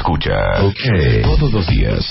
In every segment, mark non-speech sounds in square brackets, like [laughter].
Escucha. Ok. Todos los días.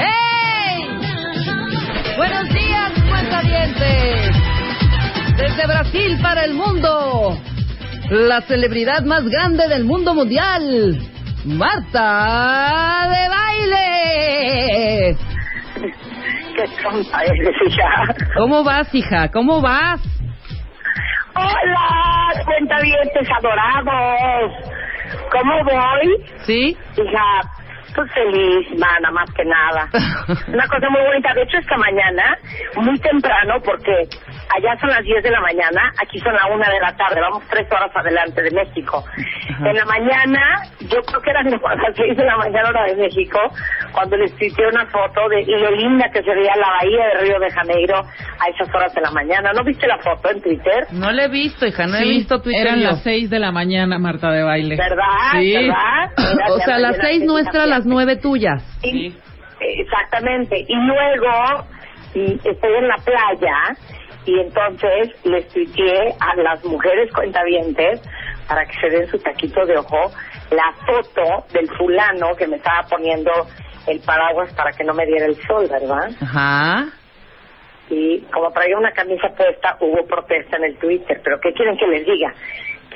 ¡Hey! Buenos días, cuentavientes. Desde Brasil para el mundo, la celebridad más grande del mundo mundial, Marta de Baile. ¿Cómo vas, hija? ¿Cómo vas? Hola, cuentavientes adorados. ¿Cómo voy? ¿Sí? Hija, pues feliz, mana, más que nada. [laughs] Una cosa muy bonita. De hecho, esta mañana, muy temprano, porque allá son las 10 de la mañana, aquí son la 1 de la tarde, vamos tres horas adelante de México. En la mañana, yo creo que eran las 6 de la mañana hora de México, cuando les tuiteé una foto de lo linda que se veía la bahía de Río de Janeiro a esas horas de la mañana. ¿No viste la foto en Twitter? No le he visto, hija, no he Sí, visto Twitter. Eran yo. las seis de la mañana, Marta de baile. ¿Verdad? Sí. ¿Verdad? [laughs] O sea, las llenaste seis de nuestras, esa las nueve tuyas. Y- Exactamente. Y luego y estoy en la playa y entonces les tuiteé a las mujeres cuentavientes para que se den su taquito de ojo la foto del fulano que me estaba poniendo el paraguas para que no me diera el sol, ¿verdad? Ajá. Y como traía una camisa puesta, hubo protesta en el Twitter. ¿Pero qué quieren que les diga?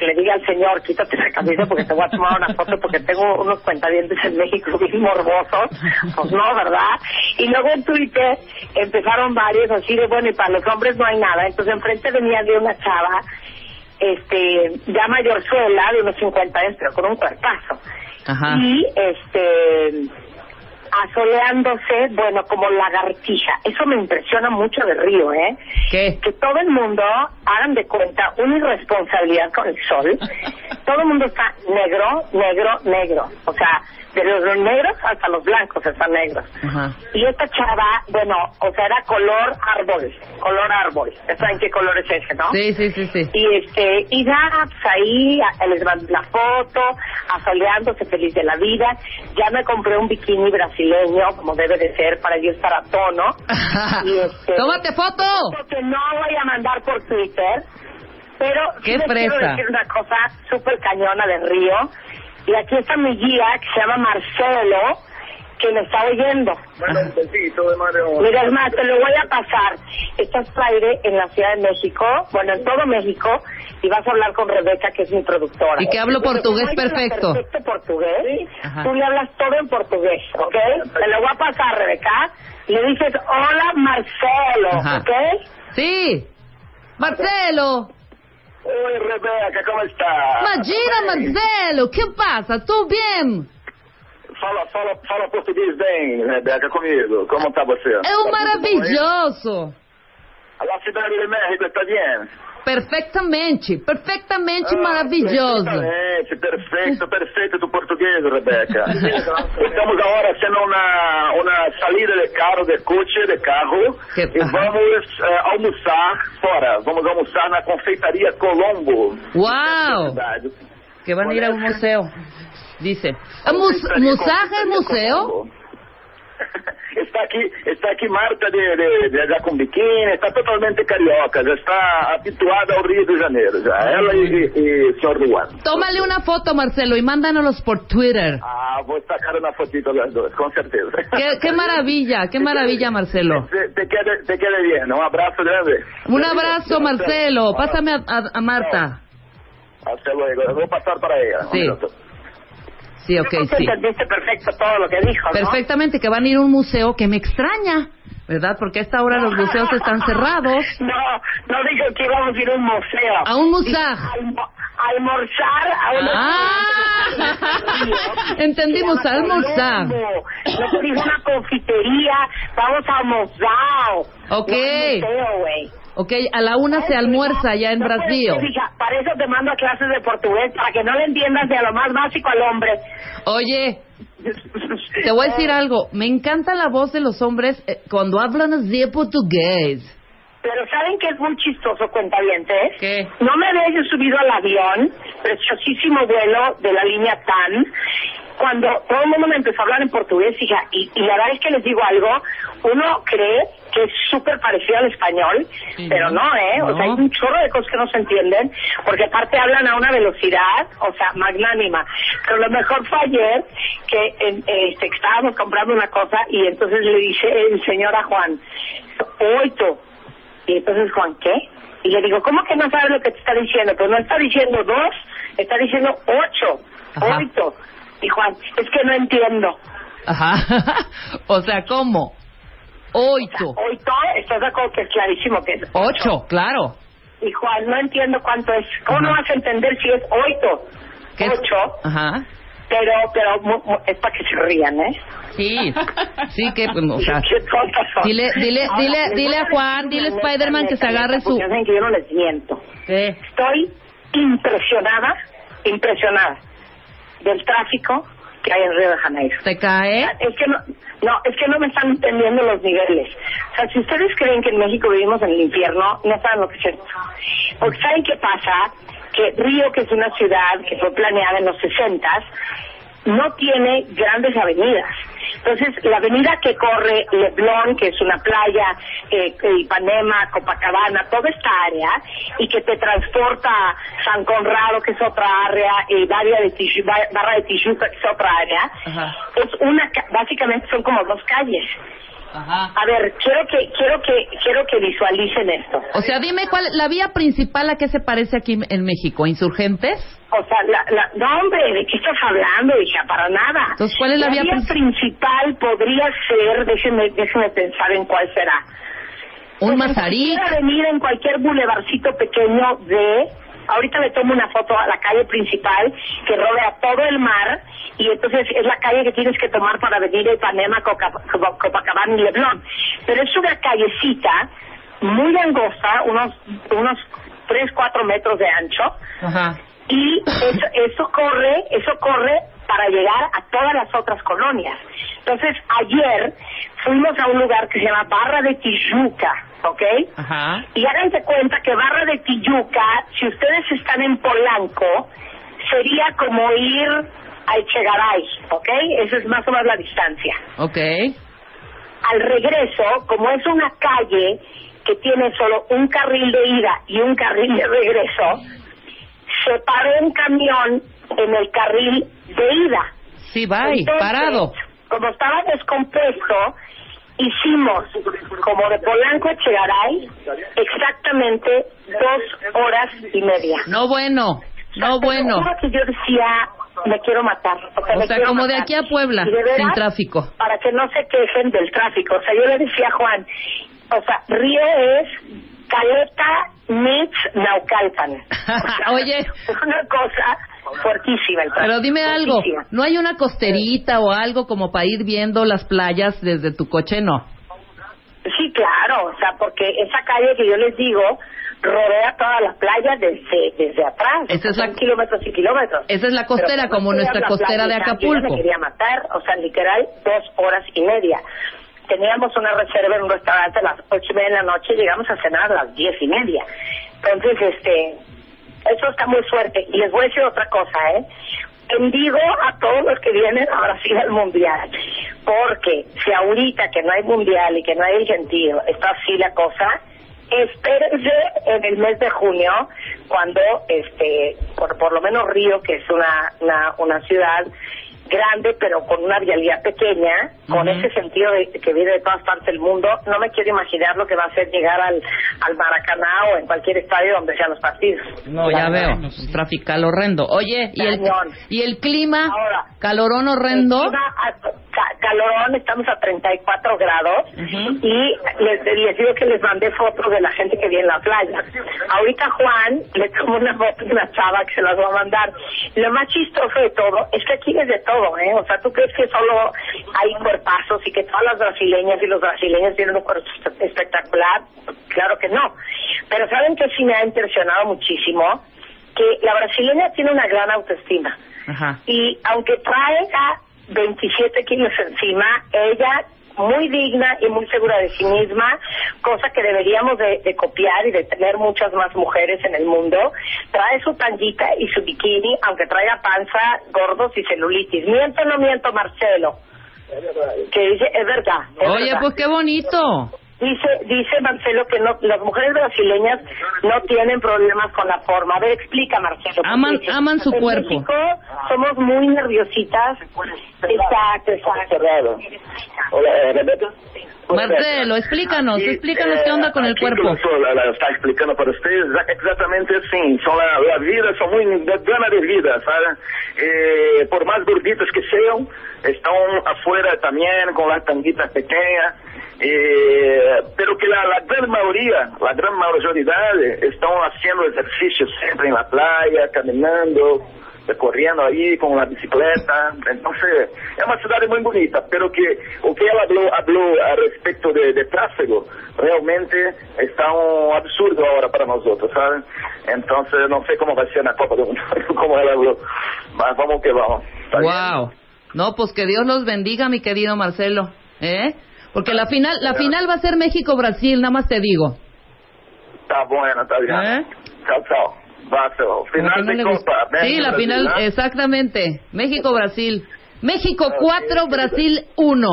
Que le diga al señor, quítate la camisa porque te voy a tomar una foto porque tengo unos cuentavientes en México bien morbosos. Pues no, ¿verdad? Y luego en Twitter empezaron varios así de, bueno, y para los hombres no hay nada. Entonces enfrente venía de una chava, este, ya mayorzuela, de unos 50 años, pero con un cuerpazo. Ajá. Y, este, asoleándose, bueno, como lagartija. Eso me impresiona mucho de Río, ¿eh? ¿Qué? Que todo el mundo, hagan de cuenta, una irresponsabilidad con el sol. [laughs] todo el mundo está negro, negro, negro. O sea, de los negros hasta los blancos están negros. Ajá. Y esta chava, bueno, o sea, era color árbol, color árbol. ¿Saben qué color es ese, no? Sí, sí, sí, sí. Y este, y ya, pues ahí les mandé la foto, asoleándose feliz de la vida. Ya me compré un bikini brasileño, como debe de ser, para yo estar a tono. [laughs] Y este, ¡Tómate foto! que no voy a mandar por Twitter, pero ¡Qué sí les quiero decir una cosa súper cañona de Río. Y aquí está mi guía, que se llama Marcelo, que me está oyendo. Mira, es más, te lo voy a pasar. Estás aire en la Ciudad de México, bueno, en todo México, y vas a hablar con Rebeca, que es mi productora. Y que hablo portugués perfecto. Perfecto portugués. Ajá. Tú le hablas todo en portugués, ¿ok? Te lo voy a pasar, Rebeca. Le dices, hola, Marcelo, Ajá. ¿ok? Sí. Marcelo. Oi, Rebeca, como está? Imagina, Marcelo. ¿Qué pasa? ¿Tú bien? Fala, fala, fala português bem, Rebeca, comigo. Como está você? É um Tá tudo maravilhoso. A cidade de México está bem? Perfectamente. Perfectamente Ah, maravilhoso. Perfeitamente, perfeito, perfeito do português, Rebeca. [laughs] Estamos agora haciendo uma, uma salida de carro, de coche, de carro, Que- e ajá. vamos eh, almoçar fora. Vamos almoçar na confeitaria Colombo. ¡Wow! Cidade. Que a ir a un museo. Dice. ¿A mus [laughs] Está aqui, está aqui Marta de, de, de biquíni, está totalmente carioca, já está habituada ao Rio de Janeiro, já. Ela e, e, e o senhor Juan. Tómale una foto, Marcelo, y mándanos por Twitter. Ah, vou sacar uma fotito das duas, com certeza. Qué, qué [laughs] maravilla, qué maravilla, Marcelo. Te, te, quede, te quede bien, um abraço grande. Un abrazo, Marcelo. Pásame a, a- a Marta. Hasta luego. Voy a pasar para ella. Sí. Sí, ok, Yo creo que sí. entendiste perfecto todo lo que dijo, ¿no? Perfectamente, que van a ir a un museo que me extraña, ¿verdad? Porque a esta hora los museos están cerrados. [laughs] No, no dijo que íbamos a ir a un museo. A un museo. Almo- almorzar a un Ah, [laughs] entendimos, almorzar. No dijo una confitería, vamos a almorzar. Ok. No un museo, güey. Ok, a la una se almuerza allá en No Brasil. hija, para eso te mando a clases de portugués, para que no le entiendas de lo más básico al hombre. Oye, te voy a decir algo. Me encanta la voz de los hombres eh, cuando hablan de portugués. Pero ¿saben que es muy chistoso, cuentavientes? ¿Qué? No me había subido al avión, preciosísimo vuelo de la línea TAN, cuando todo el mundo me empezó a hablar en portugués, hija, y, y la verdad es que les digo algo, uno cree que es súper parecido al español, Sí, pero ¿no? no, ¿eh? O sea, hay un chorro de cosas que no se entienden, porque aparte hablan a una velocidad, o sea, magnánima. Pero lo mejor fue ayer que en- este, que estábamos comprando una cosa y entonces le dice el señor a Juan, oito. Y entonces Juan, ¿qué? Y le digo, ¿cómo que no sabes lo que te está diciendo? Pues no está diciendo dos, está diciendo ocho, Ajá. oito. Y Juan, es que no entiendo. Ajá. [laughs] o sea, ¿cómo? Oito. Oito, estás de acuerdo que es clarísimo que es Ocho, claro. Y Juan, no entiendo cuánto es. ¿Cómo no vas a entender si es oito? ¿Qué es? Ocho, Ajá. pero, pero mu- mu- es para que se rían, ¿eh? Sí, sí que, pues, o [laughs] sea, dile, dile, Ahora, dile, dile a Juan, dile a Spider-Man que se agarre su... Yo no les miento. ¿Qué? Estoy impresionada, impresionada del tráfico que hay en Río de Janeiro. ¿Te cae? Es que no, no, es que no me están entendiendo los niveles. O sea, si ustedes creen que en México vivimos en el infierno, no saben lo que es esto. Porque ¿saben qué pasa? Que Río, que es una ciudad que fue planeada en los 60 no tiene grandes avenidas. Entonces, la avenida que corre Leblon, que es una playa, eh, Ipanema, Copacabana, toda esta área, y que te transporta a San Conrado, que es otra área, y Barra de, Tiju- Ba- Barra de Tijuca, que es otra área, Ajá. es una, ca- básicamente son como dos calles. Ajá. A ver, quiero que, quiero que, quiero que visualicen esto. O sea, dime cuál, la vía principal a qué se parece aquí en México, ¿insurgentes? O sea, la, la, no hombre, ¿de qué estás hablando, hija? Para nada. Entonces, ¿cuál es la vía princi- principal? Podría ser, déjenme, déjenme pensar en cuál será. Un Pues. Pudiera venir en cualquier bulevarcito pequeño de... Ahorita le tomo una foto a la calle principal que rodea todo el mar y entonces es la calle que tienes que tomar para venir a Ipanema, Copacabana y Leblon. Pero es una callecita muy angosta, unos, unos 3, 4 metros de ancho, Ajá. y eso, eso corre, eso corre para llegar a todas las otras colonias. Entonces, ayer fuimos a un lugar que se llama Barra de Tijuca, ¿ok? Ajá. Y háganse cuenta que Barra de Tijuca, si ustedes están en Polanco, sería como ir a Echegaray, ¿ok? Esa es más o menos la distancia. Ok. Al regreso, como es una calle que tiene solo un carril de ida y un carril de regreso, se paró un camión en el carril de ida. Sí, Entonces, parado. Como estaba descompuesto, hicimos como de Polanco a Chegaray exactamente dos horas y media. No bueno, no bueno. que yo decía, me quiero matar. O sea, O como de aquí a Puebla, sin tráfico. Para que no se quejen del tráfico. O sea, yo le decía a Juan, o sea, Río es Caleta meets Naucalpan. [laughs] O sea, Oye. Es una cosa fuertísima el tráfico. Pero dime algo, fuertísima. ¿no hay una costerita o algo como para ir viendo las playas desde tu coche? No. Sí, claro, o sea, porque esa calle que yo les digo rodea toda la playa desde, desde atrás. Esa es la- Son kilómetros y kilómetros. Esa es la costera, como nuestra costera de Yo Acapulco. me quería matar, o sea, literal, dos horas y media. Teníamos una reserva en un restaurante a las ocho y media de la noche, llegamos a cenar a las diez y media. Entonces, este, eso está muy fuerte. Y les voy a decir otra cosa, ¿eh? Bendigo a todos los que vienen a Brasil al Mundial, porque si ahorita que no hay Mundial y que no hay el sentido, está así la cosa, espérense en el mes de junio, cuando, este, por, por lo menos Río, que es una, una, una ciudad grande, pero con una vialidad pequeña, con ese sentido de que viene de todas partes del mundo, no me quiero imaginar lo que va a hacer llegar al, al Maracaná o en cualquier estadio donde sean los partidos. No, ya veo, trafical horrendo. Oye, ¿y el, ¿y el clima? Ahora, ¿Calorón horrendo? calorón, estamos a 34 grados y les, les, digo que les mandé fotos de la gente que viene en la playa. Ahorita Juan le tomó una foto de una chava que se las va a mandar. Lo más chistoso de todo es que aquí es de todo, ¿eh? O sea, ¿tú crees que solo hay cuerpazos y que todas las brasileñas y los brasileños tienen un cuerpo espectacular? Claro que no. Pero ¿saben que sí me ha impresionado muchísimo? Que la brasileña tiene una gran autoestima. Y aunque traiga 27 kilos encima, ella muy digna y muy segura de sí misma, cosa que deberíamos de, copiar y de tener muchas más mujeres en el mundo. Trae su tanguita y su bikini, aunque traiga panza, gordos y celulitis. ¿Miento o no miento, Marcelo? Que dice, es verdad. Oye, pues qué bonito. Dice, dice Marcelo que no, las mujeres brasileñas no tienen problemas con la forma. A ver, explica, Marcelo. Aman, aman su en cuerpo. México somos muy nerviositas. Exacto, exacto. Hola, eh, Rebeca. Marcelo, explícanos, explícanos qué onda con el cuerpo. está explicando para ustedes exactamente así. Son la, la vida, son muy gana de vida, ¿sabes? Eh, por más gorditos que sean, están afuera también con las tanguitas pequeñas. Eh, pero que la, la, gran mayoría, la gran mayoría están haciendo ejercicio siempre en la playa, caminando, corriendo ahí con la bicicleta. Entonces, es una ciudad muy bonita, pero que o que él habló, habló a respecto de, de tráfego realmente está un absurdo ahora para nosotros, ¿saben? Entonces, no sé cómo va a ser la Copa del Mundo, [laughs] como él habló. vamos que vamos. Wow. No, pues que Dios los bendiga, mi querido Marcelo. ¿Eh? Porque la final, la final va a ser México-Brasil, nada más te digo. Está bueno, está bien. ¿Eh? Chao, chao. Va a ser final de Copa. Sí, la final, exactamente. México-Brasil. México 4, Brasil 1.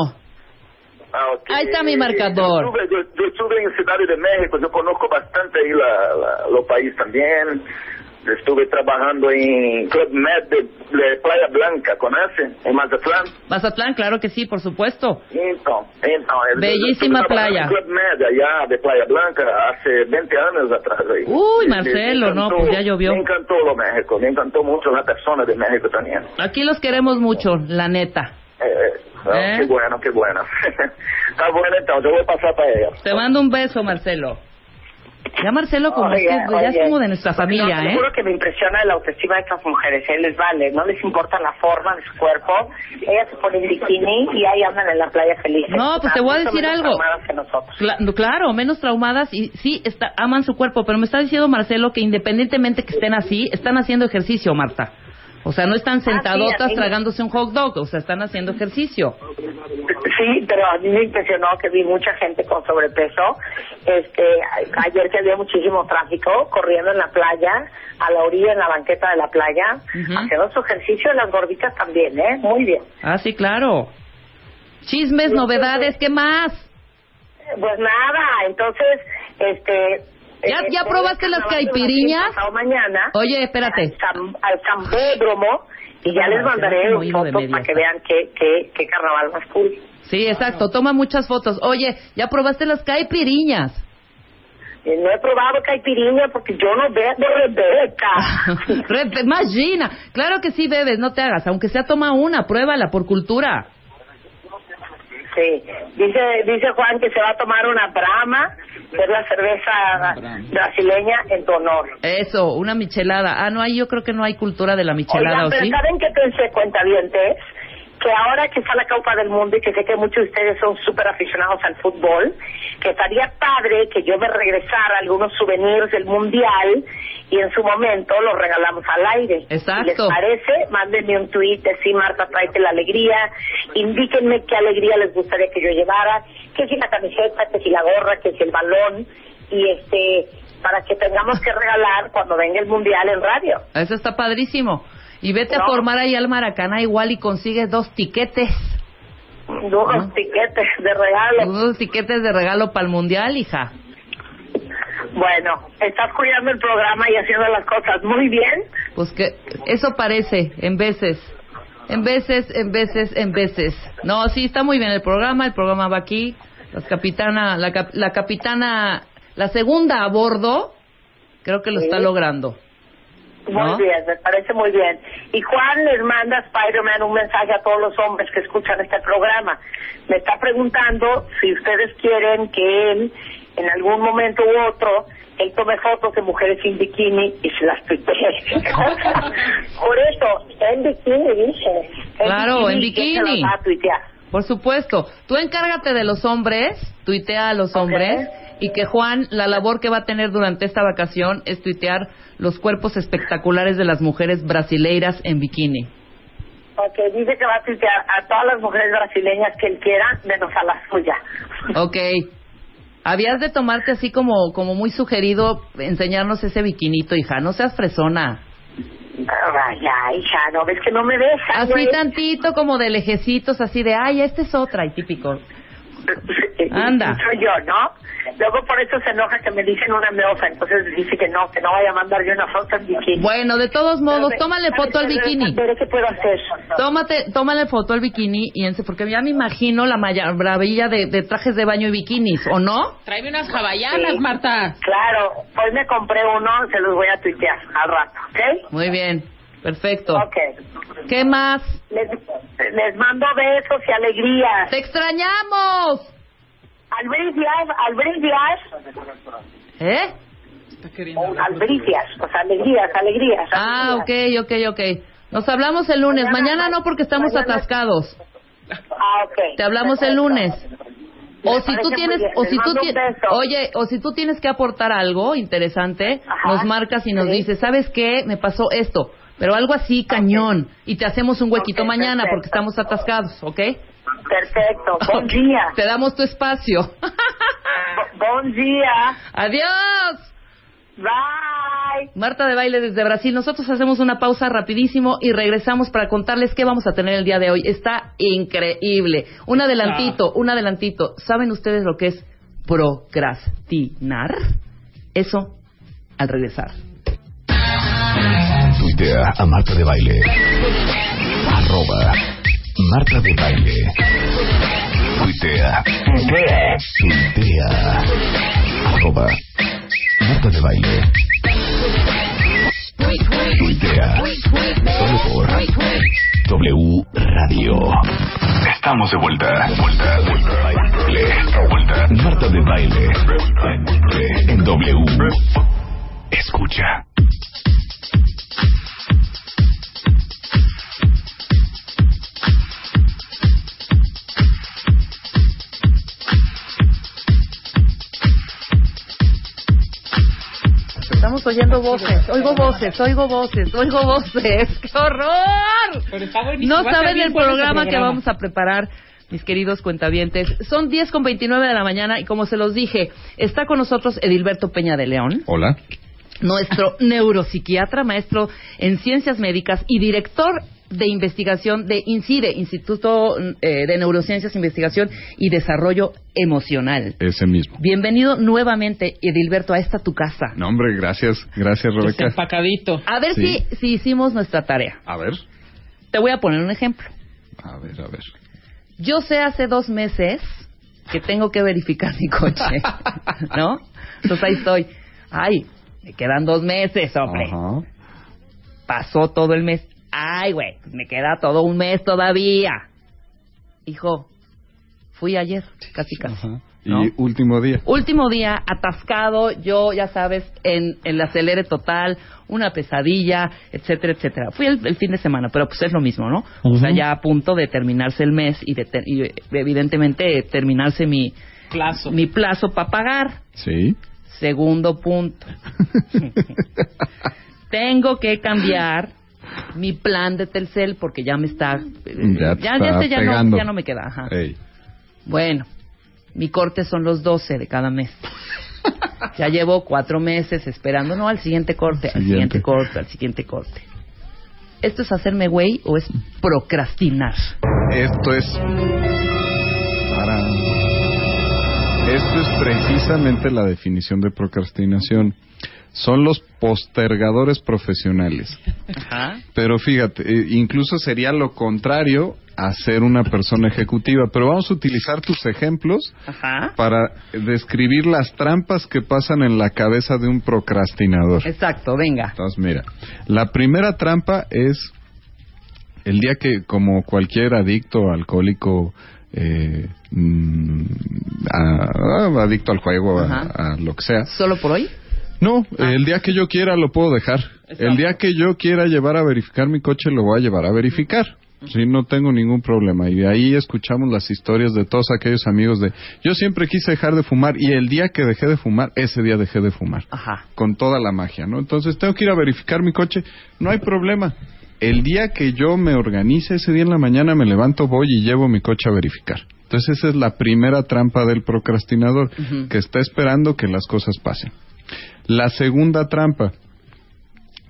Ah, okay. Ahí está mi marcador. Yo estuve, yo, yo estuve en Ciudad de México, yo conozco bastante ahí la, la, los países también. Estuve trabajando en Club Med de, de, Playa Blanca, ¿conoce? En Mazatlán. Mazatlán, claro que sí, por supuesto. Entonces, entonces Bellísima playa. En Club Med allá de Playa Blanca hace 20 años atrás. Ahí. Uy, Marcelo, encantó, no, pues ya llovió. Me encantó lo México, me encantó mucho la persona de México también. Aquí los queremos mucho, la neta. Eh, no, ¿Eh? Qué bueno, qué bueno. [laughs] Está bueno, entonces yo voy a pasar para ella. Te mando un beso, Marcelo. Ya Marcelo, como oye, es, que ya es como de nuestra familia, no, ¿eh? Seguro que me impresiona la autoestima de estas mujeres, ¿eh? Les vale, no les importa la forma de su cuerpo. Ellas se ponen bikini y ahí andan en la playa felices. No, pues te voy a decir menos algo. traumadas que nosotros. Cla claro, menos traumadas y sí, está, aman su cuerpo, pero me está diciendo Marcelo que independientemente que estén así, están haciendo ejercicio, Marta. O sea, no están sentadotas Ah, sí, mí- tragándose un hot dog, o sea, están haciendo ejercicio. Sí, pero a mí me impresionó que vi mucha gente con sobrepeso. Este, ayer que había muchísimo tráfico, corriendo en la playa, a la orilla, en la banqueta de la playa, haciendo su ejercicio, las gorditas también, ¿eh? Muy bien. Ah, sí, claro. Chismes, novedades, ¿qué más? Pues nada, entonces, este... ¿Ya- eh, ya probaste las caipiriñas? mañana. Oye, espérate. Al, Sambódromo, y ya les mandaré fotos para que vean qué, qué, qué carnaval más cool. Sí, exacto, toma muchas fotos. Oye, ¿ya probaste las caipiriñas? Y no he probado caipiriña porque yo no veo Rebeca. [laughs] Re- Imagina, claro que sí bebes, no te hagas, aunque sea toma una, pruébala por cultura. Sí, dice, dice Juan que se va a tomar una Brahma, que es la cerveza brasileña en tu honor. Eso, una michelada. Ah, no hay, yo creo que no hay cultura de la michelada, Oigan, ¿o pero sí? ¿saben qué pensé, cuentavientes? Que ahora que está la Copa del Mundo y que sé que muchos de ustedes son súper aficionados al fútbol, que estaría padre que yo me regresara algunos souvenirs del Mundial y en su momento los regalamos al aire. Exacto. Si les parece, mándenme un tweet de sí, Marta, tráete la alegría, indíquenme qué alegría les gustaría que yo llevara, que si la camiseta, que si la gorra, que si el balón, y este, para que tengamos que regalar cuando venga el Mundial en radio. Eso está padrísimo. Y vete a formar ahí al Maracaná igual y consigues dos tiquetes. Dos tiquetes de regalo. Dos tiquetes de regalo para el Mundial, hija. Bueno, estás cuidando el programa y haciendo las cosas muy bien. Pues que eso parece, en veces. En veces, en veces, en veces. No, sí, está muy bien el programa. El programa va aquí. La capitana, la, cap- la capitana, la segunda a bordo, creo que lo está logrando. Muy ¿No? bien, me parece muy bien. Y Juan les manda a Spider-Man un mensaje a todos los hombres que escuchan este programa. Me está preguntando si ustedes quieren que él, en algún momento u otro, él tome fotos de mujeres sin bikini y se las tuitee. [laughs] Por eso, en bikini dice. Claro, en ¿quién se las bikini. va a tuitear? Por supuesto. Tú encárgate de los hombres, tuitea a los hombres, y que Juan, la labor que va a tener durante esta vacación es tuitear los cuerpos espectaculares de las mujeres brasileiras en bikini. Ok, dice que va a tuitear a todas las mujeres brasileñas que él quiera, menos a la suya. Ok. Habías de tomarte así como, como muy sugerido enseñarnos ese bikinito, hija. No seas fresona. Vaya, hija, ¿no ves que no me dejas? Así güey? tantito como de lejecitos, así de, ay, esta es otra, y típico. [laughs] Anda. Soy yo, ¿no? Luego por eso se enoja que me dicen una meosa, entonces dice que no, que no vaya a mandar yo una foto en bikini. Bueno, de todos modos, Pero, tómale ¿sabes foto al bikini. Veré qué puedo hacer. Tómate, tómale foto al bikini y ense, porque ya me imagino la maravilla de, de trajes de baño y bikinis, ¿o no? Tráeme unas hawaianas, Sí. Marta. Claro, hoy me compré uno, se los voy a tuitear al rato, ¿ok? Muy bien, perfecto. Ok. ¿Qué más? Les, les mando besos y alegrías. ¡Te extrañamos! Albricias, albricias, ¿Eh? Hablar. albricias, o sea, alegrías, alegrías. Ah, alegrías. ok, ok, ok. Nos hablamos el lunes. Mañana no porque estamos Mañana- atascados. Ah, ok. Te hablamos el lunes. O si tú tienes, o si tú tienes, oye, o si tú tienes que aportar algo interesante, Ajá. nos marcas y nos Sí. dices, ¿sabes qué? Me pasó esto, pero algo así cañón y te hacemos un huequito mañana perfecto. porque estamos atascados, ¿ok? Perfecto. Buen día. Te damos tu espacio. Bo- Buen día. Adiós. Bye. Marta de Baile desde Brasil. Nosotros hacemos una pausa rapidísimo y regresamos para contarles qué vamos a tener el día de hoy. Está increíble. Un adelantito, un adelantito. ¿Saben ustedes lo que es procrastinar? Eso al regresar. Tuitea a Marta de Baile. Arroba Marta de Baile. Tuitea. Tuitea. Arroba Marta de Baile. Tuitea. Solo por W Radio. Estamos de vuelta. Vuelta, vuelta. Baile. Vuelta. Marta de Baile. En W. Escucha. Estamos oyendo voces. Oigo voces, oigo voces, oigo voces. ¡Qué horror! Pero está buenísimo. No saben el programa que vamos a preparar, mis queridos cuentavientes. Son 10 con 29 de la mañana y como se los dije, está con nosotros Edilberto Peña de León, Hola. nuestro neuropsiquiatra, maestro en ciencias médicas y director de investigación de INCIDE, Instituto eh, de Neurociencias, Investigación y Desarrollo Emocional. Ese mismo. Bienvenido nuevamente, Edilberto, a esta tu casa. No, hombre, gracias. Gracias, Rebeca. Empacadito. A ver Sí. si, si hicimos nuestra tarea. A ver. Te voy a poner un ejemplo. A ver, a ver. Yo sé hace dos meses que tengo que verificar mi coche, [laughs] ¿no? Entonces ahí estoy. Ay, me quedan dos meses, hombre. Pasó todo el mes. Ay, güey, pues me queda todo un mes todavía. Hijo, fui ayer, casi casi. Ajá. ¿no? Y último día. Último día, atascado, yo, ya sabes, en, en el acelere total, una pesadilla, etcétera, etcétera. Fui el, el fin de semana, pero pues es lo mismo, ¿no? O sea, ya a punto de terminarse el mes y, de ter- y, evidentemente terminarse mi, Plazo. mi plazo para pagar. Sí. Segundo punto. [laughs] Tengo que cambiar mi plan de Telcel porque ya me está... eh, Ya ya, no, ya no me queda. Ajá. Bueno, mi corte son los 12 de cada mes. [laughs] Ya llevo cuatro meses esperando, no al siguiente corte, al Siguiente. siguiente corte, al siguiente corte. ¿Esto es hacerme güey o es procrastinar? Esto es. Para. Esto es precisamente la definición de procrastinación. Son los postergadores profesionales. Ajá. Pero fíjate, eh, incluso sería lo contrario a ser una persona ejecutiva. Pero vamos a utilizar tus ejemplos Ajá. para describir las trampas que pasan en la cabeza de un procrastinador. Exacto, venga. Entonces, mira, la primera trampa es el día que, como cualquier adicto, alcohólico, eh, mm, a- a- adicto al juego, a, a lo que sea. ¿Solo por hoy? No, Ah. el día que yo quiera lo puedo dejar. El día que yo quiera llevar a verificar mi coche lo voy a llevar a verificar. Sí, no tengo ningún problema. Y de ahí escuchamos las historias de todos aquellos amigos de yo siempre quise dejar de fumar y el día que dejé de fumar, ese día dejé de fumar. Ajá. Con toda la magia, ¿no? Entonces tengo que ir a verificar mi coche, no hay problema. El día que yo me organice, ese día en la mañana me levanto, voy y llevo mi coche a verificar. Entonces esa es la primera trampa del procrastinador, que está esperando que las cosas pasen. La segunda trampa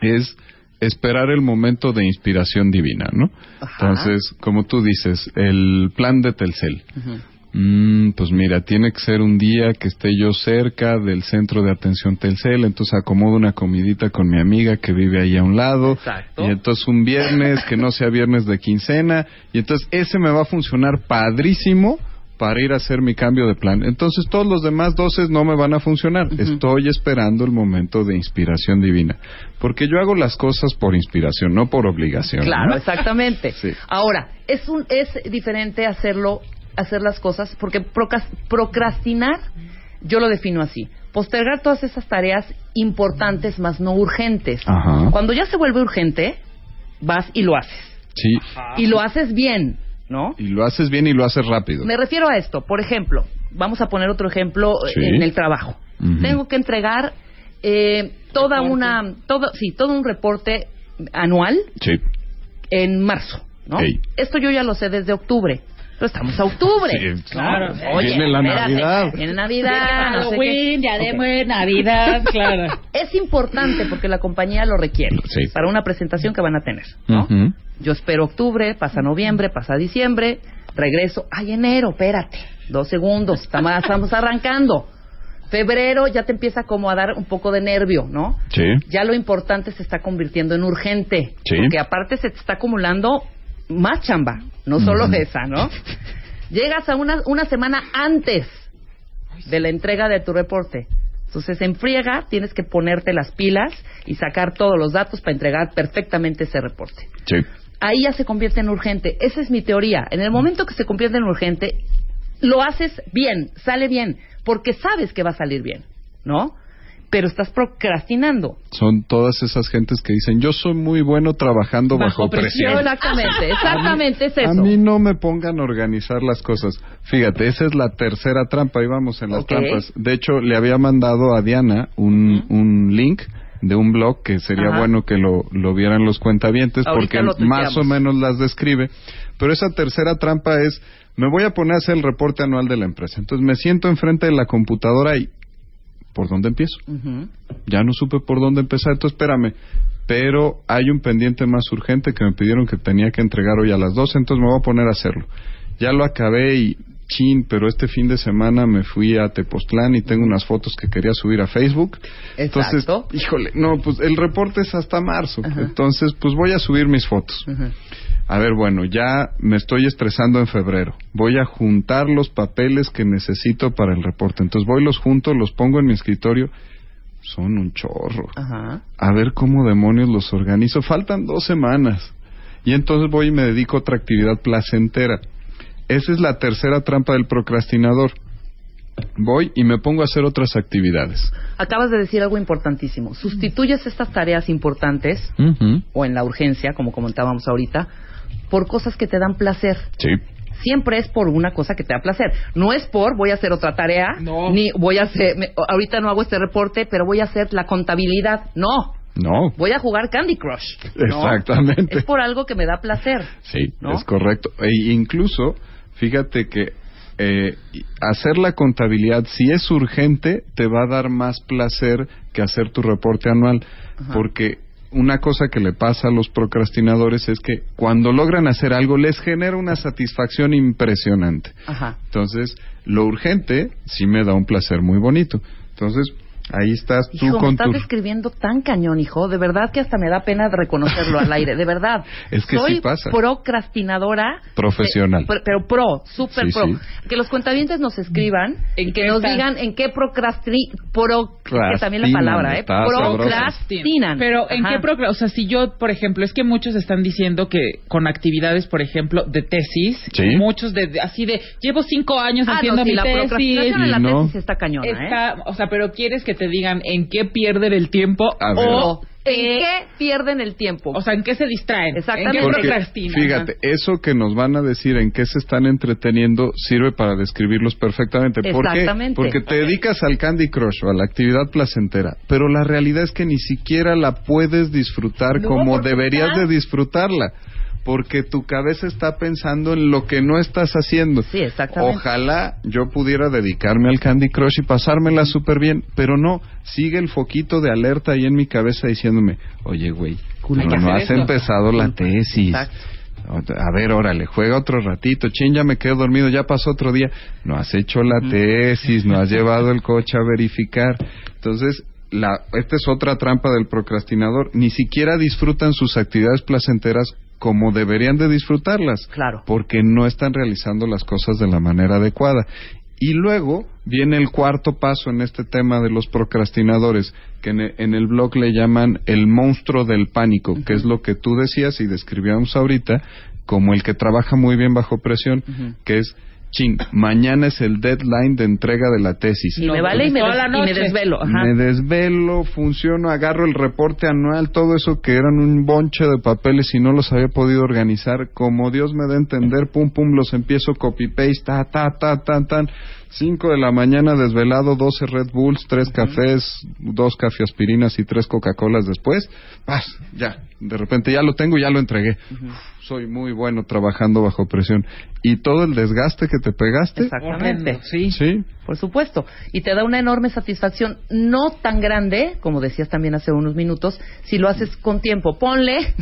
es esperar el momento de inspiración divina, ¿no? Ajá. Entonces, como tú dices, el plan de Telcel. Mm, pues mira, tiene que ser un día que esté yo cerca del centro de atención Telcel, entonces acomodo una comidita con mi amiga que vive ahí a un lado, Exacto. y entonces un viernes que no sea viernes de quincena, y entonces ese me va a funcionar padrísimo para ir a hacer mi cambio de plan. Entonces todos los demás doces no me van a funcionar. Estoy esperando el momento de inspiración divina, porque yo hago las cosas por inspiración, no por obligación. Claro, ¿no? exactamente. [laughs] Sí. Ahora, es un es diferente hacerlo hacer las cosas porque procras- procrastinar yo lo defino así, postergar todas esas tareas importantes más no urgentes. Ajá. Cuando ya se vuelve urgente, vas y lo haces. Sí, Y lo haces bien, ¿no? y lo haces bien y lo haces rápido. Me refiero a esto, por ejemplo, vamos a poner otro ejemplo eh, Sí. en el trabajo. Tengo que entregar eh, toda Reporte. una, todo, sí, todo un reporte anual Sí. en marzo. Esto yo ya lo sé desde octubre. Pero estamos a octubre. Sí, claro. Oye, Viene la espérate, Navidad. Viene Navidad. no sé qué. Halloween, ya de Ok. muerte, Navidad, [laughs] claro. Es importante porque la compañía lo requiere Sí. para una presentación que van a tener, ¿no? Yo espero octubre, pasa noviembre, pasa diciembre, regreso. Ay, enero, espérate. Dos segundos, estamos, estamos arrancando. Febrero ya te empieza como a dar un poco de nervio, ¿no? Sí. Ya lo importante se está convirtiendo en urgente. Sí. Porque aparte se te está acumulando más chamba, no solo esa, ¿no? Llegas a una, una semana antes de la entrega de tu reporte. Entonces, en friega tienes que ponerte las pilas y sacar todos los datos para entregar perfectamente ese reporte Sí. ahí ya se convierte en urgente. Esa es mi teoría. En el momento que se convierte en urgente, lo haces bien, sale bien, porque sabes que va a salir bien, ¿no? Pero estás procrastinando. Son todas esas gentes que dicen, yo soy muy bueno trabajando bajo, Bajo presión. presión. Exactamente, exactamente es A eso. mí no me pongan a organizar las cosas. Fíjate, esa es la tercera trampa. Ahí vamos en las trampas. De hecho, le había mandado a Diana un, un link de un blog que sería Ajá. bueno que lo, lo vieran los cuentavientes Ahorita porque más o menos las describe. Pero esa tercera trampa es, me voy a poner a hacer el reporte anual de la empresa. Entonces me siento enfrente de la computadora y, ¿por dónde empiezo? Ujú. ya no supe por dónde empezar, entonces espérame. Pero hay un pendiente más urgente que me pidieron que tenía que entregar hoy a las 12, entonces me voy a poner a hacerlo. Ya lo acabé y chin, pero este fin de semana me fui a Tepoztlán y tengo unas fotos que quería subir a Facebook. Entonces, Exacto. híjole, no, pues el reporte es hasta marzo. Entonces, pues voy a subir mis fotos. Ujú. A ver, bueno, ya me estoy estresando en febrero. Voy a juntar los papeles que necesito para el reporte. Entonces voy, los junto, los pongo en mi escritorio. Son un chorro. Ajá. A ver cómo demonios los organizo. Faltan dos semanas. Y entonces voy y me dedico a otra actividad placentera. Esa es la tercera trampa del procrastinador. Voy y me pongo a hacer otras actividades. Acabas de decir algo importantísimo. Sustituyes estas tareas importantes, o en la urgencia, como comentábamos ahorita, por cosas que te dan placer. Sí. siempre es por una cosa que te da placer. No es por voy a hacer otra tarea, No. ni voy a hacer, me- ahorita no hago este reporte, pero voy a hacer la contabilidad. No, No. voy a jugar Candy Crush. ¿no? Exactamente. Es por algo que me da placer. Sí, ¿no? es correcto. E incluso, fíjate que eh, hacer la contabilidad, si es urgente, te va a dar más placer que hacer tu reporte anual. Ajá. Porque una cosa que le pasa a los procrastinadores es que cuando logran hacer algo les genera una satisfacción impresionante. Ajá. Entonces, lo urgente sí me da un placer muy bonito. Entonces, Ahí estás tú Hijo, me con estás tu... describiendo tan cañón, hijo. De verdad que hasta me da pena reconocerlo al aire. De verdad. [laughs] Es que Soy sí pasa. procrastinadora. Profesional. de- pero, pro, súper Sí, pro. sí. Que los cuentavientes nos escriban ¿En y que qué nos están? digan en qué procrasti... Pro, que también la palabra, ¿eh? Procrastinan. Pero en Ajá. qué procra- o sea, si yo, por ejemplo, es que muchos están diciendo que con actividades, por ejemplo, de tesis, Sí. muchos de, de- así de, llevo cinco años Ah, haciendo no, mi la tesis. procrastinación en la Y no. tesis está cañona, ¿eh? Está, o sea, pero quieres que te digan en qué pierden el tiempo o ¿En qué pierden el tiempo? o sea, en qué se distraen, Exactamente. en qué Porque, procrastinan. fíjate, eso que nos van a decir en qué se están entreteniendo sirve para describirlos perfectamente. ¿Por qué? Exactamente. Porque te dedicas al Candy Crush o a la actividad placentera, pero la realidad es que ni siquiera la puedes disfrutar No, como deberías de disfrutarla. Porque tu cabeza está pensando en lo que no estás haciendo. Sí, exactamente. Ojalá yo pudiera dedicarme al Candy Crush y pasármela súper bien, pero no, sigue el foquito de alerta ahí en mi cabeza diciéndome, oye, güey, no, no has esto". empezado la tesis. Exacto. A ver, órale, juega otro ratito. Chin, ya me quedo dormido, ya pasó otro día. No has hecho la tesis, no has [laughs] llevado el coche a verificar. Entonces, la, esta es otra trampa del procrastinador. Ni siquiera disfrutan sus actividades placenteras como deberían de disfrutarlas. Claro. Porque no están realizando las cosas de la manera adecuada. Y luego viene el cuarto paso en este tema de los procrastinadores, que en e- en el blog le llaman el monstruo del pánico, que es lo que tú decías y describíamos ahorita como el que trabaja muy bien bajo presión, que es, ching, mañana es el deadline de entrega de la tesis. Y No, me vale y me, toda la des- y me desvelo. Ajá. Me desvelo, funciono, agarro el reporte anual, todo eso que eran un bonche de papeles y no los había podido organizar. Como Dios me da a entender, pum, pum, los empiezo copy-paste, ta, ta, ta, tan, tan. Cinco de la mañana desvelado, 12 Red Bulls, tres cafés, dos cafeaspirinas y tres Coca-Colas después. Paz, ya, de repente ya lo tengo y ya lo entregué. Soy muy bueno trabajando bajo presión. Y todo el desgaste que te pegaste. Exactamente. Sí. Sí, Por supuesto. Y te da una enorme satisfacción, no tan grande, como decías también hace unos minutos, si lo haces con tiempo. Ponle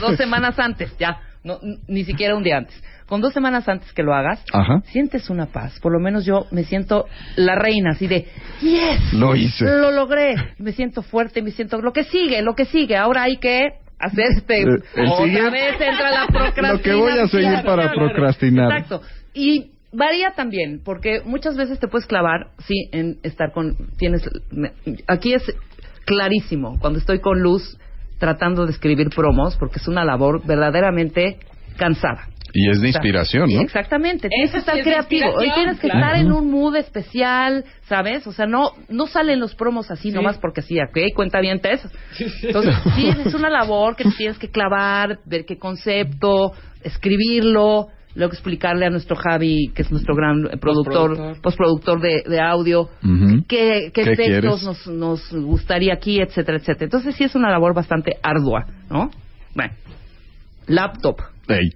dos semanas antes, ya, no, ni siquiera un día antes. Con dos semanas antes que lo hagas, Ajá. sientes una paz. Por lo menos yo me siento la reina, así de, yes, Lo hice. lo logré. Me siento fuerte, me siento, lo que sigue, lo que sigue. Ahora hay que hacer este, Eh, el otra siguiente- vez entra la procrastinación. [laughs] Lo que voy a seguir para procrastinar. Exacto. Y varía también, porque muchas veces te puedes clavar, sí, en estar con, tienes, me- aquí es clarísimo, cuando estoy con Luz tratando de escribir promos, porque es una labor verdaderamente cansada. Y es de inspiración, ¿no? Exactamente, tienes Eso que estar sí es creativo. Hoy tienes que claro. estar en un mood especial, ¿sabes? O sea, no no salen los promos así nomás porque sí, ¿ok? Cuenta bien eso. Entonces, sí, es una labor que te tienes que clavar, ver qué concepto, escribirlo, luego explicarle a nuestro Javi, que es nuestro gran eh, productor, Postproductor. postproductor de, de audio, Ujú. qué, qué ¿Qué efectos quieres? nos, nos gustaría aquí, etcétera, etcétera. Entonces, sí es una labor bastante ardua, ¿no? Bueno, laptop Ey.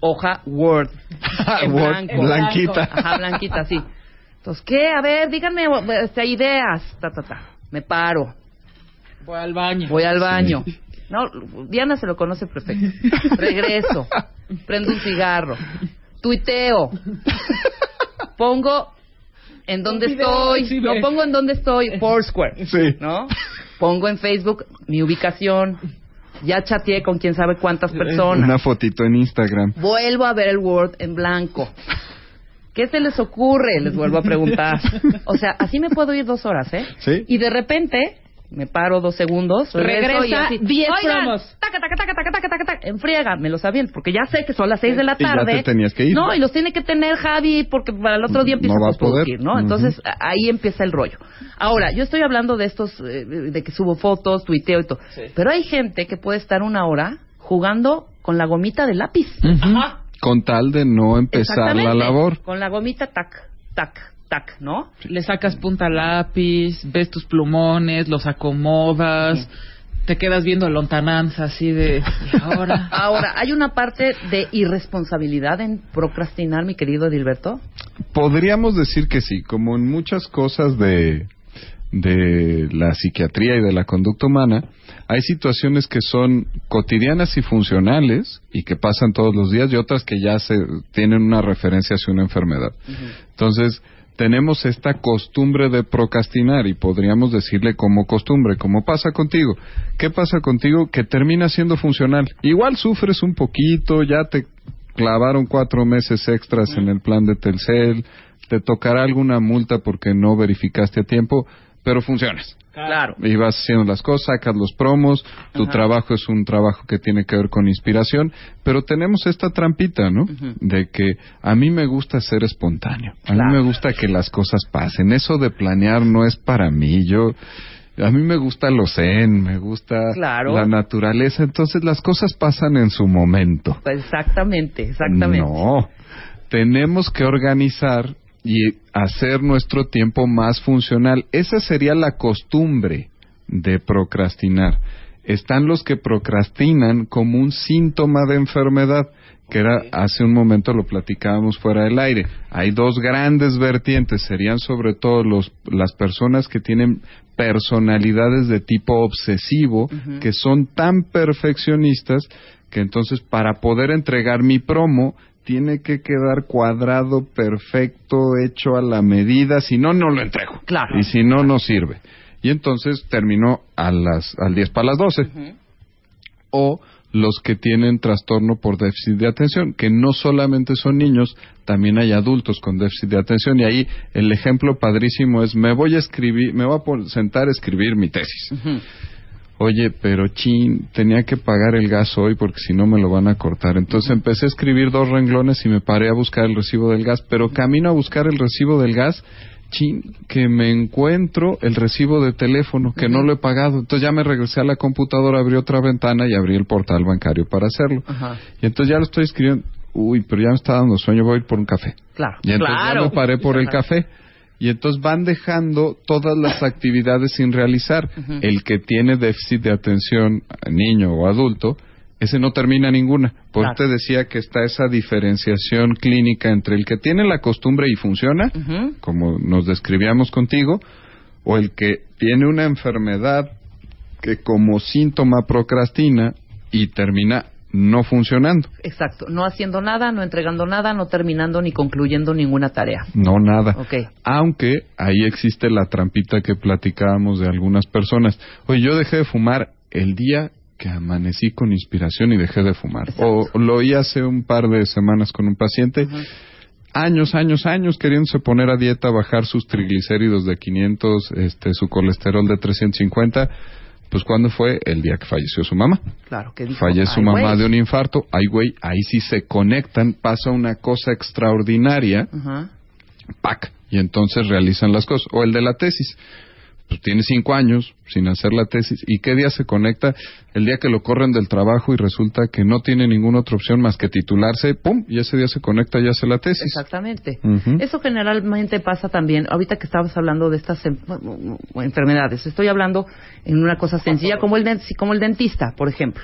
Hoja Word. [laughs] en Word, blanco. blanquita. Ajá, blanquita, sí. Entonces, ¿qué? A ver, díganme este, ideas. Ta, ta, ta. Me paro. Voy al baño. Voy al baño. No, Diana se lo conoce perfecto. [laughs] Regreso. Prendo un cigarro. Tuiteo. Pongo en dónde estoy. sí, No pongo en dónde estoy. Foursquare. Sí. ¿No? Pongo en Facebook mi ubicación. Ya chateé con quién sabe cuántas personas. Una fotito en Instagram. Vuelvo a ver el Word en blanco. ¿Qué se les ocurre? Les vuelvo a preguntar. [laughs] O sea, así me puedo ir dos horas, ¿eh? Sí. Y de repente me paro dos segundos, regreso y Regresa así, 10 "Oigan, promos". Taca, taca, taca, taca, taca, taca, taca, en friega, me lo sabían, porque ya sé que son las seis de la Y ya tarde. te tenías que ir. No, y los tiene que tener Javi, porque para el otro día No empieza va a postproducir, ¿no? Entonces, ahí empieza el rollo. Ahora, yo estoy hablando de estos, eh, de que subo fotos, tuiteo y todo. Pero hay gente que puede estar una hora jugando con la gomita de lápiz. Ajá. Con tal de no empezar la labor. Con la gomita, tac, tac, tac, ¿no? Le sacas punta lápiz, ves tus plumones, los acomodas, te quedas viendo lontananza así de... ¿y ahora? [laughs] Ahora, ¿hay una parte de irresponsabilidad en procrastinar, mi querido Edilberto? Podríamos decir que sí, como en muchas cosas de, de la psiquiatría y de la conducta humana, hay situaciones que son cotidianas y funcionales y que pasan todos los días y otras que ya se tienen una referencia hacia una enfermedad. Entonces, tenemos esta costumbre de procrastinar y podríamos decirle como costumbre, como pasa contigo. ¿Qué pasa contigo que termina siendo funcional? Igual sufres un poquito, ya te clavaron cuatro meses extras en el plan de Telcel, te tocará alguna multa porque no verificaste a tiempo, pero funcionas. Claro. Y vas haciendo las cosas, sacas los promos, tu trabajo es un trabajo que tiene que ver con inspiración, pero tenemos esta trampita, ¿no? De que a mí me gusta ser espontáneo, a mí me gusta que las cosas pasen, eso de planear no es para mí, yo... A mí me gusta lo zen, me gusta Claro. la naturaleza, entonces las cosas pasan en su momento. Pues exactamente, exactamente. No, tenemos que organizar y hacer nuestro tiempo más funcional. Esa sería la costumbre de procrastinar. Están los que procrastinan como un síntoma de enfermedad, que era hace un momento lo platicábamos fuera del aire. Hay dos grandes vertientes, serían sobre todo los, las personas que tienen personalidades de tipo obsesivo, que son tan perfeccionistas que entonces para poder entregar mi promo tiene que quedar cuadrado, perfecto, hecho a la medida, si no, no lo entrego. Claro. Y si no, no sirve. Y entonces terminó a las, al 10 para las 12. O los que tienen trastorno por déficit de atención, que no solamente son niños, también hay adultos con déficit de atención. Y ahí el ejemplo padrísimo es, me voy a escribir, me voy a sentar a escribir mi tesis. Oye, pero chin, tenía que pagar el gas hoy porque si no me lo van a cortar. Entonces empecé a escribir dos renglones y me paré a buscar el recibo del gas, pero camino a buscar el recibo del gas, chin, que me encuentro el recibo de teléfono que no lo he pagado. Entonces ya me regresé a la computadora, abrí otra ventana y abrí el portal bancario para hacerlo. Y entonces ya lo estoy escribiendo. Uy, pero ya me está dando sueño, voy a ir por un café. Claro. Y entonces claro. ya me paré por el café. Y entonces van dejando todas las [coughs] actividades sin realizar. El que tiene déficit de atención, niño o adulto, ese no termina ninguna. Por Claro. te decía que está esa diferenciación clínica entre el que tiene la costumbre y funciona, como nos describíamos contigo, o el que tiene una enfermedad que como síntoma procrastina y termina no funcionando. Exacto. No haciendo nada, no entregando nada, no terminando ni concluyendo ninguna tarea. No, nada. Ok. Aunque ahí existe la trampita que platicábamos de algunas personas. Oye, yo dejé de fumar el día que amanecí con inspiración y dejé de fumar. O lo oí hace un par de semanas con un paciente. Años, años, años queriéndose poner a dieta, bajar sus triglicéridos de 500, este, su colesterol de 350. Pues cuando fue el día que falleció su mamá. Claro. Que dijo, Fallece su "Ay, mamá güey". de un infarto. Ay, güey, ahí sí se conectan, pasa una cosa extraordinaria Ajá. ¡pac! Y entonces realizan las cosas. O el de la tesis. Pues tiene cinco años sin hacer la tesis. ¿Y qué día se conecta? El día que lo corren del trabajo y resulta que no tiene ninguna otra opción más que titularse, ¡pum! Y ese día se conecta y hace la tesis. Exactamente. Eso generalmente pasa también, ahorita que estabas hablando de estas em- enfermedades, estoy hablando en una cosa sencilla como el, como el dentista, por ejemplo.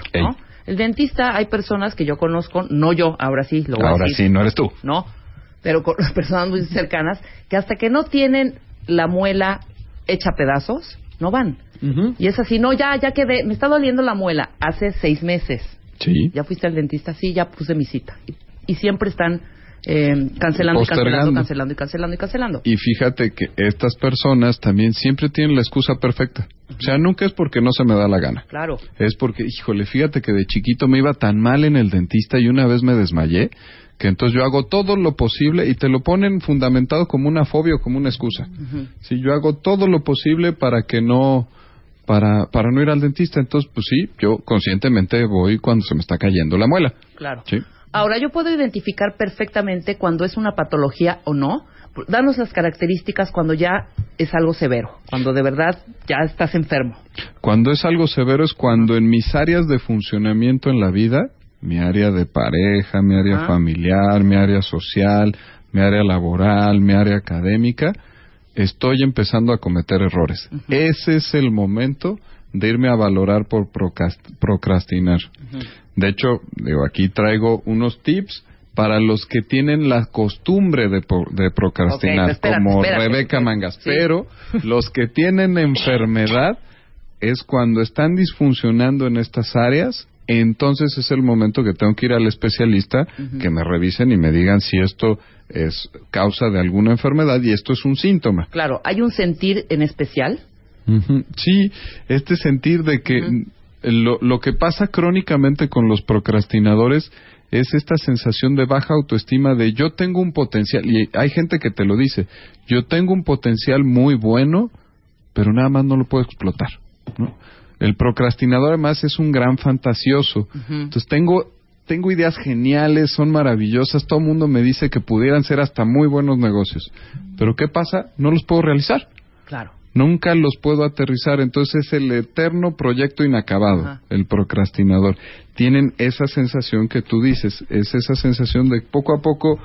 El dentista, hay personas que yo conozco, no yo, ahora sí, lo voy a Ahora decir, sí, no eres tú. ¿no? Pero con [laughs] personas muy cercanas, que hasta que no tienen la muela hecha pedazos, no van. Y es así, no, ya, ya quedé, me está doliendo la muela hace seis meses. Sí. ¿Ya fuiste al dentista? Sí, ya puse mi cita. Y, y siempre están eh, cancelando y cancelando, cancelando y cancelando y cancelando. Y fíjate que estas personas también siempre tienen la excusa perfecta. O sea, nunca es porque no se me da la gana. Claro. Es porque, híjole, fíjate que de chiquito me iba tan mal en el dentista y una vez me desmayé, que entonces yo hago todo lo posible y te lo ponen fundamentado como una fobia o como una excusa. Sí, yo hago todo lo posible para que no, para, para no ir al dentista. Entonces, pues sí, yo conscientemente voy cuando se me está cayendo la muela. Claro. Sí. Ahora, yo puedo identificar perfectamente cuando es una patología o no. Danos las características cuando ya es algo severo, cuando de verdad ya estás enfermo. Cuando es algo severo es cuando en mis áreas de funcionamiento en la vida, mi área de pareja, mi área Ah. familiar, mi área social, mi área laboral, mi área académica, estoy empezando a cometer errores. Ese es el momento de irme a valorar por procrast- procrastinar. De hecho, digo, aquí traigo unos tips para los que tienen la costumbre de, procrastinar, espérate, como espérate, Rebeca Mangas. sí. Pero los que tienen enfermedad es cuando están disfuncionando en estas áreas entonces es el momento que tengo que ir al especialista, que me revisen y me digan si esto es causa de alguna enfermedad y esto es un síntoma. Claro, ¿hay un sentir en especial? Sí, este sentir de que lo, lo que pasa crónicamente con los procrastinadores es esta sensación de baja autoestima de yo tengo un potencial, y hay gente que te lo dice, yo tengo un potencial muy bueno, pero nada más no lo puedo explotar. ¿no? El procrastinador además es un gran fantasioso. Entonces tengo tengo ideas geniales, son maravillosas, todo el mundo me dice que pudieran ser hasta muy buenos negocios. Pero ¿qué pasa? No los puedo realizar. Claro. Nunca los puedo aterrizar, entonces es el eterno proyecto inacabado, Ajá. el procrastinador. Tienen esa sensación que tú dices, es esa sensación de poco a poco,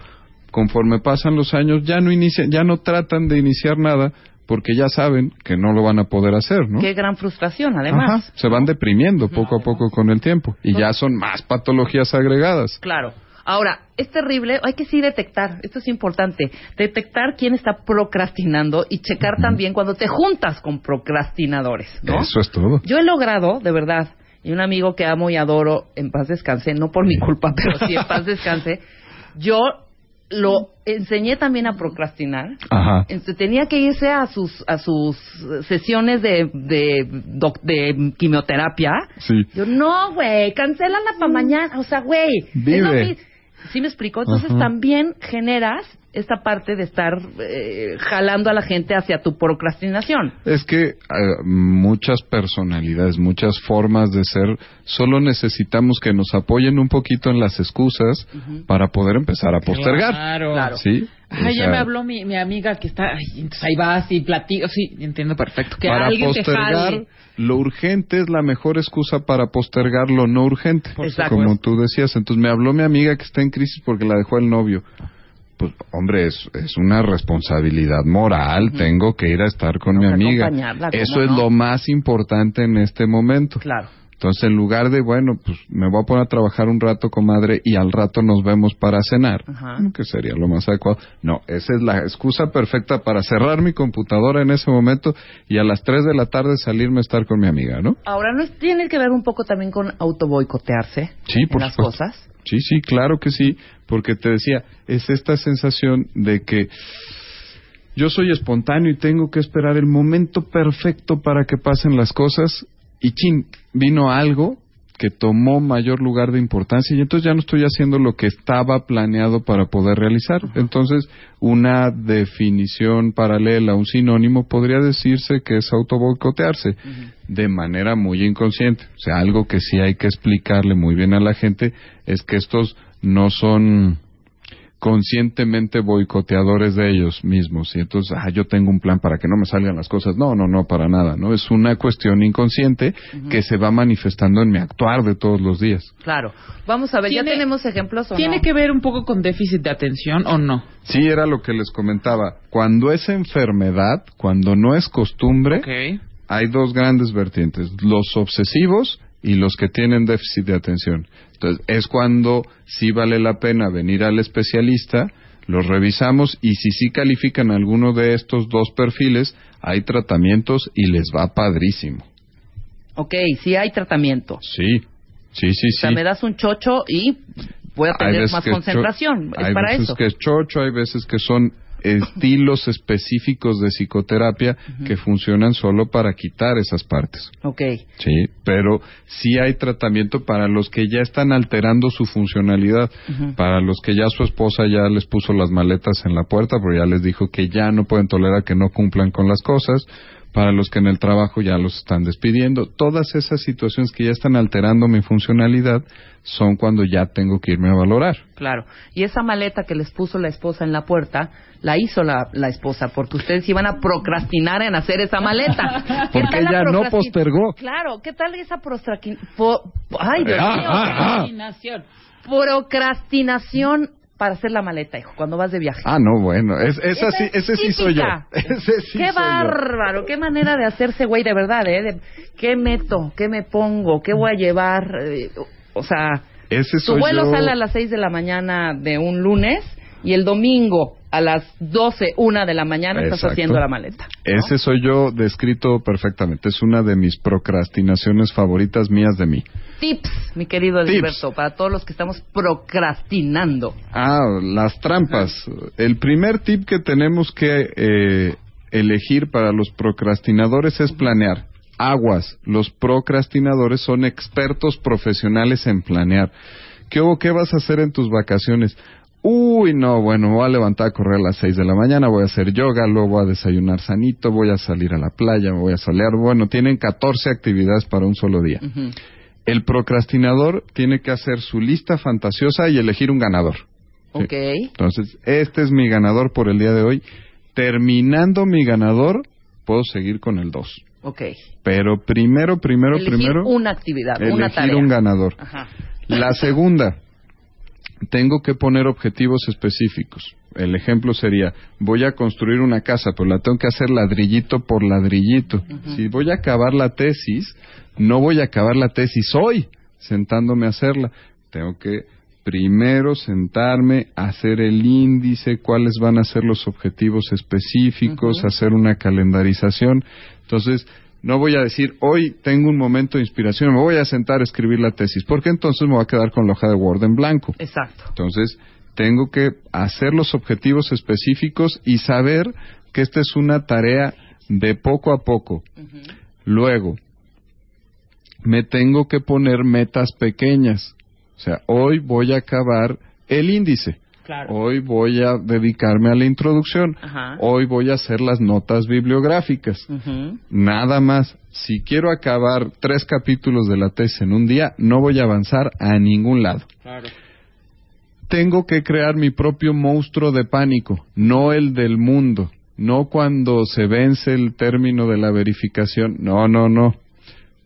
conforme pasan los años, ya no inician, ya no tratan de iniciar nada porque ya saben que no lo van a poder hacer, ¿no? Qué gran frustración, además. Ajá, se van deprimiendo poco a poco con el tiempo y ya son más patologías agregadas. Claro. Ahora, es terrible, hay que sí detectar, esto es importante, detectar quién está procrastinando y checar también cuando te juntas con procrastinadores, ¿no? Eso es todo. Yo he logrado, de verdad, y un amigo que amo y adoro, en paz descanse, no por mi culpa, pero sí en paz descanse, yo lo enseñé también a procrastinar. Ajá. Entonces, tenía que irse a sus a sus sesiones de de, doc- de quimioterapia. Sí. Yo, no, güey, cancélala para mañana. O sea, güey. es ¿Sí me explico? Entonces también generas esta parte de estar eh, jalando a la gente hacia tu procrastinación. Es que eh, muchas personalidades, muchas formas de ser, solo necesitamos que nos apoyen un poquito en las excusas para poder empezar a postergar. Claro. Claro. ¿Sí? Ay, ya me habló mi, mi amiga que está. Ay, entonces ahí vas y platico. Sí, entiendo perfecto. Que para alguien te postergar lo urgente es la mejor excusa para postergar lo no urgente, Exacto. como tú decías. Entonces me habló mi amiga que está en crisis porque la dejó el novio. Pues, hombre, es, es una responsabilidad moral. Tengo que ir a estar con mi amiga. acompañarla, ¿cómo Eso es lo más importante en este momento. Claro. Entonces, en lugar de, bueno, pues me voy a poner a trabajar un rato, comadre, y al rato nos vemos para cenar, Ajá. que sería lo más adecuado. No, esa es la excusa perfecta para cerrar mi computadora en ese momento y a las 3 de la tarde salirme a estar con mi amiga, ¿no? Ahora, ¿no tiene que ver un poco también con autoboicotearse Sí, en por las supuesto. cosas? Sí, sí, claro que sí, porque te decía, es esta sensación de que yo soy espontáneo y tengo que esperar el momento perfecto para que pasen las cosas y chin, vino algo que tomó mayor lugar de importancia y entonces ya no estoy haciendo lo que estaba planeado para poder realizar. Entonces, una definición paralela, un sinónimo, podría decirse que es autoboicotearse de manera muy inconsciente. O sea, algo que sí hay que explicarle muy bien a la gente es que estos no son conscientemente boicoteadores de ellos mismos. Y entonces ah, yo tengo un plan para que no me salgan las cosas no no no para nada no es una cuestión inconsciente que se va manifestando en mi actuar de todos los días. Claro. Vamos a ver, ¿ya tenemos ejemplos o ¿Tiene no? que ver un poco con déficit de atención o no? sí era lo que les comentaba. Cuando es enfermedad cuando no es costumbre hay dos grandes vertientes, los obsesivos y los que tienen déficit de atención. Entonces, es cuando sí vale la pena venir al especialista, los revisamos y si sí califican alguno de estos dos perfiles, hay tratamientos y les va padrísimo. Ok, sí hay tratamiento. Sí, sí, sí, O sea, sí. me das un chocho y voy a tener más concentración. Es hay para veces eso. que es chocho, hay veces que son estilos específicos de psicoterapia que funcionan solo para quitar esas partes. Ok. Sí, pero sí hay tratamiento para los que ya están alterando su funcionalidad, para los que ya su esposa ya les puso las maletas en la puerta, porque ya les dijo que ya no pueden tolerar que no cumplan con las cosas, para los que en el trabajo ya los están despidiendo. Todas esas situaciones que ya están alterando mi funcionalidad son cuando ya tengo que irme a valorar. Claro. Y esa maleta que les puso la esposa en la puerta, la hizo la, la esposa, porque ustedes iban a procrastinar en hacer esa maleta. [laughs] ¿Qué Porque tal la ella no postergó. Claro, ¿qué tal esa po- Ay, Dios Ah, mío. ah, ah. Procrastinación para hacer la maleta, hijo, cuando vas de viaje. Ah, no, bueno, es, esa Esa sí, es ese sí soy yo. [laughs] Ese sí qué soy yo. bárbaro, qué manera de hacerse güey de verdad, ¿eh? De, ¿Qué meto? ¿Qué me pongo? ¿Qué voy a llevar? Eh, o sea, Ese tu soy vuelo yo. sale a las 6 de la mañana de un lunes y el domingo a las 12, una de la mañana estás haciendo la maleta. Ese soy yo descrito perfectamente. Es una de mis procrastinaciones favoritas mías de mí. Tips, mi querido Tips. Alberto, para todos los que estamos procrastinando. Ah, las trampas. El primer tip que tenemos que eh, elegir para los procrastinadores es planear. Aguas, los procrastinadores son expertos profesionales en planear. ¿Qué? ¿Qué vas a hacer en tus vacaciones? Uy, no, bueno, me voy a levantar a correr a las 6 de la mañana, voy a hacer yoga, luego voy a desayunar sanito, voy a salir a la playa, me voy a solear. Bueno, tienen 14 actividades para un solo día. El procrastinador tiene que hacer su lista fantasiosa y elegir un ganador. Sí. Ok. Entonces, este es mi ganador por el día de hoy. Terminando mi ganador, puedo seguir con el 2. Ok. Pero primero, primero, Elegir primero, una actividad, una elegir tarea. un ganador. Ajá. La segunda, tengo que poner objetivos específicos. El ejemplo sería, voy a construir una casa, pero la tengo que hacer ladrillito por ladrillito. Si voy a acabar la tesis, no voy a acabar la tesis hoy, sentándome a hacerla. Tengo que primero sentarme, hacer el índice, cuáles van a ser los objetivos específicos, hacer una calendarización. Entonces, no voy a decir, hoy tengo un momento de inspiración, me voy a sentar a escribir la tesis, porque entonces me voy a quedar con la hoja de Word en blanco. Exacto. Entonces, tengo que hacer los objetivos específicos y saber que esta es una tarea de poco a poco. Luego, me tengo que poner metas pequeñas. O sea, hoy voy a acabar el índice. Claro. Hoy voy a dedicarme a la introducción. Ajá. Hoy voy a hacer las notas bibliográficas. Nada más. Si quiero acabar tres capítulos de la tesis en un día, no voy a avanzar a ningún lado. Tengo que crear mi propio monstruo de pánico, no el del mundo. No cuando se vence el término de la verificación. No, no, no.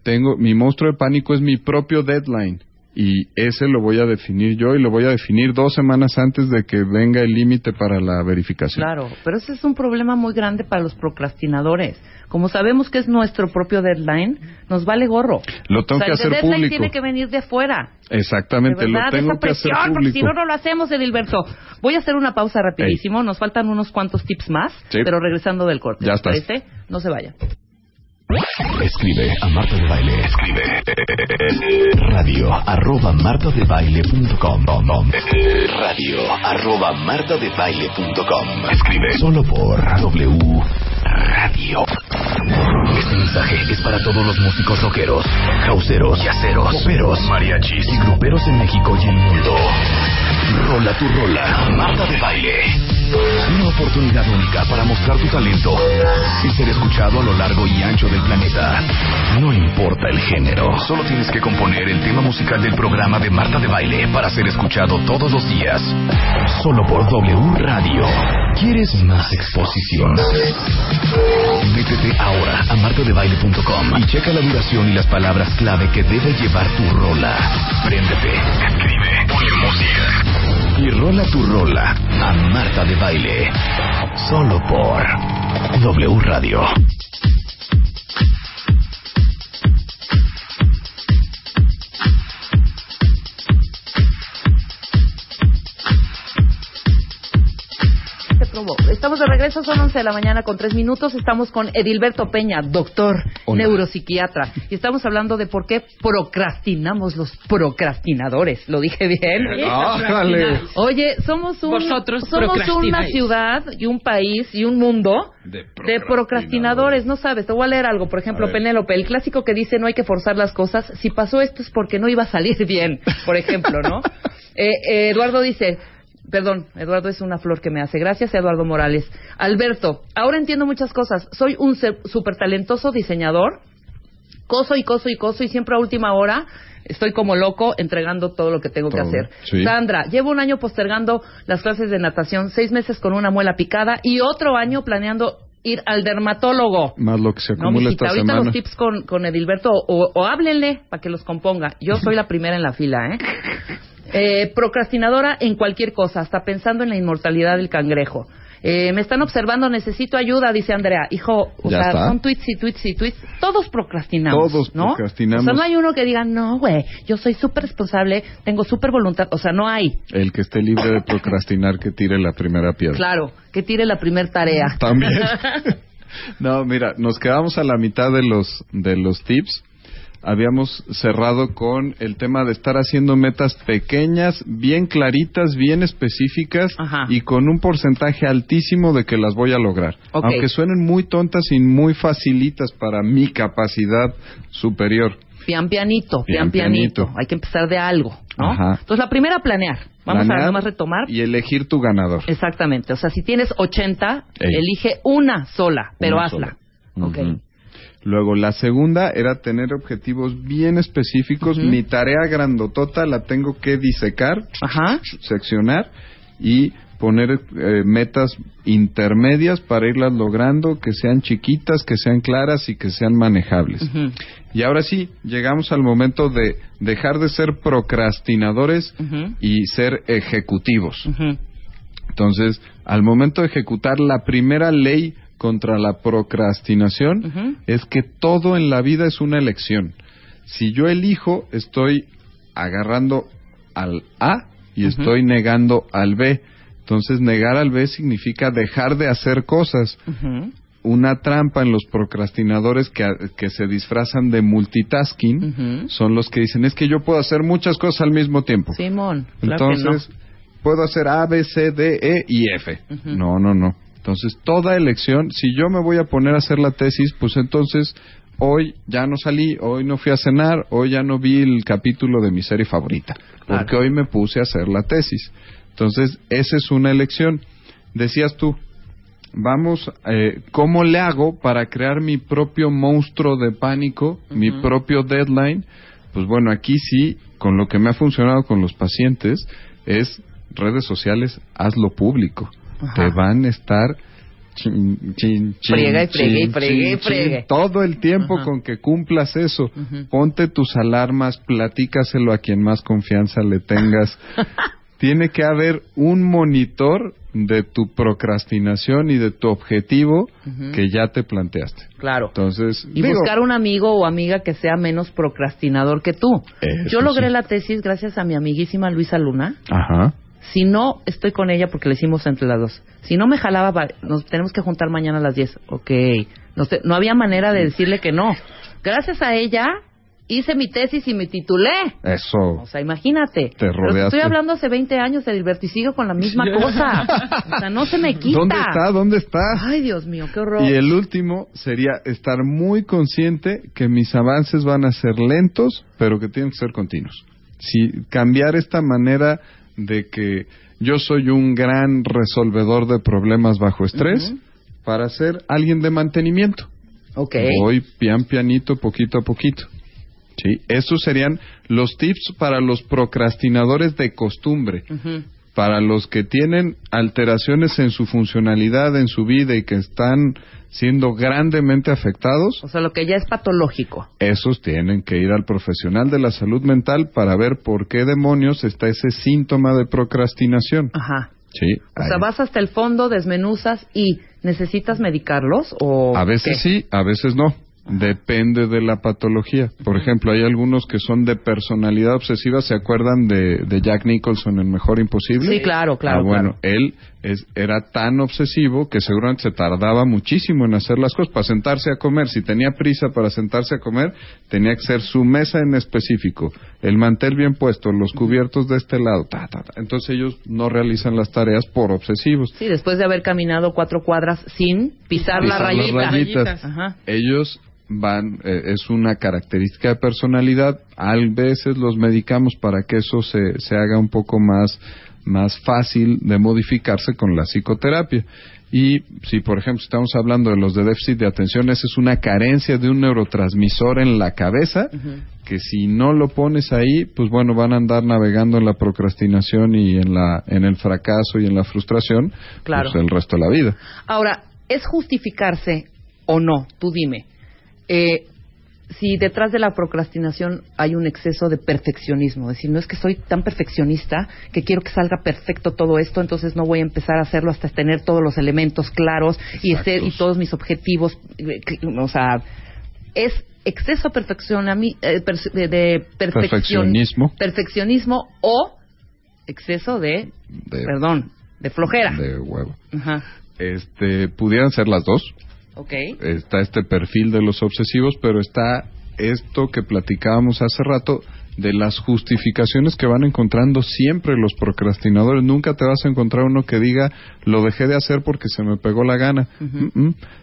Tengo mi monstruo de pánico es mi propio deadline y ese lo voy a definir yo y lo voy a definir dos semanas antes de que venga el límite para la verificación. Claro, pero ese es un problema muy grande para los procrastinadores. Como sabemos que es nuestro propio deadline, nos vale gorro. Lo tengo o sea, que el hacer deadline público. tiene que venir de fuera. Exactamente, de verdad, lo tengo esa que hacer porque si público. no, no lo hacemos, Edilberto. Voy a hacer una pausa rapidísimo. Nos faltan unos cuantos tips más, Sí. pero regresando del corte. Ya ¿les estás. parece? No se vayan. Escribe a Marta de Baile. Escribe. Radio arroba martadebaile.com. Radio arroba martadebaile.com. Escribe solo por W Radio. Este mensaje es para todos los músicos rockeros, causeros, yaceros, poperos, mariachis y gruperos en México y el mundo. Rola tu rola, Marta de Baile. Una oportunidad única para mostrar tu talento y ser escuchado a lo largo y ancho del planeta. No importa el género, solo tienes que componer el tema musical del programa de Marta de Baile para ser escuchado todos los días. Solo por W Radio. ¿Quieres más exposición? Métete ahora a martadebaile.com y checa la duración y las palabras clave que debe llevar tu rola. Préndete, escribe, ponle música y rola tu rola a Marta de Baile. Solo por W Radio. Regreso, son 11 de la mañana con 3 minutos. Estamos con Edilberto Peña, doctor, Hola. neuropsiquiatra. Y estamos hablando de por qué procrastinamos los procrastinadores. ¿Lo dije bien? ¡Ájale! Oye, somos, un, Vosotros somos una ciudad y un país y un mundo De de procrastinadores. No sabes, te voy a leer algo. Por ejemplo. Penélope, el clásico que dice no hay que forzar las cosas. Si pasó esto es porque no iba a salir [laughs] bien, por ejemplo, ¿no? [laughs] Eh, eh, Eduardo dice, perdón, Eduardo es una flor que me hace. Gracias, Eduardo Morales. Alberto, ahora entiendo muchas cosas. Soy un súper talentoso diseñador. Coso y coso y coso y siempre a última hora estoy como loco entregando todo lo que tengo que hacer. sí. Sandra, llevo un año postergando las clases de natación, seis meses con una muela picada y otro año planeando ir al dermatólogo. Más lo que se No, acumula mijita, esta ahorita semana. los tips con, con Edilberto o, o háblenle para que los componga. Yo soy la primera en la fila, ¿eh? [laughs] Eh, procrastinadora en cualquier cosa, hasta pensando en la inmortalidad del cangrejo. Eh, me están observando, necesito ayuda, dice Andrea. Hijo, o Ya sea, está. son tweets y tweets y tweets. Todos procrastinamos. Todos ¿no? procrastinamos. O sea, no hay uno que diga, no, güey, yo soy súper responsable, tengo súper voluntad. O sea, no hay. El que esté libre de procrastinar que tire la primera piedra. Claro, que tire la primer tarea. También. [laughs] no, mira, nos quedamos a la mitad de los de los tips. Habíamos cerrado con el tema de estar haciendo metas pequeñas, bien claritas, bien específicas Ajá. y con un porcentaje altísimo de que las voy a lograr. Aunque suenen muy tontas y muy facilitas para mi capacidad superior. Pian pianito, pian Pian pianito. pianito. Hay que empezar de algo, ¿no? Ajá. Entonces, la primera, planear. Vamos a nomás retomar. Y elegir tu ganador. Exactamente. O sea, si tienes 80, Ey. elige una sola, pero Una hazla. sola. Ok. Luego, la segunda era tener objetivos bien específicos. Mi tarea grandotota la tengo que disecar, Ajá. seccionar y poner eh, metas intermedias para irlas logrando, que sean chiquitas, que sean claras y que sean manejables. Y ahora sí, llegamos al momento de dejar de ser procrastinadores y ser ejecutivos. Entonces, al momento de ejecutar la primera ley contra la procrastinación es que todo en la vida es una elección. Si yo elijo, estoy agarrando al A y estoy negando al B. Entonces, negar al B significa dejar de hacer cosas. Una trampa en los procrastinadores que, que se disfrazan de multitasking son los que dicen, es que yo puedo hacer muchas cosas al mismo tiempo. Simón, claro Entonces, puedo hacer A, B, C, D, E y F. No, no, no. Entonces, toda elección, si yo me voy a poner a hacer la tesis, pues entonces hoy ya no salí, hoy no fui a cenar, hoy ya no vi el capítulo de mi serie favorita, porque Claro. hoy me puse a hacer la tesis. Entonces, esa es una elección. Decías tú, vamos, eh, ¿cómo le hago para crear mi propio monstruo de pánico, mi propio deadline? Pues bueno, aquí sí, con lo que me ha funcionado con los pacientes, es redes sociales, hazlo público. Ajá. Te van a estar chin, chin, chin, y todo el tiempo Ajá. con que cumplas eso. Ponte tus alarmas, platícaselo a quien más confianza le tengas. [laughs] Tiene que haber un monitor de tu procrastinación y de tu objetivo que ya te planteaste. Claro. Entonces, Y digo, buscar un amigo o amiga que sea menos procrastinador que tú. Yo logré sí. la tesis gracias a mi amiguísima Luisa Luna. Ajá. Si no, estoy con ella porque la hicimos entre las dos. Si no me jalaba, nos tenemos que juntar mañana a las 10. Ok. No, sé, no había manera de decirle que no. Gracias a ella, hice mi tesis y me titulé. Eso. O sea, imagínate. Te Pero rodeaste. estoy hablando hace 20 años de sigo con la misma [laughs] cosa. O sea, no se me quita. ¿Dónde está? ¿Dónde está? Ay, Dios mío, qué horror. Y el último sería estar muy consciente que mis avances van a ser lentos, pero que tienen que ser continuos. Si cambiar esta manera de que yo soy un gran resolvedor de problemas bajo estrés para ser alguien de mantenimiento. Ok. Voy pian pianito, poquito a poquito. Sí, esos serían los tips para los procrastinadores de costumbre Ujú. Para los que tienen alteraciones en su funcionalidad, en su vida y que están siendo grandemente afectados, O sea, lo que ya es patológico. esos tienen que ir al profesional de la salud mental para ver por qué demonios está ese síntoma de procrastinación. Ajá. Sí, O sea, vas hasta el fondo, desmenuzas y ¿necesitas medicarlos o a veces qué? sí, a veces no. Depende de la patología. Por ejemplo, hay algunos que son de personalidad obsesiva. ¿Se acuerdan de, de Jack Nicholson en Mejor Imposible? Sí, claro, claro, Ah, bueno, claro. él es, era tan obsesivo que seguramente se tardaba muchísimo en hacer las cosas. Para sentarse a comer, si tenía prisa para sentarse a comer, tenía que ser su mesa en específico, el mantel bien puesto, los cubiertos de este lado. ta, ta, ta. Entonces ellos no realizan las tareas por obsesivos. Sí, después de haber caminado cuatro cuadras sin pisar, la Pisar las rayita. rayitas. Ajá. Ellos van, eh, es una característica de personalidad. A veces los medicamos para que eso se, se haga un poco más, más fácil de modificarse con la psicoterapia. Y si, por ejemplo, estamos hablando de los de déficit de atención, esa es una carencia de un neurotransmisor en la cabeza, que si no lo pones ahí, pues bueno, van a andar navegando en la procrastinación y en, la, en el fracaso y en la frustración Claro. pues, el resto de la vida. Ahora, ¿es justificarse o no? Tú dime. Eh, si detrás de la procrastinación hay un exceso de perfeccionismo, es decir, no es que soy tan perfeccionista que quiero que salga perfecto todo esto, entonces no voy a empezar a hacerlo hasta tener todos los elementos claros y, y todos mis objetivos, eh, o sea, es exceso eh, de perfeccionismo. perfeccionismo o exceso de, perdón, de flojera. De huevo. Este, pudieran ser las dos. Okay. Está este perfil de los obsesivos, pero está esto que platicábamos hace rato de las justificaciones que van encontrando siempre los procrastinadores. Nunca te vas a encontrar uno que diga, lo dejé de hacer porque se me pegó la gana.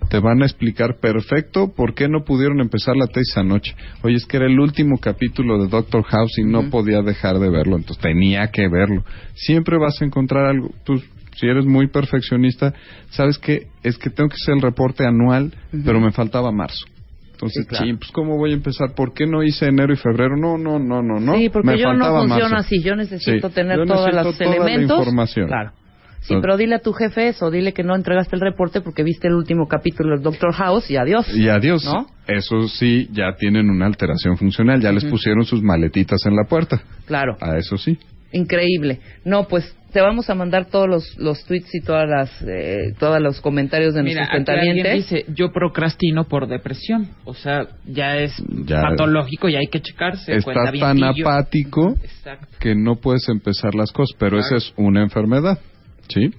Te van a explicar perfecto por qué no pudieron empezar la tesis anoche. Oye, es que era el último capítulo de Doctor House y no podía dejar de verlo, entonces tenía que verlo. Siempre vas a encontrar algo. Pues, si eres muy perfeccionista, sabes que es que tengo que hacer el reporte anual, pero me faltaba marzo. Entonces, sí, pues ¿cómo voy a empezar? ¿Por qué no hice enero y febrero? No, no, no, no, no. Sí, porque yo no funciono así. Yo necesito tener todos los elementos. La información. Claro. Sí, pero dile a tu jefe eso, dile que no entregaste el reporte porque viste el último capítulo del Doctor House y adiós. Y adiós. ¿no? Eso sí, ya tienen una alteración funcional, ya les pusieron sus maletitas en la puerta. Claro. A eso sí. Increíble. No, pues te vamos a mandar todos los, los tweets y todas las eh, todos los comentarios de Mira, nuestros alguien dice, yo procrastino por depresión. O sea, ya es patológico y hay que checarse. Estás tan apático que no puedes empezar las cosas, pero esa es una enfermedad, ¿sí?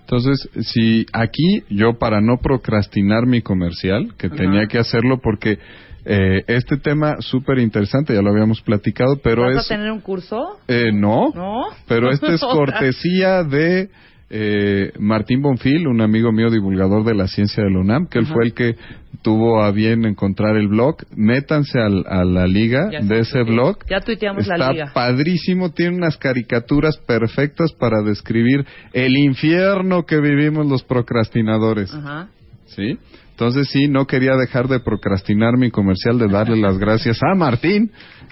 Entonces, si aquí yo para no procrastinar mi comercial, que tenía que hacerlo porque eh, este tema súper interesante, ya lo habíamos platicado, pero ¿Vas es... a tener un curso? Eh, no, no, pero este es [laughs] cortesía de eh, Martín Bonfil, un amigo mío divulgador de la ciencia de la UNAM, que él fue el que tuvo a bien encontrar el blog. Métanse al, a la liga de ese blog. Ya tuiteamos la liga. Está padrísimo, tiene unas caricaturas perfectas para describir el infierno que vivimos los procrastinadores. Ajá. ¿Sí? Entonces sí, no quería dejar de procrastinar mi comercial de darle las gracias a Martín,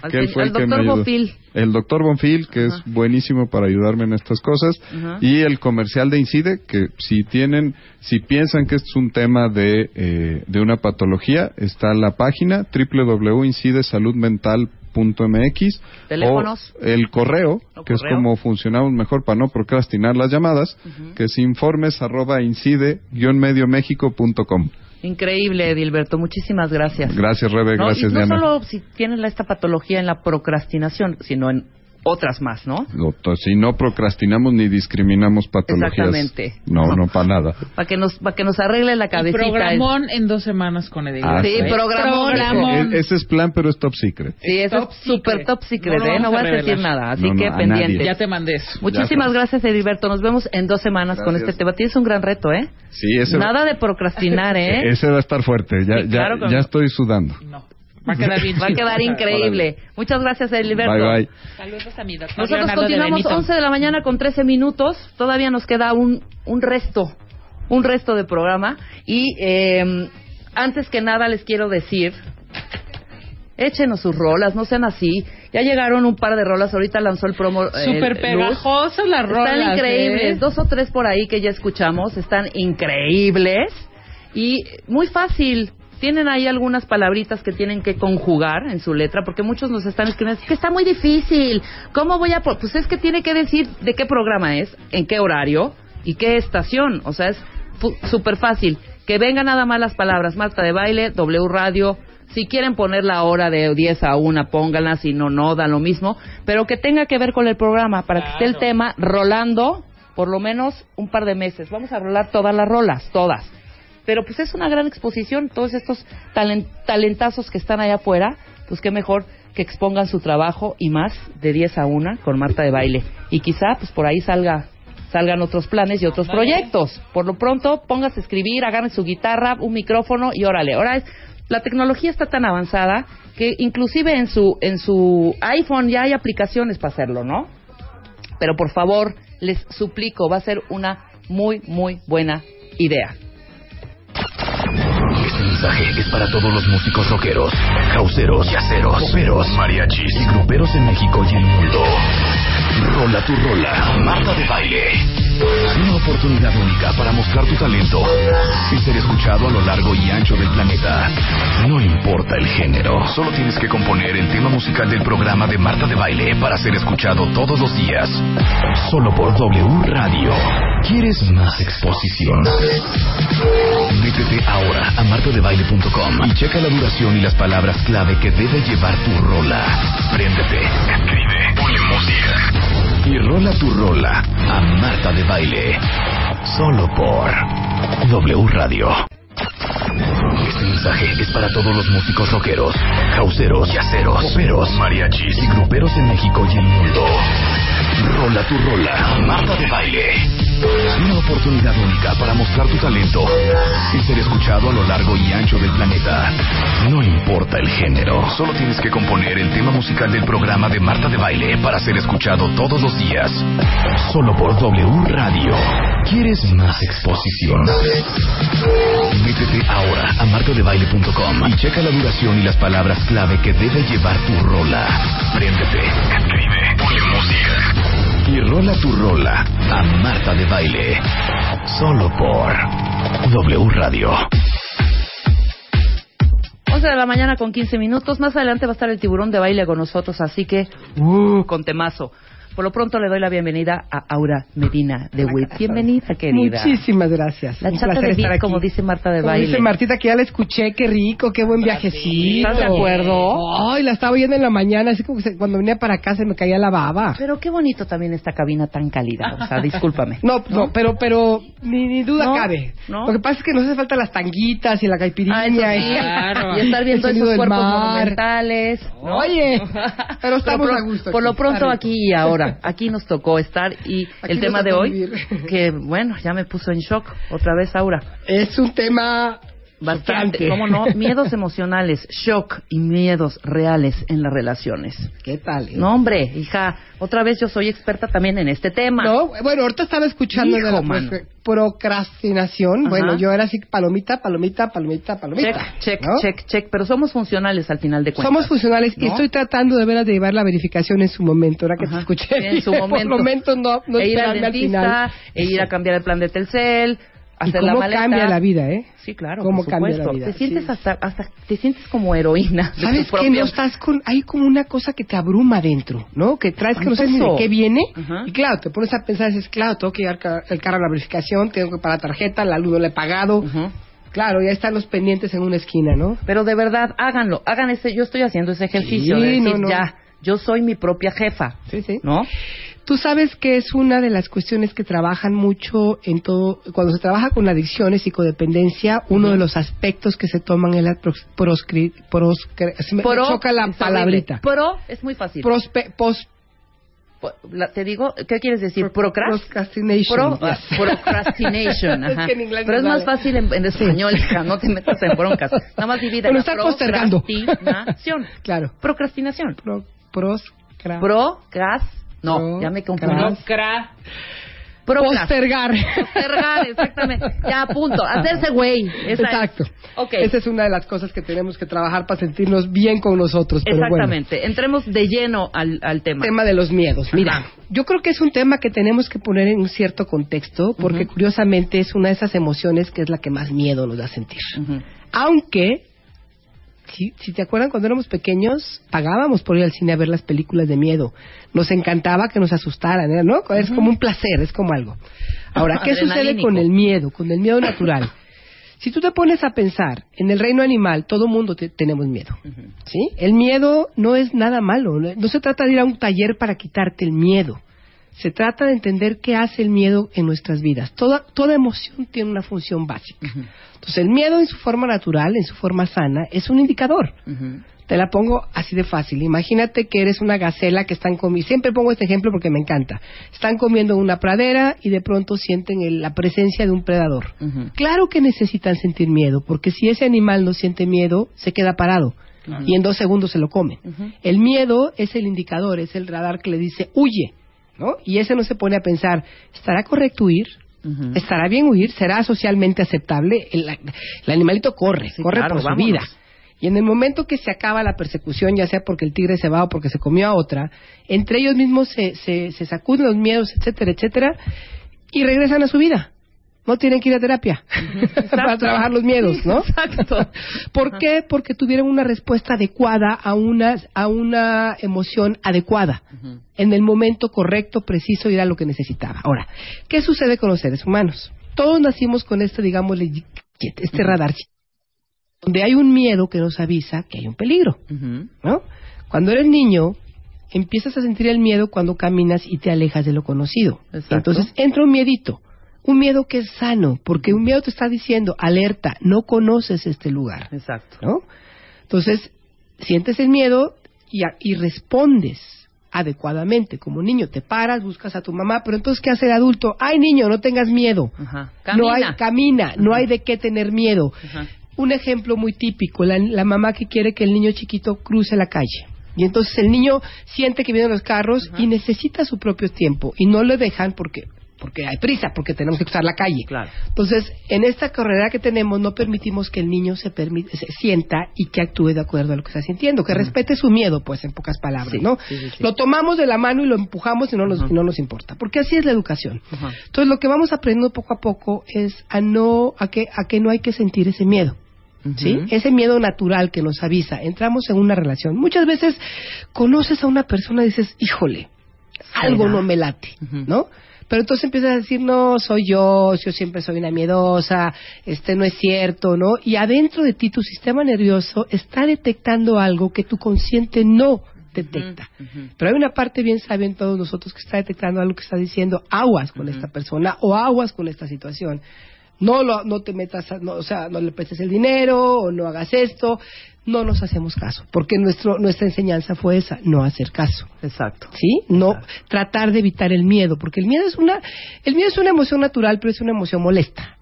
que él fue el, que me ayudó. El doctor Bonfil, que es buenísimo para ayudarme en estas cosas, y el comercial de Incide, que si tienen, si piensan que es un tema de, eh, de una patología, está la página www.incidesaludmental.mx Teléfonos. o el correo, que es como funcionamos mejor para no procrastinar las llamadas, que es informes arroba incide-mediomexico.com. Increíble, Edilberto. Muchísimas gracias. Gracias, Rebe. Gracias, no, No solo si tienes esta patología en la procrastinación, sino en otras más, ¿no? si no procrastinamos ni discriminamos patologías. Exactamente. No, no, [laughs] para nada. Para que nos, para que nos arregle la cabecita. programón en dos semanas con Edilberto. Ah, sí, ¿eh? programón. E-, ese es plan, pero es top secret. Sí, eso es súper top secret, no, ¿eh? No voy a decir nada, así que pendiente. Ya te mandé eso. Muchísimas gracias, Edilberto. Nos vemos en dos semanas con este tema. Tienes un gran reto, ¿eh? Sí, ese Nada de procrastinar, [laughs] ¿eh? Ese va a estar fuerte. Ya, ya, ya estoy sudando. No. Va a quedar bien. Va a quedar increíble. Muchas gracias, Edilberto. Bye, bye. Saludos a mi doctor Nosotros continuamos 11 de la mañana con 13 minutos. Todavía nos queda un, un resto, un resto de programa. Y eh, antes que nada les quiero decir, échenos sus rolas, no sean así. Ya llegaron un par de rolas, ahorita lanzó el promo. Eh, Súper pegajosas las rolas. Están increíbles, ¿eh? dos o tres por ahí que ya escuchamos, están increíbles. Y muy fácil, tienen ahí algunas palabritas que tienen que conjugar en su letra, porque muchos nos están escribiendo, es que está muy difícil, ¿cómo voy a...? Pues es que tiene que decir de qué programa es, en qué horario y qué estación, o sea, es súper fácil. Que vengan nada más las palabras, Marta de Baile, W Radio, si quieren poner la hora de 10 a 1, pónganla, si no, no, da lo mismo, pero que tenga que ver con el programa, para que esté el tema rolando por lo menos un par de meses. Vamos a rolar todas las rolas, todas pero pues es una gran exposición, todos estos talentazos que están allá afuera, pues qué mejor que expongan su trabajo y más de 10 a 1 con Marta de Baile. Y quizá pues por ahí salga salgan otros planes y otros proyectos. Por lo pronto, póngase a escribir, agarren su guitarra, un micrófono y órale. Ahora es, la tecnología está tan avanzada que inclusive en su en su iPhone ya hay aplicaciones para hacerlo, ¿no? Pero por favor, les suplico, va a ser una muy muy buena idea. Mensaje es para todos los músicos rockeros, causeros, yaceros, poperos, mariachis y gruperos en México y el mundo. Rola tu rola. Marta de baile. Una oportunidad única para mostrar tu talento y ser escuchado a lo largo y ancho del planeta. No importa el género, solo tienes que componer el tema musical del programa de Marta de Baile para ser escuchado todos los días. Solo por W Radio. ¿Quieres más exposición? Métete ahora a martadebaile.com y checa la duración y las palabras clave que debe llevar tu rola. Préndete, escribe, ponle música y rola tu rola a Marta de Baile. Solo por W Radio. Este mensaje es para todos los músicos rockeros, causeros, yaceros, poperos, mariachis y gruperos en México y el mundo. Rola tu rola, Marta de Baile. Una oportunidad única para mostrar tu talento y ser escuchado a lo largo y ancho del planeta. No importa el género, solo tienes que componer el tema musical del programa de Marta de Baile para ser escuchado todos los días. Solo por W Radio. ¿Quieres más exposición? Métete ahora a martadebaile.com y checa la duración y las palabras clave que debe llevar tu rola. Préndete, escribe, ponle música y rola tu rola a Marta de Baile. Solo por W Radio. 11 de la mañana con 15 minutos. Más adelante va a estar el tiburón de baile con nosotros, así que, uh, con temazo. Por lo pronto le doy la bienvenida a Aura Medina de WIT. Bienvenida, querida. Muchísimas gracias. La Un chata de estar aquí. como dice Marta de Como baile. dice Martita, que ya la escuché, qué rico, qué buen viajecito. ¿Estás de acuerdo? Ay, la estaba oyendo en la mañana, así como que cuando venía para acá se me caía la baba. Pero qué bonito también esta cabina tan cálida. O sea, discúlpame. No, no, pero, pero, ni, ni duda ¿No? cabe. ¿No? Lo que pasa es que nos hace falta las tanguitas y la caipirinha. Ah, y, Claro. [laughs] Y estar viendo esos cuerpos mar. monumentales. ¿no? Oye, [laughs] pero estamos por, a gusto Por aquí, lo pronto aquí y ahora. Aquí nos tocó estar y Aquí el tema de hoy, vivir. que bueno, ya me puso en shock otra vez Aura. Es un tema Bastante. ¿cómo no? [laughs] Miedos emocionales, shock y miedos reales en las relaciones. ¿Qué tal? eh? No, hombre, hija, otra vez yo soy experta también en este tema. No, bueno, ahorita estaba escuchando de Hijo, la mano. pro- procrastinación. Ajá. Bueno, yo era así, palomita, palomita, palomita, palomita. Check, check, ¿no? check, check, pero somos funcionales al final de cuentas. Somos funcionales y ¿no? estoy tratando de veras de llevar la verificación en su momento, ahora que Ajá. te escuché. En su [laughs] Por momento. momento no, no e ir al esperarme al final. dentista, e ir a cambiar el plan de Telcel, Y hacer la cómo maleta. cambia la vida, ¿eh? Sí, claro, Cómo por cambia la vida, Te sientes sí. hasta, hasta, te sientes como heroína. ¿Sabes qué? No estás con, hay como una cosa que te abruma dentro, ¿no? Que traes que no sabes ni de qué viene. Y claro, te pones a pensar, dices, claro, tengo que llevar el carro a la verificación, tengo que pagar la tarjeta, la luz no la he pagado. Claro, ya están los pendientes en una esquina, ¿no? Pero de verdad, háganlo, hagan ese, yo estoy haciendo ese ejercicio Sí, de decir, no, no. ya, yo soy mi propia jefa, Sí, sí. ¿no? Tú sabes que es una de las cuestiones que trabajan mucho en todo, cuando se trabaja con adicciones y codependencia, uno de los aspectos que se toman es la pros, proscri- proscri- se me, me Pro, choca la palabrita. Pro es muy fácil. Prospe- pos- te digo, ¿qué quieres decir? Procrast. procrastination. Pro, ah, yes. procrastination. [laughs] Es ajá. que Pero es más fácil en, en español, hija, no te metas en broncas. Nada más divide la estar postergando. procrastinación. [laughs] Claro. Procrastinación. Pro, Procras. No, Pro- ya me confundí. Cra. Postergar. Postergar, exactamente. Ya, punto. [laughs] Hacerse güey. Esa es. Exacto. Ok. Esa es una de las cosas que tenemos que trabajar para sentirnos bien con nosotros. Pero bueno. Exactamente. Entremos de lleno al, al tema. tema de los miedos. Mira, Ajá. yo creo que es un tema que tenemos que poner en un cierto contexto, porque curiosamente es una de esas emociones que es la que más miedo nos da sentir. Aunque, si, si te acuerdan, cuando éramos pequeños, pagábamos por ir al cine a ver las películas de miedo. Nos encantaba que nos asustaran, ¿eh? ¿no? Es como un placer, es como algo. Ahora, ¿qué sucede con el miedo, con el miedo natural? Si tú te pones a pensar, en el reino animal todo mundo te- tenemos miedo. ¿Sí? El miedo no es nada malo. No no se trata de ir a un taller para quitarte el miedo. Se trata de entender qué hace el miedo en nuestras vidas. Toda, toda emoción tiene una función básica. Entonces, el miedo en su forma natural, en su forma sana, es un indicador. Te la pongo así de fácil. Imagínate que eres una gacela que están comiendo. Siempre pongo este ejemplo porque me encanta. Están comiendo en una pradera y de pronto sienten el- la presencia de un predador. Claro que necesitan sentir miedo, porque si ese animal no siente miedo, se queda parado. Y en dos segundos se lo come. Ujú. El miedo es el indicador, es el radar que le dice huye. ¿No? Y ese no se pone a pensar, ¿estará correcto huir? ¿Estará bien huir? ¿Será socialmente aceptable? El, el animalito corre, Sí, corre claro, por su vámonos. vida. Y en el momento que se acaba la persecución, ya sea porque el tigre se va o porque se comió a otra, entre ellos mismos se, se, se sacuden los miedos, etcétera, etcétera, y regresan a su vida. No tienen que ir a terapia [laughs] para trabajar los miedos, ¿no? Exacto. ¿Por qué? Porque tuvieron una respuesta adecuada a una, a una emoción adecuada, en el momento correcto, preciso y era lo que necesitaba. Ahora, ¿qué sucede con los seres humanos? Todos nacimos con este, digamos, este radar, donde hay un miedo que nos avisa que hay un peligro, ¿no? Cuando eres niño, empiezas a sentir el miedo cuando caminas y te alejas de lo conocido. Exacto. Entonces entra un miedito. Un miedo que es sano, porque un miedo te está diciendo, alerta, no conoces este lugar. Exacto. ¿no? Entonces, sientes el miedo y, a- y respondes adecuadamente. Como niño, te paras, buscas a tu mamá, pero entonces, ¿qué hace el adulto? Ay, niño, no tengas miedo. Ajá. No hay, Camina. camina, no hay de qué tener miedo. Ajá. Un ejemplo muy típico, la, la mamá que quiere que el niño chiquito cruce la calle. Y entonces el niño siente que vienen los carros y necesita su propio tiempo y no le dejan porque porque hay prisa, porque tenemos que cruzar la calle. Claro. Entonces, en esta carrera que tenemos, no permitimos que el niño se, permi- se sienta y que actúe de acuerdo a lo que está sintiendo, que respete su miedo, pues, en pocas palabras, Sí, ¿no? sí, sí, sí. Lo tomamos de la mano y lo empujamos y no nos, y no nos importa, porque así es la educación. Entonces, lo que vamos aprendiendo poco a poco es a no, a que, a que no hay que sentir ese miedo. ¿Sí? Ese miedo natural que nos avisa. Entramos en una relación. Muchas veces conoces a una persona y dices, híjole, algo no me late. ¿no? Pero entonces empiezas a decir, no, soy yo, yo siempre soy una miedosa, este no es cierto, ¿no? Y adentro de ti tu sistema nervioso está detectando algo que tu consciente no detecta. Pero hay una parte bien sabia en todos nosotros que está detectando algo que está diciendo aguas con esta persona o aguas con esta situación. No lo, no te metas, a- no, o sea, no le prestes el dinero o no hagas esto. No nos hacemos caso, porque nuestro, nuestra enseñanza fue esa, no hacer caso. Exacto. ¿sí? No tratar de evitar el miedo, porque el miedo es una el miedo es una emoción natural, pero es una emoción molesta.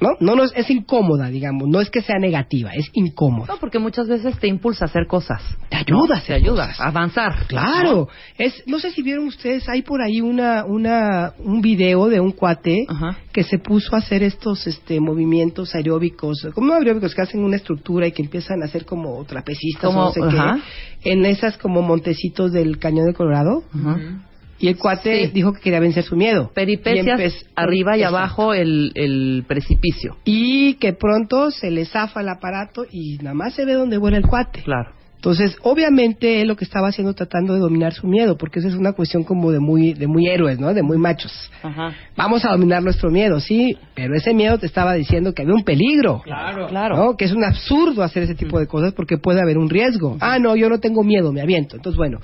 ¿no? No nos es incómoda, digamos, no es que sea negativa, es incómoda. No, porque muchas veces te impulsa a hacer cosas. Te ayuda, a Te ayuda a avanzar. Claro, es no sé si vieron ustedes, hay por ahí una una un video de un cuate que se puso a hacer estos este movimientos aeróbicos, como aeróbicos que hacen una estructura y que empiezan a hacer como trapecistas Como- o no sé ajá. qué, en esas como montecitos del Cañón de Colorado. Ajá. Y el cuate Sí. dijo que quería vencer su miedo. Peripecias Y arriba y Exacto. abajo el, el precipicio. Y que pronto se le zafa el aparato y nada más se ve donde vuela el cuate. Claro. Entonces, obviamente, él lo que estaba haciendo tratando de dominar su miedo, porque eso es una cuestión como de muy, de muy héroes, ¿no? De muy machos. Ajá. Vamos a dominar nuestro miedo, sí, pero ese miedo te estaba diciendo que había un peligro. Claro. Claro. ¿no? Que es un absurdo hacer ese tipo de cosas porque puede haber un riesgo. Ah, no, yo no tengo miedo, me aviento. Entonces, bueno,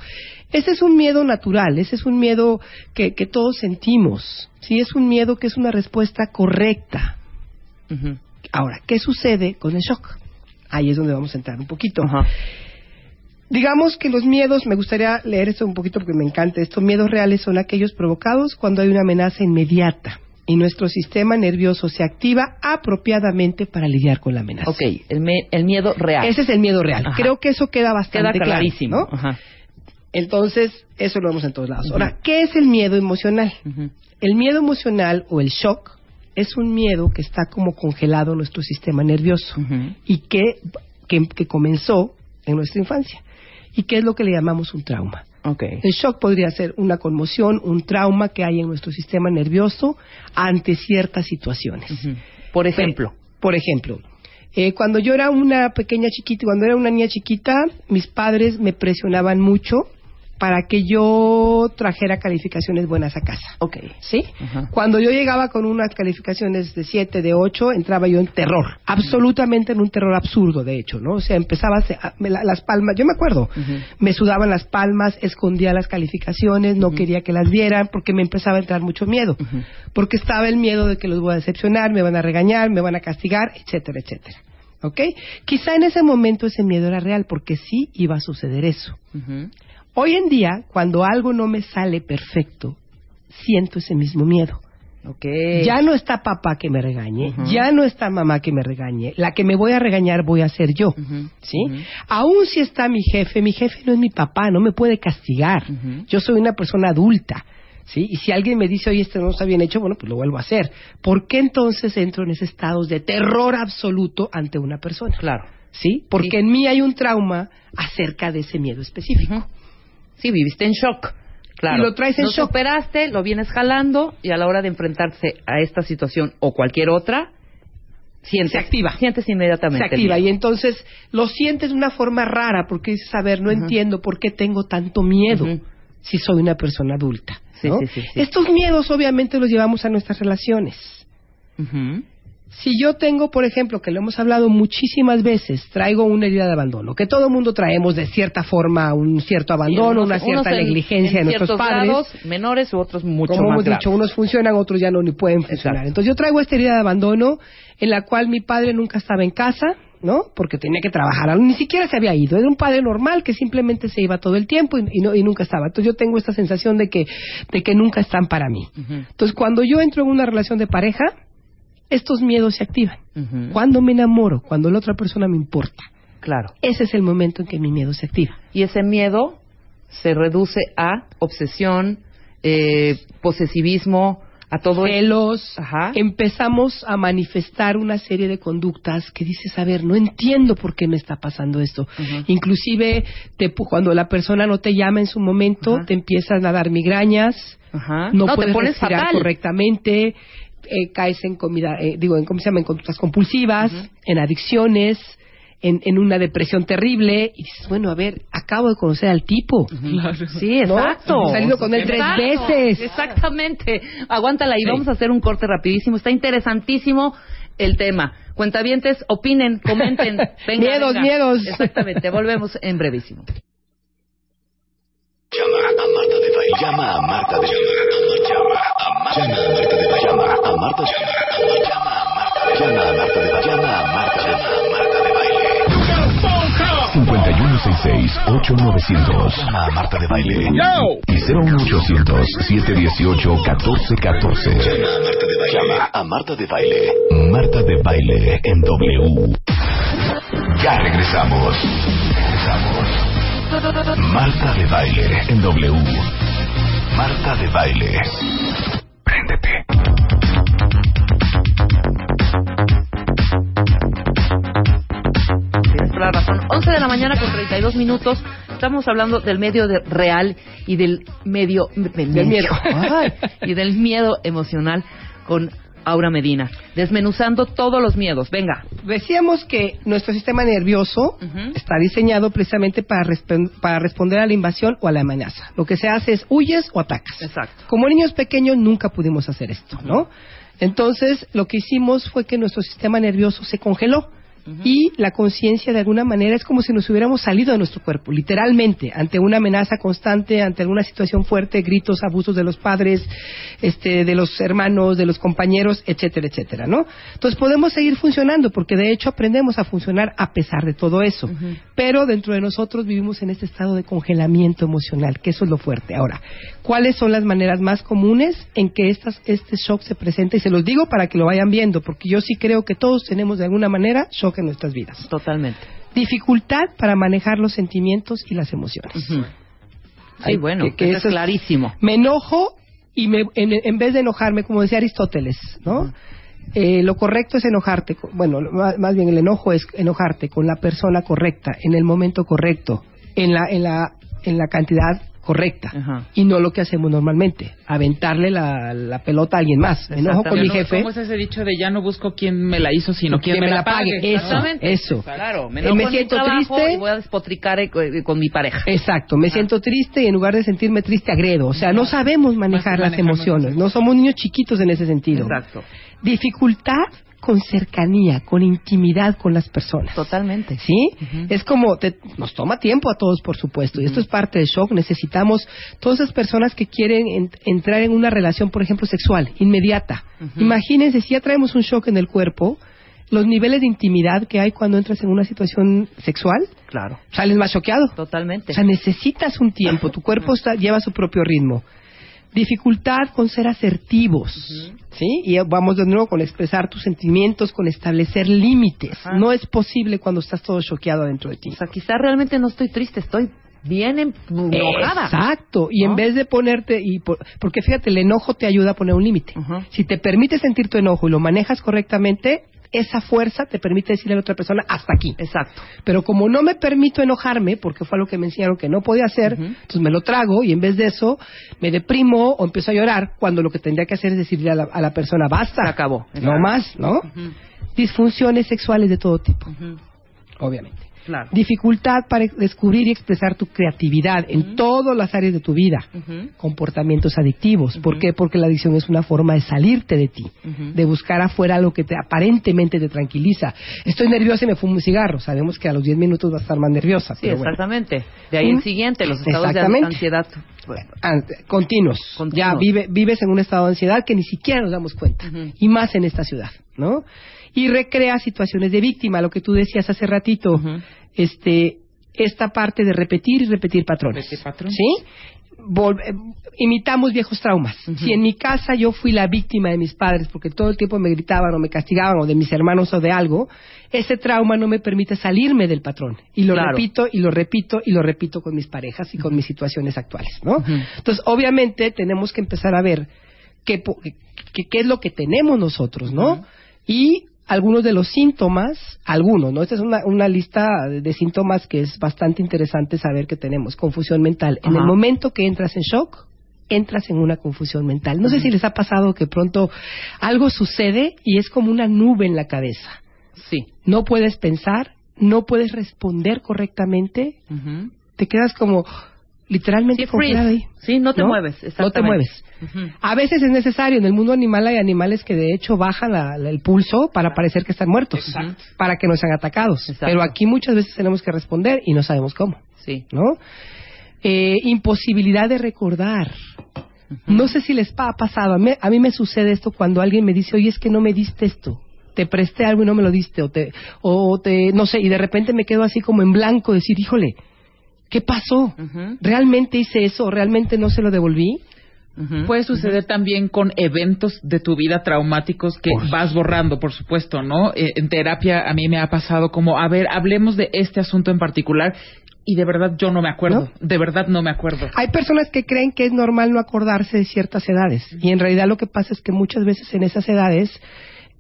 ese es un miedo natural, ese es un miedo que, que todos sentimos. Sí, es un miedo que es una respuesta correcta. Ujú. Ahora, ¿qué sucede con el shock? Ahí es donde vamos a entrar un poquito. Ajá. Digamos que los miedos, me gustaría leer esto un poquito porque me encanta esto, miedos reales son aquellos provocados cuando hay una amenaza inmediata y nuestro sistema nervioso se activa apropiadamente para lidiar con la amenaza. Ok, el, me- el miedo real. Ese es el miedo real. Ajá. Creo que eso queda bastante Queda claro, clarísimo. ¿no? Ajá. Entonces, eso lo vemos en todos lados. Ahora, ¿qué es el miedo emocional? El miedo emocional o el shock es un miedo que está como congelado en nuestro sistema nervioso y que, que, que comenzó en nuestra infancia. ¿Y qué es lo que le llamamos un trauma? Ok. El shock podría ser una conmoción, un trauma que hay en nuestro sistema nervioso ante ciertas situaciones. Por ejemplo. Por ejemplo, eh, cuando yo era una pequeña chiquita, cuando era una niña chiquita, mis padres me presionaban mucho para que yo trajera calificaciones buenas a casa. Ok. ¿Sí? Ajá. Cuando yo llegaba con unas calificaciones de 7, de 8, entraba yo en terror. Absolutamente en un terror absurdo, de hecho, ¿no? O sea, empezaba a me la- las palmas, yo me acuerdo, me sudaban las palmas, escondía las calificaciones, no quería que las vieran porque me empezaba a entrar mucho miedo. Porque estaba el miedo de que los voy a decepcionar, me van a regañar, me van a castigar, etcétera, etcétera. ¿Ok? Quizá en ese momento ese miedo era real porque sí iba a suceder eso. Hoy en día, cuando algo no me sale perfecto, siento ese mismo miedo. Ok. Ya no está papá que me regañe, ya no está mamá que me regañe. La que me voy a regañar voy a ser yo. ¿Sí? Ujú. Aún si está mi jefe, mi jefe no es mi papá, no me puede castigar. Yo soy una persona adulta. ¿Sí? Y si alguien me dice, oye, esto no está bien hecho, bueno, pues lo vuelvo a hacer. ¿Por qué entonces entro en ese estado de terror absoluto ante una persona? Claro. ¿sí? Porque Sí. en mí hay un trauma acerca de ese miedo específico. Sí, viviste en shock. Claro. Y lo traes en Lo shock. superaste, lo vienes jalando y a la hora de enfrentarse a esta situación o cualquier otra, sientes, Se activa. Sientes inmediatamente. se activa y entonces lo sientes de una forma rara porque dices, a ver, no entiendo por qué tengo tanto miedo si soy una persona adulta. Sí, ¿no? sí, sí, sí. Estos miedos obviamente los llevamos a nuestras relaciones. Ujú. Si yo tengo, por ejemplo, que lo hemos hablado muchísimas veces, traigo una herida de abandono, que todo mundo traemos de cierta forma un cierto abandono, Unos- una cierta en- negligencia en de nuestros padres. grados menores u otros mucho Como más hemos graves. dicho, unos funcionan, otros ya no ni pueden funcionar. Exacto. Entonces yo traigo esta herida de abandono en la cual mi padre nunca estaba en casa, ¿no? Porque tenía que trabajar, ni siquiera se había ido. Era un padre normal que simplemente se iba todo el tiempo y, y no- y nunca estaba. Entonces yo tengo esta sensación de que, de que nunca están para mí. Entonces cuando yo entro en una relación de pareja, estos miedos se activan. Cuando me enamoro, cuando la otra persona me importa, Claro. ese es el momento en que mi miedo se activa. Y ese miedo se reduce a obsesión, eh, posesivismo, a todo celos, Ajá. empezamos a manifestar una serie de conductas que dices, a ver, no entiendo por qué me está pasando esto. Ujú. Inclusive te cuando la persona no te llama en su momento, te empiezan a dar migrañas, Ajá. no, te puedes pones respirar fatal. correctamente, eh, caes en comida, eh, digo, en, ¿cómo se llama? En conductas compulsivas, en adicciones, en, en una depresión terrible, y dices, bueno, a ver, acabo de conocer al tipo. Claro. Sí, ¿no? exacto. He salido con él tres veces. Exactamente. Aguántala y Sí. vamos a hacer un corte rapidísimo. Está interesantísimo el tema. Cuentavientes, opinen, comenten. [laughs] Venga, Miedos, venga. miedos. Exactamente. Volvemos en brevísimo. Llama a Marta de Baile. Llama a Marta de Baile. Llama a Marta de Baile. Llama a Marta de. Llama a Marta de Baile. Llama a Marta de Baile. Llama a Marta de Baile. 5166-8900. Llama a Marta de Baile. Y 01800-718-1414. Llama a Marta de Baile. Marta de Baile en W. Ya regresamos. Regresamos. Marta de Baile en W. Marta de Baile. Préndete. Tienes toda la razón. 11 de la mañana con 32 minutos. Estamos hablando del medio de- real y del medio Del miedo. [laughs] Ay, y del miedo emocional con Aura Medina. Desmenuzando todos los miedos. Venga. Decíamos que nuestro sistema nervioso está diseñado precisamente para, resp- para responder a la invasión o a la amenaza. Lo que se hace es huyes o atacas. Exacto. Como niños pequeños nunca pudimos hacer esto, ¿no? Entonces, lo que hicimos fue que nuestro sistema nervioso se congeló. Y la conciencia, de alguna manera, es como si nos hubiéramos salido de nuestro cuerpo, literalmente, ante una amenaza constante, ante alguna situación fuerte, gritos, abusos de los padres, este, de los hermanos, de los compañeros, etcétera, etcétera, ¿no? Entonces podemos seguir funcionando, porque de hecho aprendemos a funcionar a pesar de todo eso. Pero dentro de nosotros vivimos en este estado de congelamiento emocional, que eso es lo fuerte. Ahora, ¿cuáles son las maneras más comunes en que estas, este shock se presenta? Y se los digo para que lo vayan viendo, porque yo sí creo que todos tenemos de alguna manera shock en nuestras vidas. Totalmente. Dificultad para manejar los sentimientos y las emociones. Ay, bueno, que- que eso es clarísimo. Me enojo y me, en, en vez de enojarme, como decía Aristóteles, ¿no? Eh, lo correcto es enojarte, bueno, más, más bien el enojo es enojarte con la persona correcta, en el momento correcto, en la, en la, en la cantidad correcta, Ajá. y no lo que hacemos normalmente, aventarle la, la pelota a alguien más. Me enojo con mi jefe. ¿Cómo es ese dicho de ya no busco quién me la hizo, sino quién me la pague? Eso, Exactamente. eso. Claro, me, Eh, me siento triste. y voy a despotricar eh, co- con mi pareja. Exacto, me siento triste y en lugar de sentirme triste agredo. O sea, no sabemos manejar las emociones, no somos niños chiquitos en ese sentido. Exacto. Dificultad con cercanía, con intimidad con las personas. Totalmente. ¿Sí? Es como, te- nos toma tiempo a todos, por supuesto, y esto es parte del shock. Necesitamos todas esas personas que quieren en- entrar en una relación, por ejemplo, sexual, inmediata. Imagínense, si ya traemos un shock en el cuerpo, los niveles de intimidad que hay cuando entras en una situación sexual, Claro. sales más choqueado. Totalmente. O sea, necesitas un tiempo, tu cuerpo está- lleva su propio ritmo. Dificultad con ser asertivos, ¿sí? Y vamos de nuevo con expresar tus sentimientos, con establecer límites. Ajá. No es posible cuando estás todo choqueado dentro de ti. O sea, quizás realmente no estoy triste, estoy bien enojada. Exacto. Y ¿No? en vez de ponerte, y por- porque fíjate, el enojo te ayuda a poner un límite. Si te permites sentir tu enojo y lo manejas correctamente, esa fuerza te permite decirle a la otra persona hasta aquí. Exacto. Pero como no me permito enojarme, porque fue lo que me enseñaron que no podía hacer, entonces me lo trago y en vez de eso me deprimo o empiezo a llorar cuando lo que tendría que hacer es decirle a la, a la persona basta. Se acabó. No más, ¿no? Disfunciones sexuales de todo tipo, obviamente. Claro. Dificultad para descubrir y expresar tu creatividad en todas las áreas de tu vida. Comportamientos adictivos. ¿Por qué? Porque la adicción es una forma de salirte de ti, de buscar afuera algo que te, aparentemente te tranquiliza. Estoy nerviosa y me fumo un cigarro. Sabemos que a los 10 minutos vas a estar más nerviosa. Sí, pero bueno. exactamente. De ahí el siguiente, los estados de ansiedad. Continuos. Continuos. Ya vive- vives en un estado de ansiedad que ni siquiera nos damos cuenta. Y más en esta ciudad, ¿no? Y recrea situaciones de víctima, lo que tú decías hace ratito. Este, esta parte de repetir y repetir patrones. Repetir patrones. ¿Sí? Vol- eh, imitamos viejos traumas. Si en mi casa yo fui la víctima de mis padres porque todo el tiempo me gritaban o me castigaban o de mis hermanos o de algo, ese trauma no me permite salirme del patrón. Y lo Claro. repito y lo repito y lo repito con mis parejas y con mis situaciones actuales, ¿no? Entonces, obviamente, tenemos que empezar a ver qué, qué, qué es lo que tenemos nosotros, ¿no? Y algunos de los síntomas, algunos, ¿no? Esta es una, una lista de, síntomas que es bastante interesante saber que tenemos. Confusión mental. En el momento que entras en shock, entras en una confusión mental. No sé si les ha pasado que pronto algo sucede y es como una nube en la cabeza. Sí. No puedes pensar, no puedes responder correctamente, te quedas como literalmente Sí, congelado freeze. ahí. Sí, no te mueves, No te exactamente. mueves. A veces es necesario. En el mundo animal hay animales que de hecho bajan la- la- el pulso para parecer que están muertos, Exacto. para que no sean atacados. Exacto. Pero aquí muchas veces tenemos que responder y no sabemos cómo, Sí. ¿no? Eh, imposibilidad de recordar. No sé si les ha pasado. A mí, a mí me sucede esto cuando alguien me dice, oye, es que no me diste esto. Te presté algo y no me lo diste. O te, o te, no sé, y de repente me quedo así como en blanco, decir, híjole, ¿qué pasó? ¿Realmente hice eso? ¿Realmente no se lo devolví? Puede suceder también con eventos de tu vida traumáticos que vas borrando, por supuesto, ¿no? Eh, en terapia a mí me ha pasado como, a ver, hablemos de este asunto en particular y de verdad yo no me acuerdo, de verdad no me acuerdo. Hay personas que creen que es normal no acordarse de ciertas edades y en realidad lo que pasa es que muchas veces en esas edades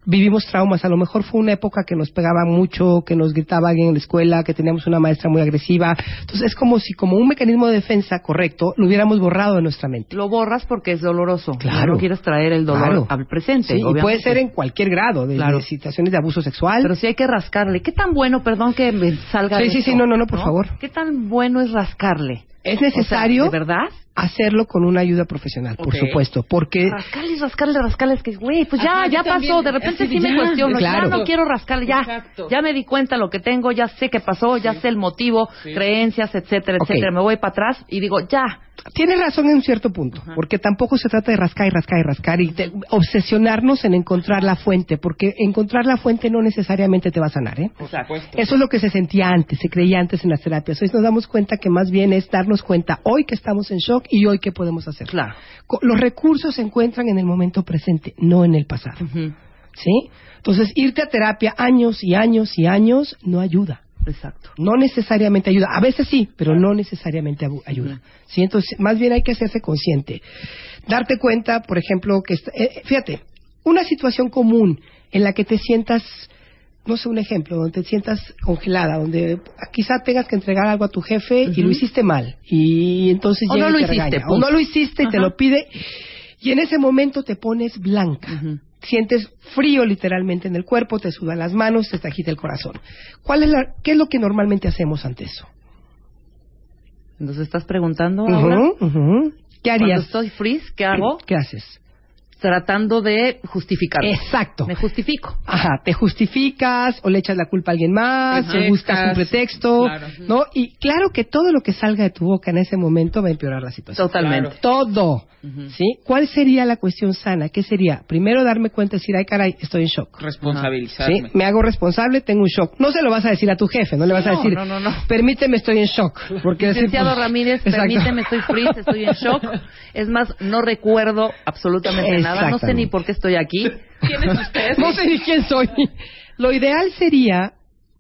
vivimos traumas. A lo mejor fue una época que nos pegaba mucho, que nos gritaba alguien en la escuela, que teníamos una maestra muy agresiva. Entonces es como si como un mecanismo de defensa correcto lo hubiéramos borrado de nuestra mente. Lo borras porque es doloroso. Claro. No quieres traer el dolor Claro. al presente. Sí, y puede ser en cualquier grado, de, Claro. situaciones de abuso sexual. Pero sí hay que rascarle. ¿Qué tan bueno, perdón que me salga Sí, de sí, esto, sí, no, no, no, por favor. ¿Qué tan bueno es rascarle? es O sea, necesario ¿De verdad? Hacerlo con una ayuda profesional, por supuesto, porque Rascarle, rascarle, rascarle. Es que, güey, pues ya, Ajá, ya pasó. también. De repente sí me cuestiono. Claro. Ya no quiero rascarle, ya. Exacto. Ya me di cuenta lo que tengo, ya sé qué pasó, ya sé el motivo, creencias, etcétera, etcétera. Me voy para atrás y digo, ya. Tienes razón en un cierto punto, porque tampoco se trata de rascar y rascar y rascar y te- obsesionarnos en encontrar la fuente, porque encontrar la fuente no necesariamente te va a sanar, ¿eh? Por supuesto. Eso es lo que se sentía antes, se creía antes en las terapias. Hoy nos damos cuenta que más bien es darnos cuenta hoy que estamos en shock y hoy qué podemos hacer. Claro. Los recursos se encuentran en el momento presente, no en el pasado. ¿Sí? Entonces, irte a terapia años y años y años no ayuda. Exacto. No necesariamente ayuda. A veces sí, pero no necesariamente ayuda. ¿Sí? Entonces, más bien hay que hacerse consciente. Darte cuenta, por ejemplo, que... eh, fíjate, una situación común en la que te sientas, no sé, un ejemplo, donde te sientas congelada, donde quizá tengas que entregar algo a tu jefe y lo hiciste mal. Y entonces O llega no y lo te hiciste, regaña. O no lo hiciste y te lo pide. Y en ese momento te pones blanca. Sientes frío literalmente en el cuerpo, te sudan las manos, te agita el corazón. ¿Cuál es la, ¿Qué es lo que normalmente hacemos ante eso? Entonces estás preguntando ahora. ¿Qué Cuando harías? estoy freeze, ¿qué hago? ¿Qué haces? Tratando de justificar. Exacto. Me justifico. Ajá, te justificas o le echas la culpa a alguien más, o buscas un pretexto, Claro. ¿no? Y claro que todo lo que salga de tu boca en ese momento va a empeorar la situación. Totalmente. Todo. ¿Sí? ¿Cuál sería la cuestión sana? ¿Qué sería? Primero darme cuenta y decir, ay caray, estoy en shock. ¿Sí? Responsabilizarme. Me hago responsable, tengo un shock. No se lo vas a decir a tu jefe, no le vas a decir, no, no, no. permíteme, estoy en shock. Porque decir, Licenciado pues, Ramírez, [laughs] exacto. permíteme, estoy freeze, estoy en shock. Es más, no recuerdo absolutamente [laughs] nada. No sé ni por qué estoy aquí. [laughs] ¿Quién es usted? [laughs] No sé ni quién soy. Lo ideal sería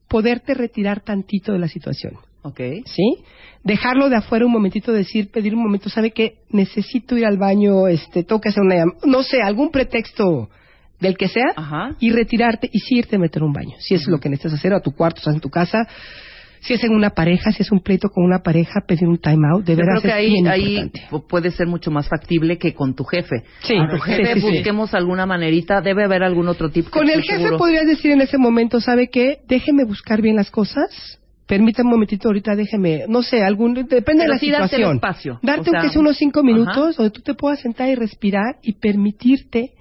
poderte retirar tantito de la situación. Ok. ¿Sí? Dejarlo de afuera un momentito, decir, pedir un momento, ¿sabe qué? Necesito ir al baño, este, tengo que hacer una llamada. No sé, algún pretexto del que sea, Ajá. y retirarte y sí irte a meter un baño. Si es lo que necesitas hacer, a tu cuarto, estás en tu casa. Si es en una pareja, si es un pleito con una pareja, pedir un time out, de Yo veras creo que es ahí, puede ser mucho más factible que con tu jefe. Sí, Con tu jefe sí, sí. busquemos alguna manerita, debe haber algún otro tipo. Con el jefe seguro- podrías decir en ese momento, ¿sabe qué? Déjeme buscar bien las cosas. Permítame un momentito ahorita, déjeme, no sé, algún, depende Pero de la sí darte el situación. espacio. Darte O sea, aunque sea unos cinco ajá. minutos donde tú te puedas sentar y respirar y permitirte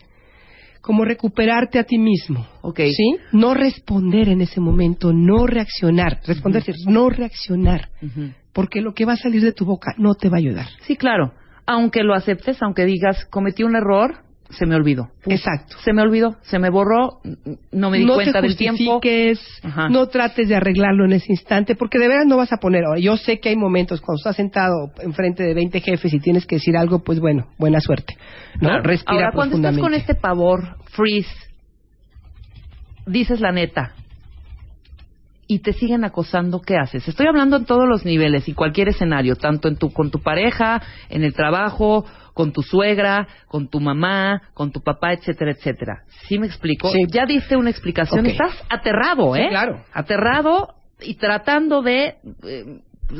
como recuperarte a ti mismo. Ok. ¿Sí? No responder en ese momento, no reaccionar. Responder, es no reaccionar. Porque lo que va a salir de tu boca no te va a ayudar. Sí, claro. Aunque lo aceptes, aunque digas, cometí un error, se me olvidó. Exacto. Se me olvidó, se me borró, no me di no cuenta te del tiempo. Ajá. no trates de arreglarlo en ese instante, porque de veras no vas a poner. Ahora, yo sé que hay momentos cuando estás sentado enfrente de 20 jefes y tienes que decir algo, pues bueno, buena suerte. ¿no? Claro. Respira Ahora, cuando estás con este pavor, freeze, dices la neta y te siguen acosando, ¿qué haces? Estoy hablando en todos los niveles y cualquier escenario, tanto en tu, con tu pareja, en el trabajo, con tu suegra, con tu mamá, con tu papá, etcétera, etcétera. ¿Sí me explico? Sí. Ya diste una explicación. Estás aterrado, Sí, ¿eh? claro. Aterrado y tratando de... eh,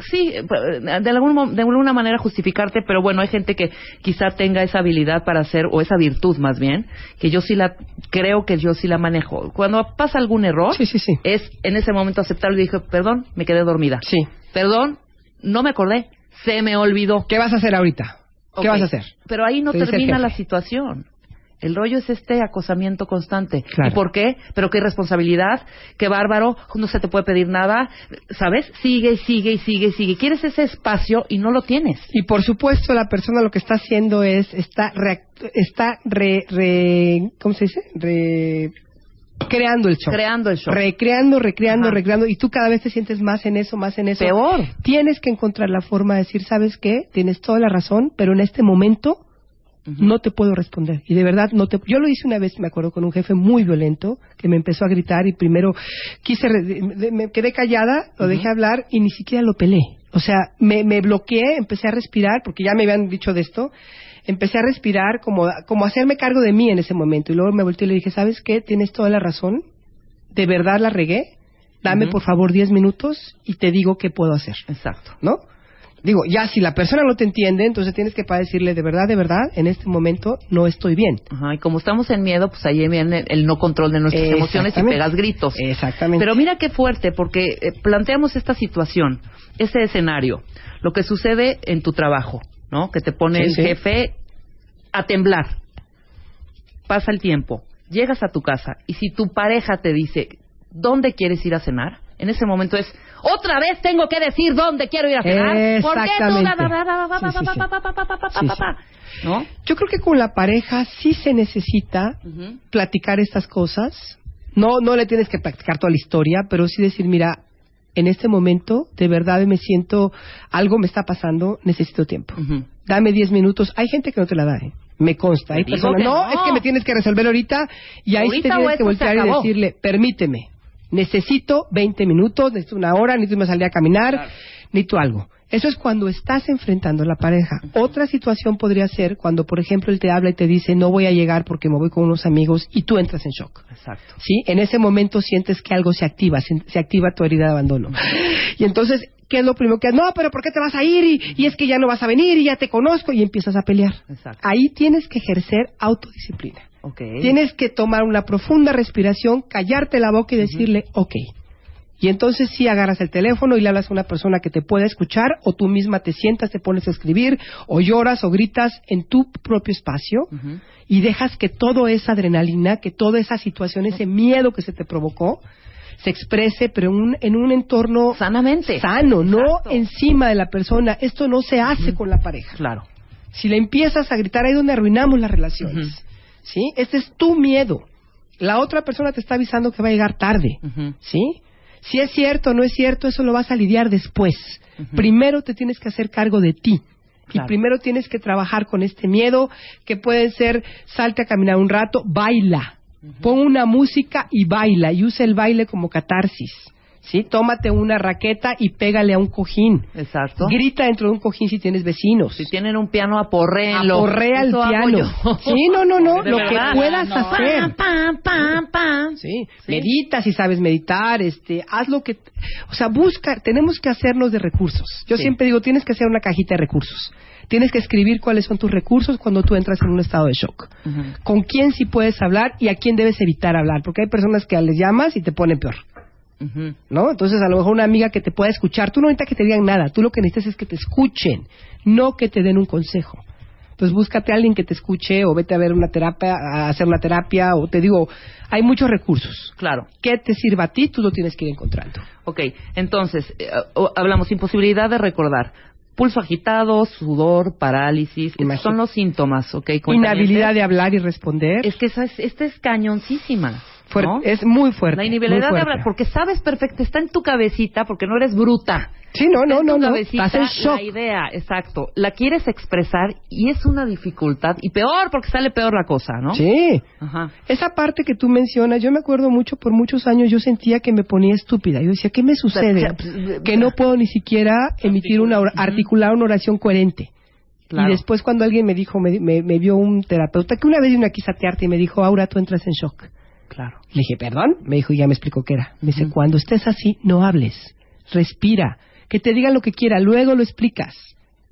Sí, de, algún, de alguna manera justificarte, pero bueno, hay gente que quizá tenga esa habilidad para hacer, o esa virtud más bien, que yo sí la, creo que yo sí la manejo. Cuando pasa algún error, Sí, sí, sí. es en ese momento aceptarlo y dije, perdón, me quedé dormida. Sí. Perdón, no me acordé, se me olvidó. ¿Qué vas a hacer ahorita? ¿Qué vas a hacer? Pero ahí no Te termina la situación. El rollo es este acosamiento constante. Claro. ¿Y por qué? Pero qué irresponsabilidad, qué bárbaro, no se te puede pedir nada, ¿sabes? Sigue y sigue y sigue y sigue. Quieres ese espacio y no lo tienes. Y por supuesto la persona lo que está haciendo es, está, react- está re, re- ¿cómo se dice? Re, creando el show. Creando el show. Recreando, recreando, Ajá. recreando. Y tú cada vez te sientes más en eso, más en eso. Peor. Tienes que encontrar la forma de decir, ¿sabes qué? Tienes toda la razón, pero en este momento no te puedo responder. Y de verdad, no te. Yo lo hice una vez, me acuerdo, con un jefe muy violento que me empezó a gritar y primero quise. re- me quedé callada, lo dejé hablar y ni siquiera lo pelé. O sea, me, me bloqueé, empecé a respirar porque ya me habían dicho de esto. Empecé a respirar como, como hacerme cargo de mí en ese momento. Y luego me volteé y le dije, ¿sabes qué? Tienes toda la razón. De verdad la regué. Dame por favor 10 minutos y te digo qué puedo hacer. Exacto. ¿no? Digo, ya si la persona no te entiende, entonces tienes que para decirle de verdad, de verdad, en este momento no estoy bien. Ajá, y como estamos en miedo, pues ahí viene el, no control de nuestras emociones y pegas gritos. Exactamente. Pero mira qué fuerte, porque eh, planteamos esta situación, ese escenario, lo que sucede en tu trabajo, ¿no? Que te pone Sí, el sí. jefe a temblar. Pasa el tiempo, llegas a tu casa y si tu pareja te dice, ¿dónde quieres ir a cenar? En ese momento es, otra vez tengo que decir dónde quiero ir a cenar. ¿Por qué tú? ¿No? Yo creo que con la pareja sí se necesita platicar estas cosas. No, no le tienes que platicar toda la historia, pero sí decir, mira, en este momento de verdad me siento, algo me está pasando, necesito tiempo. Dame 10 minutos. Hay gente que no te la da, ¿eh? Me consta. Hay personas, que no, no. es que me tienes que resolver ahorita y ahí sí te tienes que voltear y decirle, permíteme, necesito 20 minutos, necesito una hora, necesito irme a salir a caminar, necesito algo. Eso es cuando estás enfrentando a la pareja. Otra situación podría ser cuando, por ejemplo, él te habla y te dice, no voy a llegar porque me voy con unos amigos y tú entras en shock. Exacto. ¿sí? En ese momento sientes que algo se activa, se, se activa tu herida de abandono. Y entonces, ¿qué es lo primero que No, pero ¿por qué te vas a ir? Y, y es que ya no vas a venir y ya te conozco y empiezas a pelear. Exacto. Ahí tienes que ejercer autodisciplina. Ok. Tienes que tomar una profunda respiración, callarte la boca y decirle, ok. Y entonces sí agarras el teléfono y le hablas a una persona que te pueda escuchar o tú misma te sientas, te pones a escribir o lloras o gritas en tu propio espacio y dejas que toda esa adrenalina, que toda esa situación, ese miedo que se te provocó, se exprese, pero en un, en un entorno Sanamente. sano, no Exacto. encima de la persona. Esto no se hace con la pareja. Claro. Si le empiezas a gritar, ahí donde arruinamos las relaciones. ¿Sí? Este es tu miedo. La otra persona te está avisando que va a llegar tarde. ¿Sí? Si es cierto o no es cierto, eso lo vas a lidiar después. Primero te tienes que hacer cargo de ti. Claro. Y primero tienes que trabajar con este miedo, que puede ser salte a caminar un rato, baila. Pon una música y baila, y usa el baile como catarsis. ¿sí? Tómate una raqueta y pégale a un cojín. Exacto. Grita dentro de un cojín si tienes vecinos. Si tienen un piano, aporréenlo. Aporrea el piano. Sí, no, no, no, [laughs] lo verdad. que puedas No. hacer. Pam, pam, pam. Sí. Medita si sabes meditar, este, haz lo que, o sea, busca, tenemos que hacernos de recursos. Yo Sí. siempre digo, tienes que hacer una cajita de recursos. Tienes que escribir cuáles son tus recursos cuando tú entras en un estado de shock. Con quién sí puedes hablar y a quién debes evitar hablar, porque hay personas que les llamas y te ponen peor. ¿no? Entonces, a lo mejor una amiga que te pueda escuchar, tú no necesitas que te digan nada, tú lo que necesitas es que te escuchen, no que te den un consejo. Entonces, búscate a alguien que te escuche o vete a ver una terapia, a hacer una terapia, o te digo, hay muchos recursos. Claro. ¿Qué te sirva a ti? Tú lo tienes que ir encontrando. Ok, entonces, eh, hablamos imposibilidad de recordar. Pulso agitado, sudor, parálisis, estos son los síntomas, ¿ok? Inhabilidad de hablar y responder. Es que esa es, esta es cañoncísima. Fuerte- ¿no? Es muy fuerte. La muy inhabilidad de hablar, porque sabes perfecto, está en tu cabecita, porque no eres bruta. Sí, no, Está no, en no, tu no. cabecita Estás en shock. La idea, exacto. La quieres expresar y es una dificultad. Y peor, porque sale peor la cosa, ¿no? Sí. Ajá. Esa parte que tú mencionas, yo me acuerdo mucho, por muchos años yo sentía que me ponía estúpida. Yo decía, ¿qué me sucede? [laughs] Que no puedo ni siquiera emitir una, articular una oración coherente. Claro. Y después cuando alguien me dijo, me, me, me vio un terapeuta, que una vez vino aquí a satearte y me dijo, Aura, tú entras en shock. Claro. Le dije, ¿perdón? Me dijo, y ya me explicó qué era. Me dice, cuando estés así, no hables. Respira. Que te digan lo que quiera, luego lo explicas.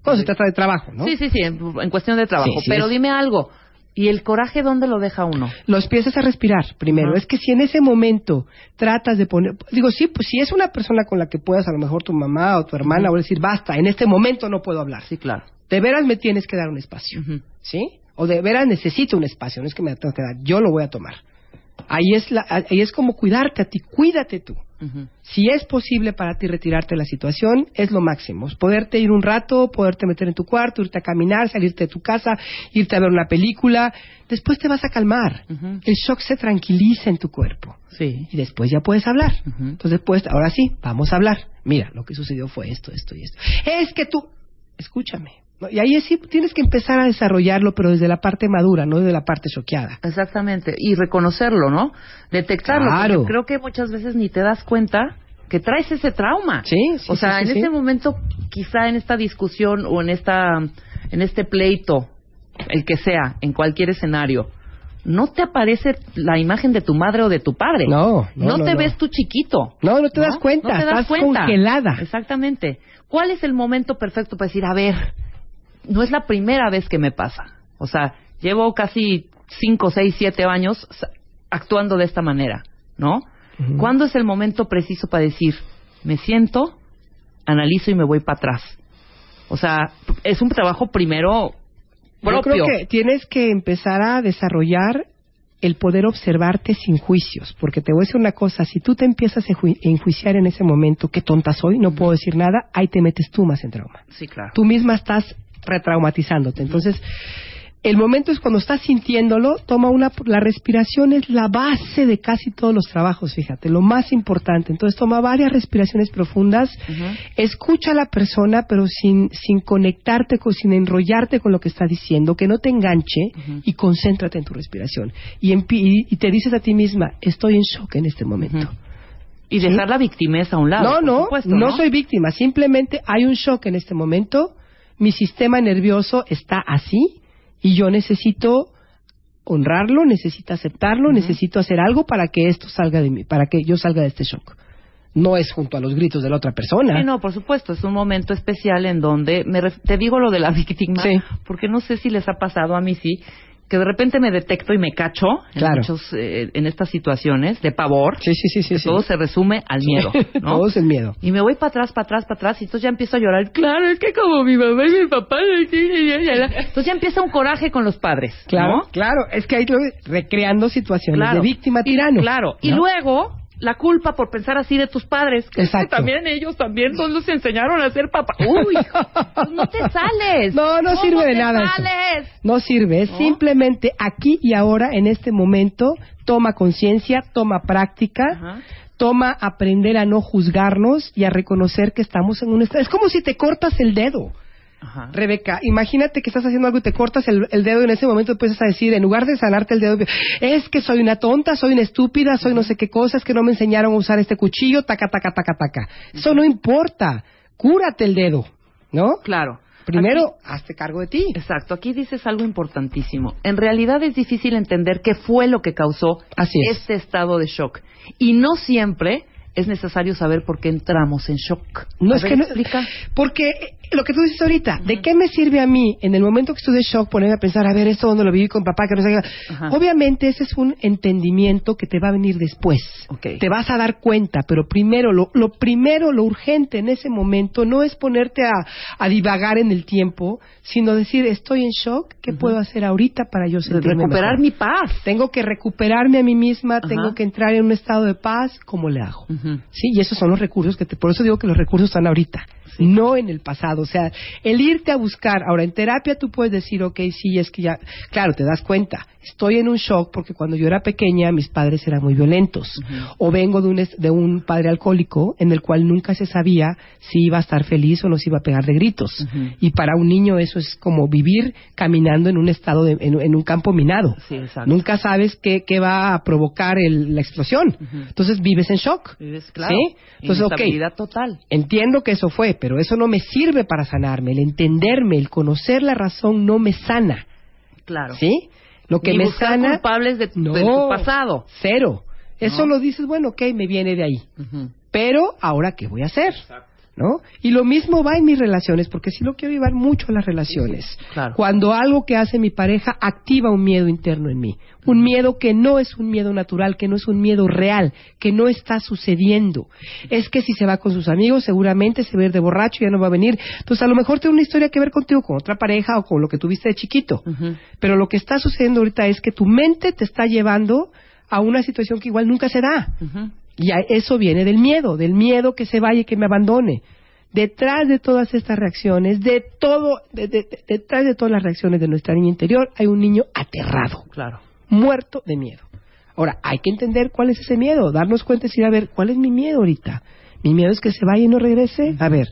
Cuando se trata de trabajo, ¿no? Sí, sí, sí, en, en cuestión de trabajo. Sí, sí, Pero es- dime algo. ¿Y el coraje dónde lo deja uno? Los empiezas a respirar primero. Es que si en ese momento tratas de poner, digo, sí, pues si es una persona con la que puedas, a lo mejor tu mamá o tu hermana, o decir, basta, en este momento no puedo hablar. Sí, claro. De veras me tienes que dar un espacio. ¿sí? O de veras necesito un espacio, no es que me tengo que dar, yo lo voy a tomar. Ahí es, la, ahí es como cuidarte a ti, cuídate tú. Si es posible para ti retirarte de la situación, es lo máximo. Es Poderte ir un rato, poderte meter en tu cuarto, irte a caminar, salirte de tu casa, irte a ver una película. Después te vas a calmar. El shock se tranquiliza en tu cuerpo. Sí. Y después ya puedes hablar. Entonces, pues, ahora sí, vamos a hablar. Mira, lo que sucedió fue esto, esto y esto. Es que tú, escúchame. ¿No? Y ahí sí tienes que empezar a desarrollarlo, pero desde la parte madura, no desde la parte choqueada. Exactamente. Y reconocerlo, ¿no? Detectarlo. Claro. Creo que muchas veces ni te das cuenta que traes ese trauma. Sí, sí, O sea, sí, sí, en ese momento, quizá en esta discusión o en esta, en este pleito, el que sea, en cualquier escenario, no te aparece la imagen de tu madre o de tu padre. No, no, no, te no. ves tu chiquito. No, no te das cuenta, No te das estás cuenta. congelada. Exactamente. ¿Cuál es el momento perfecto para decir, a ver, no es la primera vez que me pasa? O sea, llevo casi cinco, seis, siete años sa- actuando de esta manera, ¿no? Ujú. ¿Cuándo es el momento preciso para decir, me siento, analizo y me voy para atrás? O sea, es un trabajo primero Yo propio. creo que tienes que empezar a desarrollar el poder observarte sin juicios, porque te voy a decir una cosa, si tú te empiezas a enju- enjuiciar en ese momento, qué tonta soy, no puedo decir nada, ahí te metes tú más en trauma. Sí, claro. Tú misma estás retraumatizándote. Entonces, el momento es cuando estás sintiéndolo, toma una, la respiración es la base de casi todos los trabajos, fíjate, lo más importante. Entonces, toma varias respiraciones profundas, escucha a la persona, pero sin, sin conectarte, con, sin enrollarte con lo que está diciendo, que no te enganche y concéntrate en tu respiración. Y, y, y te dices a ti misma, estoy en shock en este momento. Y dejar la victimez a un lado. No, no, supuesto, no soy víctima, simplemente hay un shock en este momento, mi sistema nervioso está así y yo necesito honrarlo, necesito aceptarlo, necesito hacer algo para que esto salga de mí, para que yo salga de este shock. No es junto a los gritos de la otra persona. Sí, no, por supuesto, es un momento especial en donde me te digo lo de la víctima, Sí. porque no sé si les ha pasado a mí sí, que de repente me detecto y me cacho en, Claro. muchos, eh, en estas situaciones de pavor, Sí, sí, sí, sí. que sí. todo se resume al miedo, [laughs] ¿no? todo es el miedo. Y me voy para atrás, para atrás, para atrás, y entonces ya empiezo a llorar. Claro, es que como mi mamá y mi papá. Entonces ya empieza un coraje con los padres. Claro, ¿no? claro, es que hay recreando situaciones Claro. de víctima Y- tirano. Claro. Y luego, la culpa por pensar así de tus padres. Que Exacto. también ellos también son los que enseñaron a ser papá. [laughs] Uy, pues no te sales. No, no ¿Cómo sirve de nada eso. sales? No sirve, es ¿No? simplemente aquí y ahora, en este momento, toma conciencia, toma práctica, Ajá. toma aprender a no juzgarnos y a reconocer que estamos en un estado. Es como si te cortas el dedo. Ajá. Rebeca, imagínate que estás haciendo algo y te cortas el, el dedo y en ese momento empiezas a decir, en lugar de sanarte el dedo, es que soy una tonta, soy una estúpida, soy no sé qué cosa, es que no me enseñaron a usar este cuchillo, taca, taca, taca, taca. Eso no importa. Cúrate el dedo, ¿no? Claro. Primero, hazte cargo de ti. Exacto, aquí dices algo importantísimo. En realidad es difícil entender qué fue lo que causó Así es. este estado de shock. Y no siempre es necesario saber por qué entramos en shock. No A es ver, que no, explica. porque lo que tú dices ahorita, ¿de qué me sirve a mí en el momento que estoy de shock ponerme a pensar, a ver, esto donde lo viví con papá, que no sé qué? Obviamente ese es un entendimiento que te va a venir después. Ok. Te vas a dar cuenta, pero primero, lo, lo primero, lo urgente en ese momento no es ponerte a, a divagar en el tiempo, sino decir, estoy en shock, ¿qué puedo hacer ahorita para yo sentirme Recuperar mejor? mi paz. Tengo que recuperarme a mí misma, tengo que entrar en un estado de paz, ¿cómo le hago? Sí, y esos son los recursos que te, por eso digo que los recursos están ahorita, no en el pasado. O sea, el irte a buscar, ahora en terapia tú puedes decir, ok, sí, es que ya, claro, te das cuenta, estoy en un shock porque cuando yo era pequeña mis padres eran muy violentos, o vengo de un, de un padre alcohólico en el cual nunca se sabía si iba a estar feliz o no se iba a pegar de gritos. Y para un niño eso es como vivir caminando en un estado, de- en, en un campo minado. Sí, exacto. Nunca sabes qué, qué va a provocar el- la explosión. Entonces vives en shock. Vives, claro. ¿Sí? Entonces, ok. Inestabilidad total. Entiendo que eso fue, pero eso no me sirve para sanarme. El entenderme, el conocer la razón no me sana. Claro. ¿Sí? Lo que Ni me buscar sana. culpables de, no, de tu pasado. Cero. Eso No. lo dices, bueno, ok, me viene de ahí. Pero, ¿ahora qué voy a hacer? ¿No? Y lo mismo va en mis relaciones, porque sí lo quiero llevar mucho a las relaciones. claro. Cuando algo que hace mi pareja activa un miedo interno en mí. Un miedo que no es un miedo natural, que no es un miedo real, que no está sucediendo. Es que si se va con sus amigos, seguramente se va a ir de borracho y ya no va a venir. Entonces, a lo mejor tiene una historia que ver contigo, con otra pareja o con lo que tuviste de chiquito. Pero lo que está sucediendo ahorita es que tu mente te está llevando a una situación que igual nunca se da. Ujú. Y a- eso viene del miedo, del miedo que se vaya y que me abandone. Detrás de todas estas reacciones, de todo, de- de- de- detrás de todas las reacciones de nuestra niña interior, hay un niño aterrado, Claro. muerto de miedo. Ahora, hay que entender cuál es ese miedo, darnos cuenta y decir, a ver, ¿cuál es mi miedo ahorita? ¿Mi miedo es que se vaya y no regrese? A ver,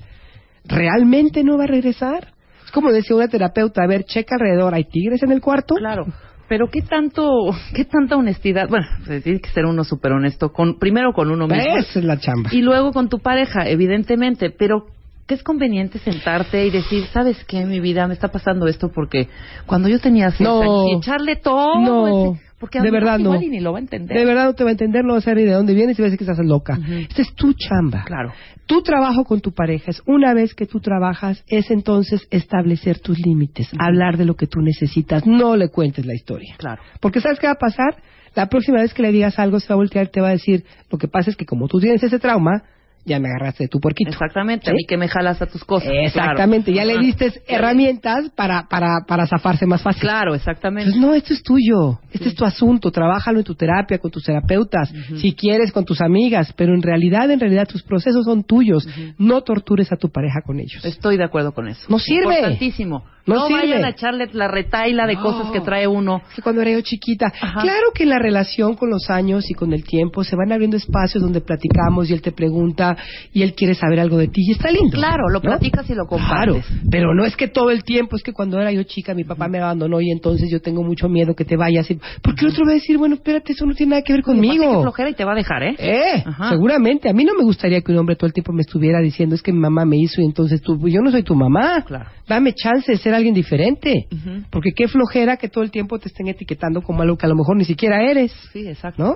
¿realmente no va a regresar? Es como decía una terapeuta, a ver, checa alrededor, ¿hay tigres en el cuarto? Claro. Pero qué tanto, [laughs] qué tanta honestidad. Bueno, pues, tiene que ser uno súper honesto. Con, primero con uno mismo. Esa es la chamba. Y luego con tu pareja, evidentemente. Pero que es conveniente sentarte y decir, ¿sabes qué? Mi vida me está pasando esto porque cuando yo tenía seis No. años, y echarle todo. No, ese- porque de verdad no. igual y ni lo va a entender. De verdad no te va a entender, no va a saber ni de dónde vienes y va a decir que estás loca. Esta es tu chamba. Claro. Tu trabajo con tu pareja es, una vez que tú trabajas, es entonces establecer tus límites, hablar de lo que tú necesitas, no le cuentes la historia. Claro. Porque ¿sabes qué va a pasar? La próxima vez que le digas algo se va a voltear y te va a decir, lo que pasa es que como tú tienes ese trauma, ya me agarraste de tu puerquito. Exactamente. A ¿Sí? mí que me jalas a tus cosas. Exactamente, Claro. ya le diste herramientas para, para, para zafarse más fácil. Claro, exactamente. Entonces, no, esto es tuyo, este es tu asunto, trabájalo en tu terapia, con tus terapeutas, si quieres con tus amigas, pero en realidad, en realidad tus procesos son tuyos, no tortures a tu pareja con ellos. Estoy de acuerdo con eso. No sirve. Importantísimo. No No, vayan a echarle la retaila de No. cosas que trae uno. Que cuando era yo chiquita, Ajá. claro que en la relación con los años y con el tiempo se van abriendo espacios donde platicamos y él te pregunta y él quiere saber algo de ti y está lindo. Claro, lo ¿no? platicas y lo Claro, compartes. pero no es que todo el tiempo, es que cuando era yo chica mi papá me abandonó y entonces yo tengo mucho miedo que te vayas. Y- Porque el otro va a decir, bueno, espérate, eso no tiene nada que ver conmigo. flojera y te va a dejar, ¿eh? Eh, Ajá. seguramente. A mí no me gustaría que un hombre todo el tiempo me estuviera diciendo es que mi mamá me hizo y entonces tú, yo no soy tu mamá. Claro. Dame chance de ser alguien diferente. Porque qué flojera que todo el tiempo te estén etiquetando como algo que a lo mejor ni siquiera eres. Sí, exacto. ¿No?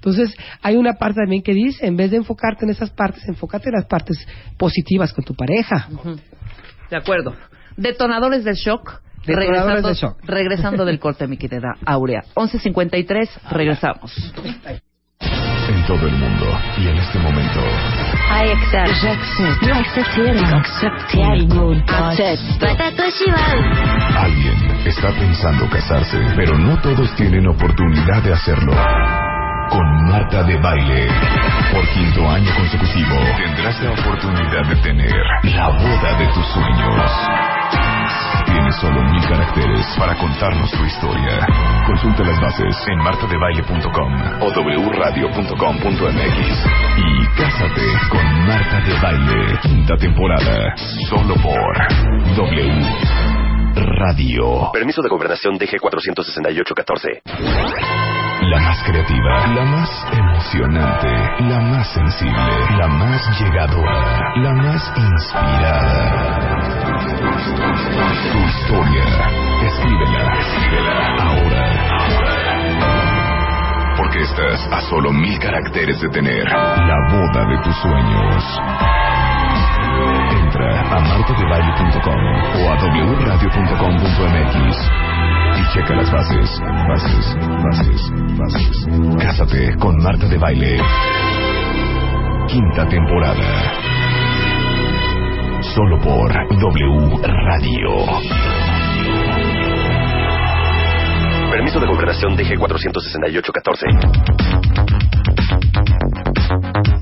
Entonces, hay una parte también que dice, en vez de enfocarte en esas partes, enfócate en las partes positivas con tu pareja. De acuerdo. Detonadores del shock. Detonadores regresando, del shock. regresando del corte, mi querida Aurea. 11.53, regresamos. En todo el mundo y en este momento. I accept. J'accepte. Alguien está pensando casarse, pero no todos tienen oportunidad de hacerlo. Con Marta de Baile, por quinto año consecutivo, tendrás la oportunidad de tener la boda de tus sueños. Tienes solo mil caracteres para contarnos tu historia. Consulta las bases en martadebaile.com o wradio.com.mx. Y cásate con Marta de Baile, quinta temporada, solo por W Radio. Permiso de gobernación DG 468-14. La más creativa, la más emocionante, la más sensible, la más llegadora, la más inspirada. Tu historia, escríbela, escríbela ahora. Porque estás a solo mil caracteres de tener la boda de tus sueños. Entra a martadebaile.com o a wradio.com.mx y checa las bases, bases, bases, bases. Cásate con Marta de Baile. Quinta temporada. Solo por W Radio. Permiso de gobernación DG 468-14.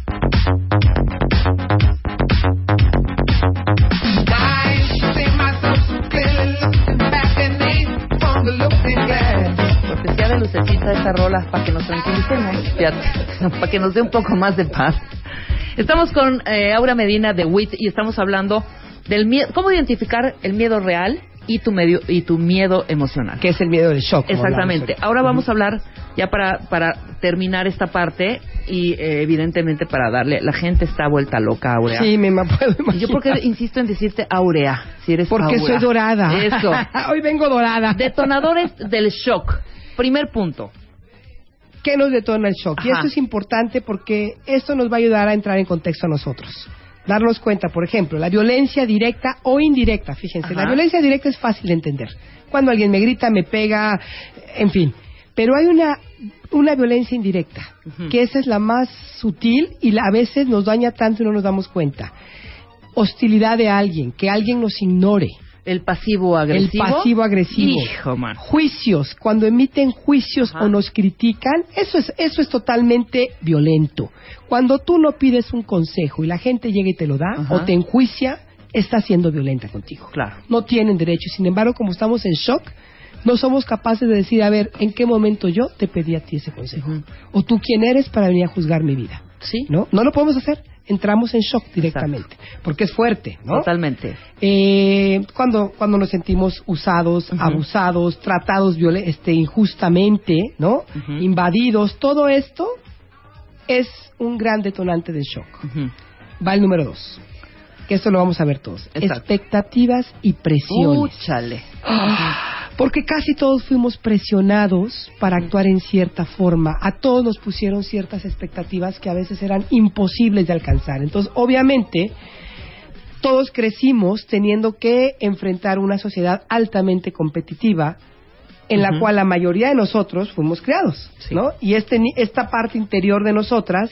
Cortesía de lucecita esa rola para que nos tranquilicemos, [laughs] para que nos dé un poco más de paz. Estamos con eh, Aura Medina de WIT y estamos hablando del miedo, cómo identificar el miedo real y tu medio y tu miedo emocional. Que es el miedo del shock. Exactamente. Ahora vamos a hablar ya para para terminar esta parte y eh, evidentemente para darle la gente está vuelta loca, Aurea. Sí, me [laughs] puedo imaginar. Yo porque insisto en decirte Aurea, si eres Porque soy dorada. Eso. [laughs] Hoy vengo dorada. Detonadores [laughs] del shock. Primer punto. ¿Qué nos detona el shock? Y esto es importante porque esto nos va a ayudar a entrar en contexto a nosotros. Darnos cuenta, por ejemplo, la violencia directa o indirecta. Fíjense, Ajá. la violencia directa es fácil de entender. Cuando alguien me grita, me pega, en fin. Pero hay una, una violencia indirecta, que esa es la más sutil y la- a veces nos daña tanto y no nos damos cuenta. Hostilidad de alguien, que alguien nos ignore. El pasivo agresivo. El pasivo agresivo. Hijo, man. Juicios, cuando emiten juicios Ajá. o nos critican, eso es, eso es totalmente violento. Cuando tú no pides un consejo y la gente llega y te lo da Ajá. o te enjuicia, está siendo violenta contigo. Claro. No tienen derecho. Sin embargo, como estamos en shock, no somos capaces de decir, a ver, ¿en qué momento yo te pedí a ti ese consejo? O tú quién eres para venir a juzgar mi vida. Sí. ¿No? No lo podemos hacer. Entramos en shock directamente. Porque es fuerte, ¿no? Totalmente. Eh, cuando, cuando nos sentimos usados, abusados, tratados este, injustamente, ¿no? Invadidos, todo esto es un gran detonante del shock. Va el número dos, que esto lo vamos a ver todos. Exacto. Expectativas y presiones. Úchale. Porque casi todos fuimos presionados para actuar en cierta forma. A todos nos pusieron ciertas expectativas que a veces eran imposibles de alcanzar. Entonces, obviamente, todos crecimos teniendo que enfrentar una sociedad altamente competitiva en la cual la mayoría de nosotros fuimos creados, Sí. ¿no? Y este, esta parte interior de nosotras,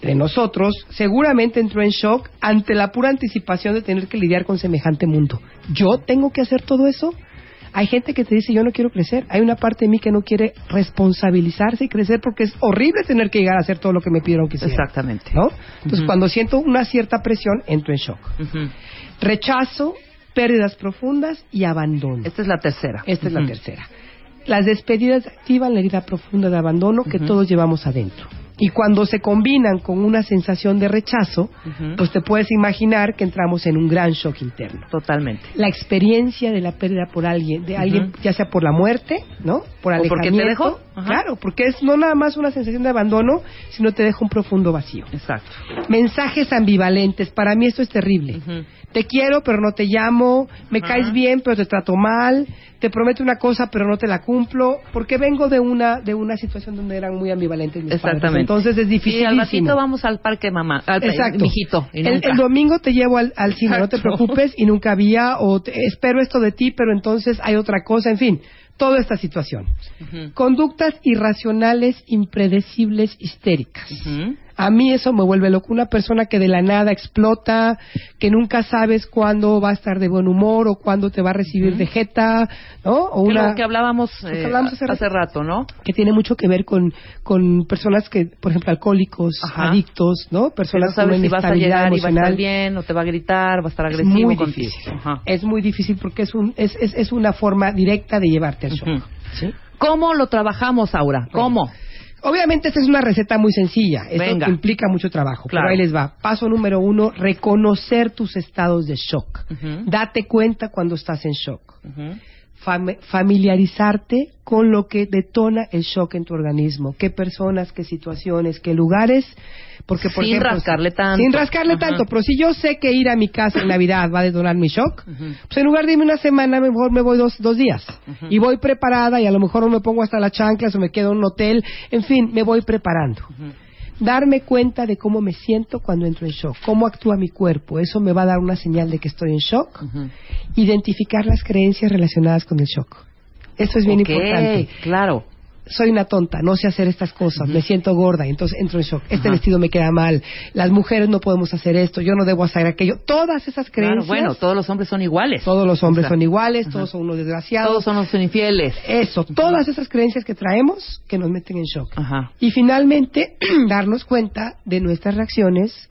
de nosotros, seguramente entró en shock ante la pura anticipación de tener que lidiar con semejante mundo. ¿Yo tengo que hacer todo eso? Hay gente que te dice, yo no quiero crecer. Hay una parte de mí que no quiere responsabilizarse y crecer porque es horrible tener que llegar a hacer todo lo que me pidieron que hiciera. Exactamente. ¿No? Entonces, cuando siento una cierta presión, entro en shock. Rechazo, pérdidas profundas y abandono. Esta es la tercera. Esta es la tercera. Las despedidas activan la herida profunda de abandono que todos llevamos adentro. Y cuando se combinan con una sensación de rechazo, pues te puedes imaginar que entramos en un gran shock interno. Totalmente. La experiencia de la pérdida por alguien, de alguien, ya sea por la muerte, ¿no? Por ¿O porque te alejamiento. dejó? Ajá. Claro, porque es no nada más una sensación de abandono, sino te deja un profundo vacío. Exacto. Mensajes ambivalentes. Para mí esto es terrible. Te quiero, pero no te llamo. Me caes bien, pero te trato mal. Te prometo una cosa, pero no te la cumplo. Porque vengo de una de una situación donde eran muy ambivalentes mis padres. Exactamente. Entonces es Y difícil. al ratito vamos al parque mamá. Al, Exacto. Mijito. Y el, domingo te llevo al, al cine, no te preocupes, y nunca había, o te- espero esto de ti, pero entonces hay otra cosa, en fin, toda esta situación. Conductas irracionales, impredecibles, histéricas. Ujú. A mí eso me vuelve loco. Una persona que de la nada explota, que nunca sabes cuándo va a estar de buen humor o cuándo te va a recibir de jeta, ¿no? O Que una que hablábamos, que eh, hace hace, rato, ¿no? que tiene mucho que ver con, con personas que, por ejemplo, alcohólicos, Ajá. adictos, ¿no? Que Personas no sabes si vas a llegar y va a estar bien, o te va a gritar, va a estar Es agresivo muy contigo. difícil. Ajá. Es muy difícil porque es, un, es, es, es una forma directa de llevarte al. ¿sí? ¿Cómo lo trabajamos, Aura? ¿Cómo? Obviamente esta es una receta muy sencilla. Esto Venga. implica mucho trabajo. Claro. Pero ahí les va. Paso número uno, reconocer tus estados de shock. Date cuenta cuando estás en shock. Fam- familiarizarte con lo que detona el shock en tu organismo. Qué personas, qué situaciones, qué lugares. Porque, por Sin ejemplo, rascarle tanto. Sin rascarle Ajá. tanto. Pero si yo sé que ir a mi casa en Navidad va a detonar mi shock, pues en lugar de irme una semana, mejor me voy dos, dos días. Y voy preparada y a lo mejor no me pongo hasta las chanclas o me quedo en un hotel. En fin, me voy preparando. Darme cuenta de cómo me siento cuando entro en shock, cómo actúa mi cuerpo. Eso me va a dar una señal de que estoy en shock. Identificar las creencias relacionadas con el shock. Eso es bien importante. Claro. Soy una tonta, no sé hacer estas cosas, me siento gorda, entonces entro en shock. Este Ajá. vestido me queda mal, las mujeres no podemos hacer esto, yo no debo hacer aquello. Todas esas Claro, creencias. bueno, todos los hombres son iguales. todos los hombres O sea, son iguales, ajá. todos son unos desgraciados. Todos son los infieles. Eso, todas esas creencias que traemos que nos meten en shock. Ajá. Y finalmente, [clears throat] darnos cuenta de nuestras reacciones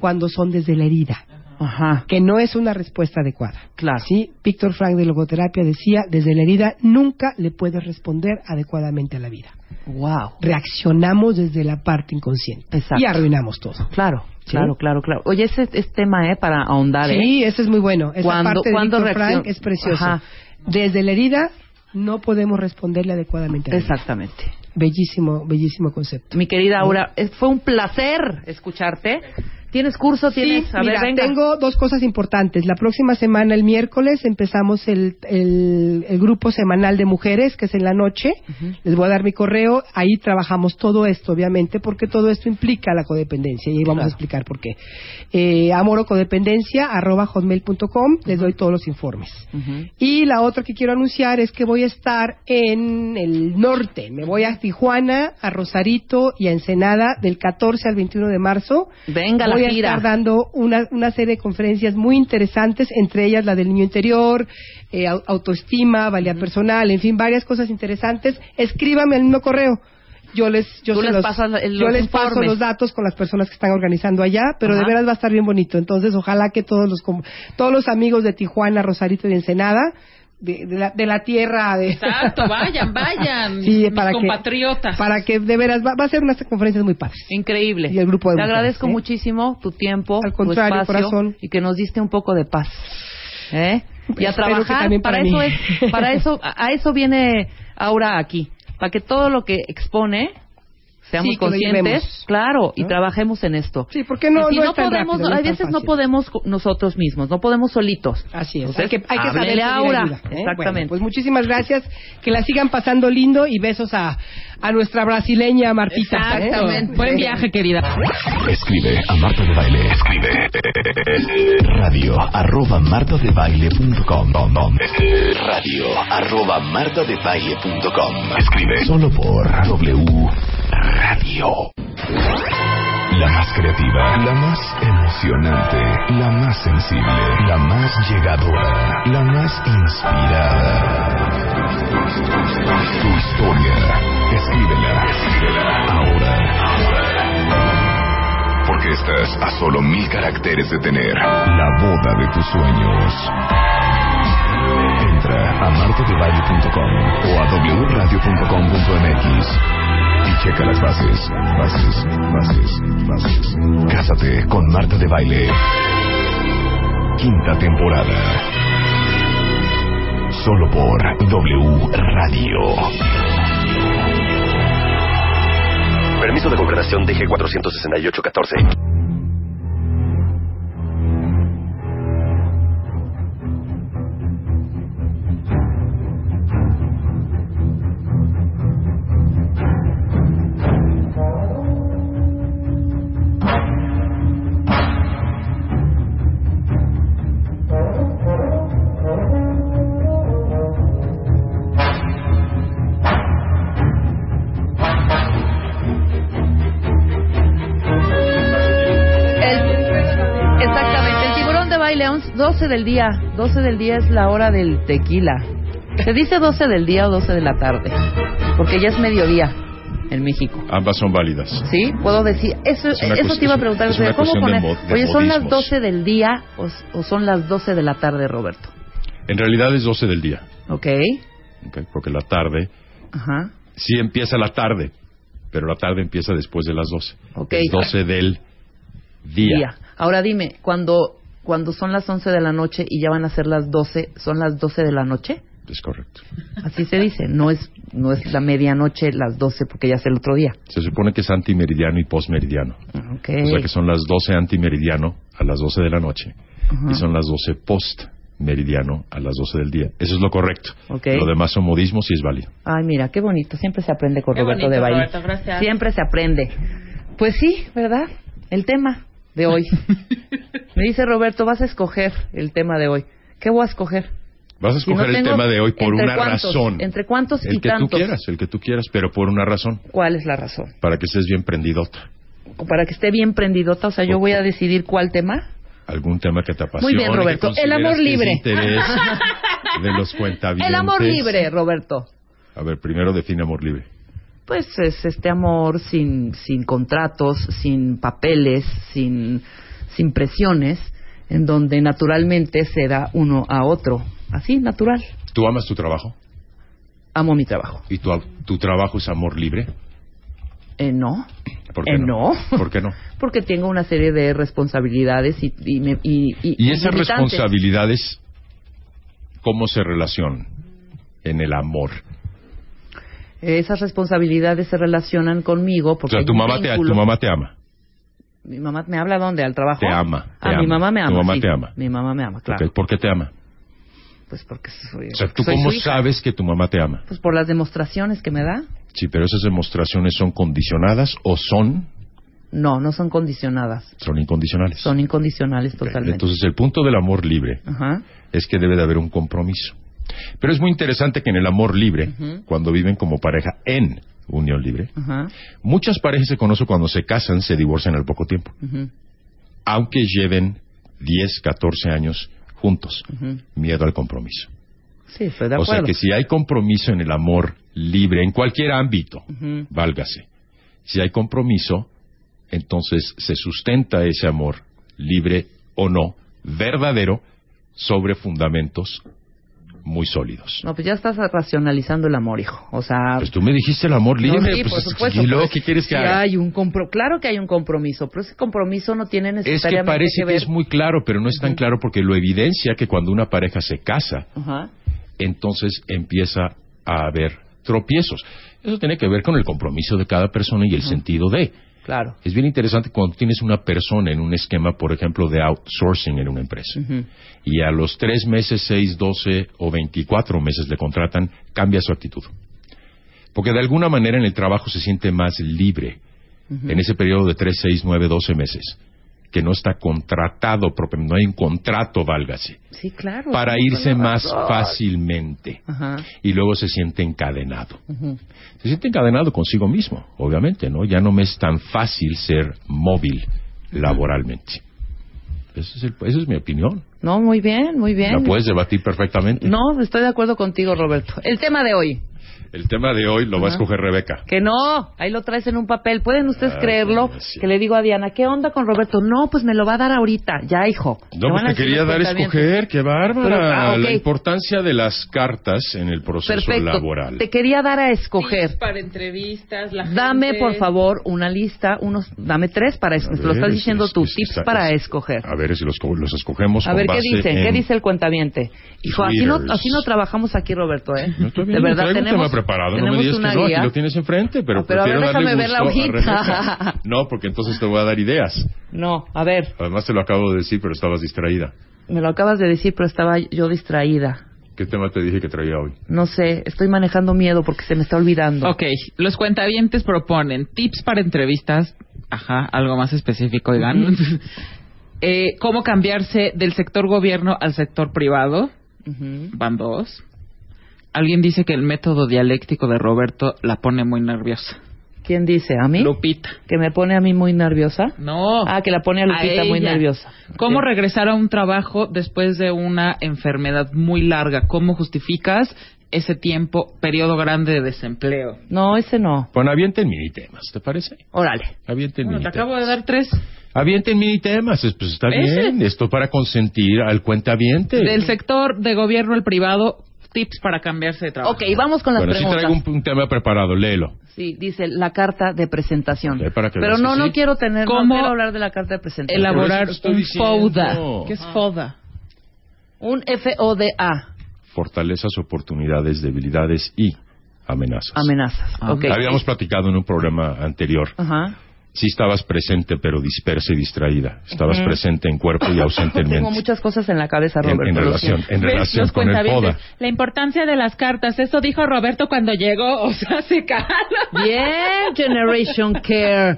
cuando son desde la herida, Ajá. que no es una respuesta adecuada. Claro. ¿Sí? Víctor Frank de logoterapia decía, desde la herida nunca le puedes responder adecuadamente a la vida. Wow. Reaccionamos desde la parte inconsciente Exacto. y arruinamos todo. Claro, ¿Sí? claro, claro, claro. Oye, ese es tema, ¿eh? Para ahondar, ¿eh? Sí, ese es muy bueno. Esa ¿Cuándo- parte de Víctor Frank es precioso. Ajá. Desde la herida no podemos responderle adecuadamente a la vida. Exactamente. Bellísimo, bellísimo concepto. Mi querida Aura, fue un placer escucharte. ¿Tienes curso? ¿Tienes? Sí, a mira, ver, venga. tengo dos cosas importantes. La próxima semana, el miércoles, empezamos el, el, el grupo semanal de mujeres, que es en la noche. Les voy a dar mi correo. Ahí trabajamos todo esto, obviamente, porque todo esto implica la codependencia. Y ahí vamos Claro. a explicar por qué. Eh, amorocodependencia, arroba hotmail.com. Les doy todos los informes. Y la otra que quiero anunciar es que voy a estar en el norte. Me voy a Tijuana, a Rosarito y a Ensenada del 14 al 21 de marzo. Venga, la voy a estar dando una, una serie de conferencias muy interesantes, entre ellas la del niño interior, eh, au- autoestima, valía personal, en fin, varias cosas interesantes. Escríbame al mismo correo. Yo les, yo les los- pasas el- yo los les paso los datos con las personas que están organizando allá, pero de veras va a estar bien bonito. Entonces, ojalá que todos los todos los amigos de Tijuana, Rosarito y Ensenada, de, de la, de la tierra, de Exacto, [laughs] vayan, vayan. Sí, mis para que- compatriotas. para que de veras va, va a ser unas conferencias muy padres. Increíble. Y el grupo de Te mujeres, agradezco ¿eh? muchísimo tu tiempo, Al contrario, tu espacio corazón. y que nos diste un poco de paz. ¿Eh? Y a Espero trabajar para, para eso es, para eso a a eso viene Aura aquí, para que todo lo que expone seamos Sí, conscientes, claro, y ¿No? trabajemos en esto. Sí, porque no, si no no, podemos, rápido, no a veces no podemos nosotros mismos, no podemos solitos. Así es. Entonces, hay que, hay que saber Aura. ayuda, ¿eh? Exactamente. Bueno, pues muchísimas gracias. Que la sigan pasando lindo y besos a, a nuestra brasileña Martita. ¿eh? Exactamente. Buen viaje, querida. Escribe a Marta de Baile. Escribe radio arroba martadebaile.com radio arroba martadebaile.com Escribe solo por W Radio. La más creativa, la más emocionante, la más sensible, la más llegadora, la más inspirada. Tu historia, escríbela, escríbela ahora. Porque estás a solo mil caracteres de tener la boda de tus sueños. Entra a martadebaile.com o a wradio.com.mx y checa las bases, bases, bases, bases. Cásate con Marta de Baile. Quinta temporada. Solo por W Radio. Permiso de concretación DG 468-14. 12 del día. 12 del día es la hora del tequila. ¿Se dice 12 del día o 12 de la tarde? Porque ya es mediodía en México. Ambas son válidas. ¿Sí? Puedo decir. Eso, Es eso te iba a preguntar. es ¿Cómo de poner? mod- de Oye, ¿son las modismos. 12 del día o, o son las 12 de la tarde, Roberto? En realidad es 12 del día, Ok. ¿ok? porque la tarde, Ajá. sí empieza la tarde, pero la tarde empieza después de las 12. Ok. Es 12 del día. Día. Ahora dime, cuando, cuando son las 11 de la noche y ya van a ser las 12, ¿son las 12 de la noche? Es correcto. Así se dice. No es, no es la medianoche, las 12, porque ya es el otro día. Se supone que es antimeridiano y postmeridiano. Ok. O sea que son las 12 antimeridiano a las 12 de la noche y son las 12 postmeridiano a las 12 del día. Eso es lo correcto. Ok. Lo demás son modismos y es válido. Ay, mira, qué bonito. Siempre se aprende con Qué Roberto bonito, de Baile. Roberto, gracias. Siempre se aprende. Pues sí, ¿verdad? El tema de hoy. [laughs] Me dice Roberto, vas a escoger el tema de hoy. ¿Qué voy a escoger? Vas a Si no escoger el tema de hoy por ¿entre una cuántos? razón. ¿Entre cuántos El y que tantos? tú quieras, el que tú quieras, pero por una razón. ¿Cuál es la razón? Para que estés bien prendidota. Para que esté bien prendidota, o sea, yo voy a decidir cuál tema. Algún tema que te apasione. Muy bien, Roberto. El amor libre. interés [laughs] de los cuentavientes. El amor libre, Roberto. A ver, primero define amor libre. Pues es este amor sin, sin contratos, sin papeles, sin, sin presiones, en donde naturalmente se da uno a otro. Así, natural. ¿Tú amas tu trabajo? Amo mi trabajo. ¿Y tu, tu trabajo es amor libre? Eh, no. ¿Por qué Eh, no? no. ¿Por qué no? [laughs] Porque tengo una serie de responsabilidades y, y, me- y, y- Y esas responsabilidades, ¿cómo se relacionan en el amor? Esas responsabilidades se relacionan conmigo O porque sea, hay tu mamá, te, tu mamá te ama. Mi mamá me habla dónde, al trabajo. Te ama, te Ah, mi ama. mamá me ama. Tu mamá sí. te ama. Mi mamá me ama, claro. Ok, ¿Por qué te ama? Pues porque soy. O sea, ¿tú soy cómo sabes que tu mamá te ama? Pues por las demostraciones que me da. Sí, pero esas demostraciones son condicionadas o son, No, no son condicionadas. son incondicionales. Son incondicionales totalmente. Entonces, el punto del amor libre Ajá. es que debe de haber un compromiso. Pero es muy interesante que en el amor libre, cuando viven como pareja en unión libre, muchas parejas se conocen cuando se casan, se divorcian al poco tiempo, aunque lleven 10, 14 años juntos. Miedo al compromiso. Sí, estoy de O acuerdo. sea que si hay compromiso en el amor libre, en cualquier ámbito, válgase. Si hay compromiso, entonces se sustenta ese amor, libre o no, verdadero, sobre fundamentos muy sólidos. No, pues ya estás racionalizando el amor, hijo. O sea. Pues tú me dijiste el amor libre, No, sí, pues, por supuesto. ¿y luego pero qué quieres que sí haga? hay un compro Claro que hay un compromiso, pero ese compromiso no tiene Es que necesariamente parece que, ver. es muy claro, pero no es tan claro porque lo evidencia que cuando una pareja se casa, Ajá. entonces empieza a haber tropiezos. Eso tiene que ver con el compromiso de cada persona y el sentido de. Claro. Es bien interesante cuando tienes una persona en un esquema, por ejemplo, de outsourcing en una empresa. Y a los tres meses, seis, doce o veinticuatro meses le contratan, cambia su actitud. Porque de alguna manera en el trabajo se siente más libre en ese periodo de tres, seis, nueve, doce meses, que no está contratado, propiamente, no hay un contrato, válgase, Sí, claro. para irse más razón. fácilmente. Ajá. Y luego se siente encadenado. Se siente encadenado consigo mismo, obviamente, ¿no? Ya no me es tan fácil ser móvil laboralmente. Esa es, el- esa es mi opinión. No, muy bien, muy bien. La puedes debatir perfectamente. No, estoy de acuerdo contigo, Roberto. El tema de hoy. El tema de hoy lo va a escoger Rebeca. Que no, ahí lo traes en un papel. ¿Pueden ustedes Ah, creerlo? sí. Que le digo a Diana, ¿qué onda con Roberto? No, pues me lo va a dar ahorita. Ya, hijo. No, Me van a pues te decir quería los dar a escoger, qué bárbara. Pero, ah, ok. La importancia de las cartas en el proceso Perfecto. laboral. Te quería dar a escoger. Tips para entrevistas, la Dame, gente- por favor, una lista, unos, dame tres para escoger. ver, Lo estás es- diciendo es- tú, es- tips está- para es- escoger. A ver si los, co- los escogemos A con ver, ¿qué base dice? en- ¿Qué dice el cuentaviente? Hijo, así no, así no trabajamos aquí, Roberto, ¿eh? No bien, de verdad, traigo un tenemos, preparado, no me digas que no, guía. aquí lo tienes enfrente, pero, Ah, pero a ver, prefiero darle déjame ver la gusto hojita. No, porque entonces te voy a dar ideas. No, a ver, Además te lo acabo de decir, pero estabas distraída. me lo acabas de decir, pero estaba yo distraída. ¿Qué tema te dije que traía hoy? No sé, estoy manejando miedo porque se me está olvidando. Ok, los cuentavientes proponen tips para entrevistas. Ajá, algo más específico, oigan. Eh, ¿Cómo cambiarse del sector gobierno al sector privado? Ujú. Van dos. Alguien dice que el método dialéctico de Roberto la pone muy nerviosa. ¿Quién dice? ¿A mí? Lupita. ¿Que me pone a mí muy nerviosa? No. Ah, que la pone a Lupita muy nerviosa. ¿Cómo regresar a un trabajo después de una enfermedad muy larga? ¿Cómo justificas ese tiempo, periodo grande de desempleo? No, ese no. Bueno, avienten mini temas, ¿te parece? Órale. Avienten Bueno, te mini temas. acabo de dar tres. Avienten mini temas, es- pues está Ese. bien. Esto para consentir al cuentaviente. Del sector de gobierno al privado, tips para cambiarse de trabajo. Ok, vamos con las Bueno, sí preguntas. traigo un, un tema preparado, léelo. Sí, dice la carta de presentación. Ok, para que Pero no, no sí. quiero tener, no ¿Cómo quiero hablar de la carta de presentación. Elaborar un. FODA. ¿Qué es FODA? Un FODA, Fortalezas, oportunidades, debilidades y amenazas. amenazas. Ah, Ok. Habíamos platicado en un programa anterior. Ajá. Sí estabas presente, pero dispersa y distraída. Estabas presente en cuerpo y ausente en [laughs] Tengo mente. muchas cosas en la cabeza, Roberto. en relación, siento. en relación con el FODA. La importancia de las cartas, eso dijo Roberto cuando llegó, o sea, [laughs] se cala. Bien, Generation Care.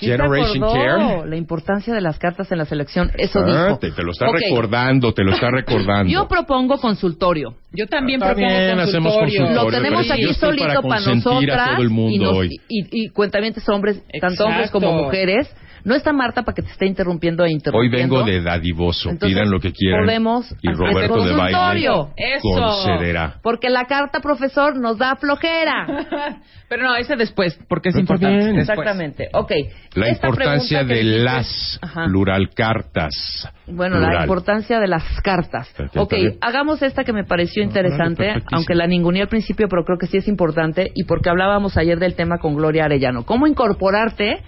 ¿Sí Generation? Care. La importancia de las cartas en la selección, eso Ah, dijo. te, te lo está recordando, te lo está [laughs] recordando. Yo propongo consultorio. Yo también Está propongo bien, consultorio. consultorio. Lo tenemos aquí para solito para, consentir a nosotras todo el mundo y, nos- hoy. y, y cuentavientes hombres, tanto hombres como mujeres. No está Marta para que te esté interrumpiendo e Hoy interrumpiendo. vengo de dadivoso. Entonces, Pidan lo que quieran. podemos y Roberto de baile concederá. Porque la carta, profesor, nos da flojera. [laughs] Pero no, ese después, porque es importante. bien. Exactamente. Ok. La Esta importancia de dijiste- las, Ajá. plural, cartas. Bueno, la importancia de las cartas. Bien, Ok, hagamos esta que me pareció interesante, perfectísimo. aunque la ninguneé al principio, pero creo que sí es importante, y porque hablábamos ayer del tema con Gloria Arellano. ¿Cómo incorporarte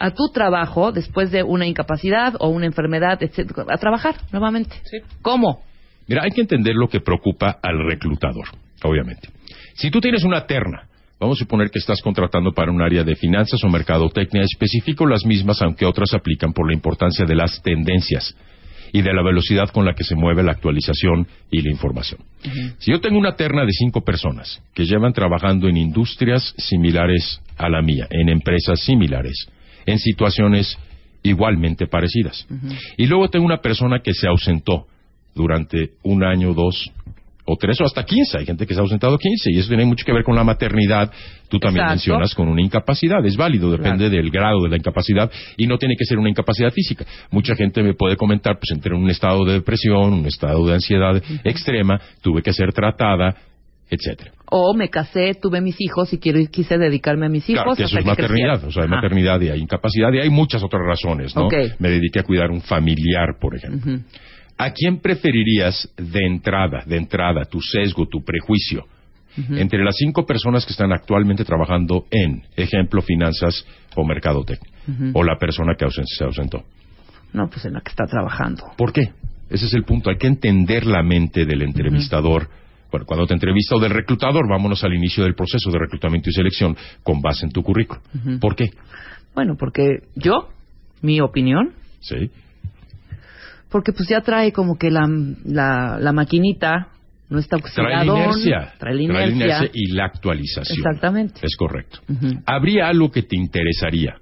a tu trabajo después de una incapacidad o una enfermedad, etcétera, a trabajar nuevamente? ¿Cómo? Mira, hay que entender lo que preocupa al reclutador, obviamente. Si tú tienes una terna, vamos a suponer que estás contratando para un área de finanzas o mercadotecnia, especifico las mismas, aunque otras aplican por la importancia de las tendencias y de la velocidad con la que se mueve la actualización y la información. Si yo tengo una terna de cinco personas que llevan trabajando en industrias similares a la mía, en empresas similares, en situaciones igualmente parecidas, y luego tengo una persona que se ausentó durante un año, dos o tres o hasta quince. Hay gente que se ha ausentado quince y eso tiene mucho que ver con la maternidad. Tú también Exacto. mencionas con una incapacidad. Es válido, depende del grado de la incapacidad y no tiene que ser una incapacidad física. Mucha gente me puede comentar, pues entré en un estado de depresión, un estado de ansiedad extrema, tuve que ser tratada, etcétera. O me casé, tuve mis hijos y quiero, quise dedicarme a mis hijos Claro, que eso es que maternidad, o sea, hay maternidad y hay incapacidad y hay muchas otras razones, ¿no? Me dediqué a cuidar un familiar, por ejemplo. ¿A quién preferirías de entrada, de entrada, tu sesgo, tu prejuicio, entre las cinco personas que están actualmente trabajando en, ejemplo, finanzas o mercadotecnia, Ujú. o la persona que ausen- se ausentó? No, pues en la que está trabajando. ¿Por qué? Ese es el punto. Hay que entender la mente del entrevistador. Bueno, cuando te entrevista o del reclutador, vámonos al inicio del proceso de reclutamiento y selección con base en tu currículum. ¿Por qué? Bueno, porque yo, mi opinión, Sí. porque pues ya trae como que la, la, la maquinita no está Trae la inercia. trae la inercia. y la actualización. Exactamente. Es correcto. ¿Habría algo que te interesaría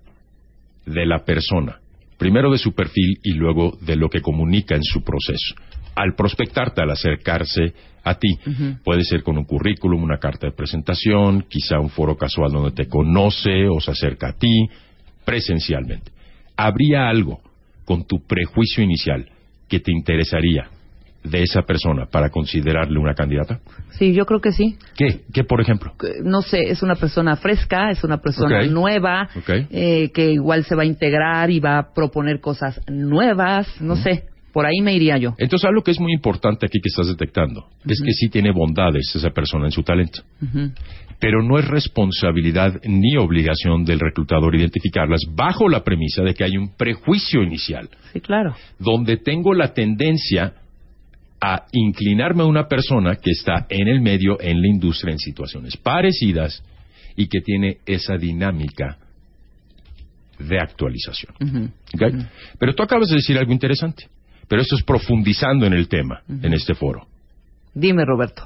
de la persona? Primero de su perfil y luego de lo que comunica en su proceso. Al prospectarte, al acercarse a ti, puede ser con un currículum, una carta de presentación, quizá un foro casual donde te conoce o se acerca a ti, presencialmente. ¿Habría algo con tu prejuicio inicial que te interesaría de esa persona para considerarle una candidata? Sí, yo creo que sí. ¿Qué? ¿Qué, por ejemplo? No sé, es una persona fresca, es una persona nueva, eh, que igual se va a integrar y va a proponer cosas nuevas, no sé, por ahí me iría yo. Entonces, algo que es muy importante aquí que estás detectando es que sí tiene bondades esa persona en su talento, pero no es responsabilidad ni obligación del reclutador identificarlas bajo la premisa de que hay un prejuicio inicial, Sí, claro. donde tengo la tendencia a inclinarme a una persona que está en el medio, en la industria, en situaciones parecidas y que tiene esa dinámica de actualización. Ujú. ¿ok? Pero tú acabas de decir algo interesante, pero esto es profundizando en el tema, en este foro, Dime, Roberto.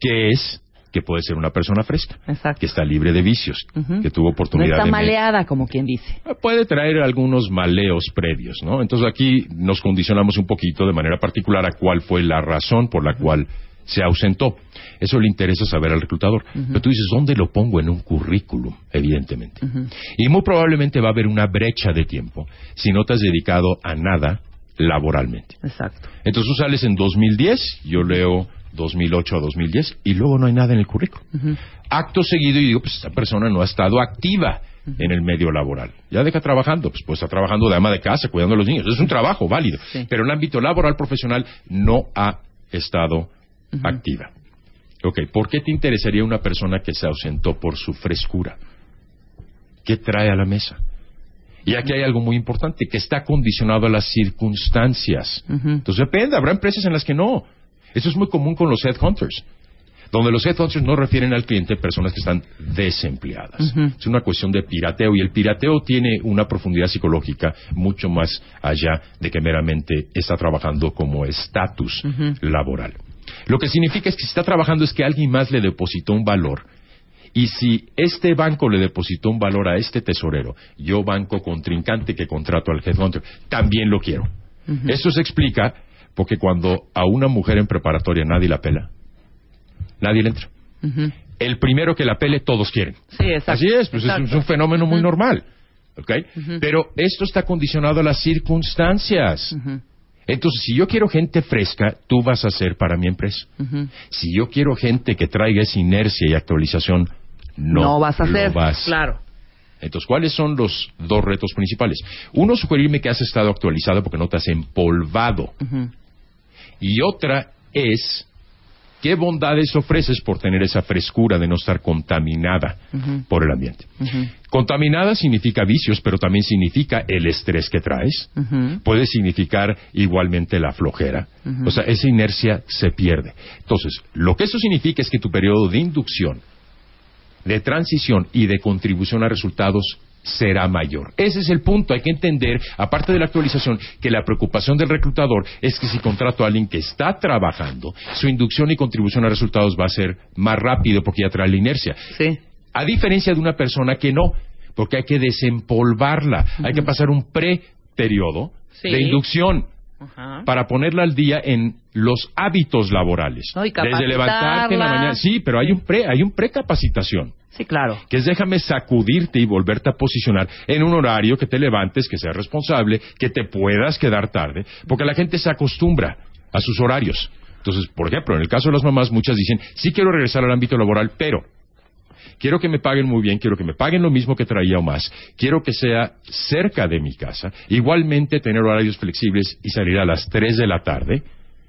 que es que puede ser una persona fresca, Exacto. que está libre de vicios, que tuvo No oportunidad está de... maleada, como quien dice. Puede traer algunos maleos previos, ¿no? Entonces aquí nos condicionamos un poquito de manera particular a cuál fue la razón por la cual se ausentó. Eso le interesa saber al reclutador. Pero tú dices, ¿dónde lo pongo en un currículum? Evidentemente. Y muy probablemente va a haber una brecha de tiempo si no te has dedicado a nada laboralmente. Exacto. Entonces tú sales en 2010, yo leo 2008 a 2010 y luego no hay nada en el currículum. Acto seguido y digo, pues esta persona no ha estado activa en el medio laboral. Ya deja trabajando, pues, pues está trabajando de ama de casa, cuidando a los niños. Es un trabajo válido. Pero en el ámbito laboral profesional no ha estado activa. Ok, ¿por qué te interesaría una persona que se ausentó por su frescura? ¿Qué trae a la mesa? Y aquí hay algo muy importante, que está condicionado a las circunstancias. Entonces depende, habrá empresas en las que no. Eso es muy común con los headhunters, donde los headhunters no refieren al cliente personas que están desempleadas. Es una cuestión de pirateo y el pirateo tiene una profundidad psicológica mucho más allá de que meramente está trabajando como estatus laboral. Lo que significa es que si está trabajando es que alguien más le depositó un valor. Y si este banco le depositó un valor a este tesorero, yo banco contrincante que contrato al headhunter, también lo quiero. Esto se explica porque cuando a una mujer en preparatoria nadie la pela, nadie le entra. El primero que la pele, todos quieren. Sí, exacto. Así es, pues es, Exacto. es un fenómeno muy normal. ¿ok? Pero esto está condicionado a las circunstancias. Entonces, si yo quiero gente fresca, tú vas a ser para mi empresa. Si yo quiero gente que traiga esa inercia y actualización, no, No vas a hacer. vas. Claro. Entonces, ¿cuáles son los dos retos principales? Uno, sugerirme que has estado actualizado porque no te has empolvado. Y otra es, ¿qué bondades ofreces por tener esa frescura de no estar contaminada por el ambiente? Contaminada significa vicios, pero también significa el estrés que traes. Puede significar igualmente la flojera. O sea, esa inercia se pierde. Entonces, lo que eso significa es que tu periodo de inducción, de transición y de contribución a resultados será mayor. Ese es el punto. Hay que entender, aparte de la actualización, que la preocupación del reclutador es que si contrato a alguien que está trabajando, su inducción y contribución a resultados va a ser más rápido porque ya trae la inercia. Sí. A diferencia de una persona que no, porque hay que desempolvarla, hay que pasar un pre-periodo Sí. de inducción Ajá. para ponerla al día en los hábitos laborales. No, y Desde levantarte en la mañana. Sí, pero hay un pre, hay un precapacitación Sí, claro. que es déjame sacudirte y volverte a posicionar en un horario que te levantes, que seas responsable, que te puedas quedar tarde, porque la gente se acostumbra a sus horarios. Entonces, por ejemplo, en el caso de las mamás, muchas dicen, sí quiero regresar al ámbito laboral, pero quiero que me paguen muy bien, quiero que me paguen lo mismo que traía o más, quiero que sea cerca de mi casa, igualmente tener horarios flexibles y salir a las 3 de la tarde,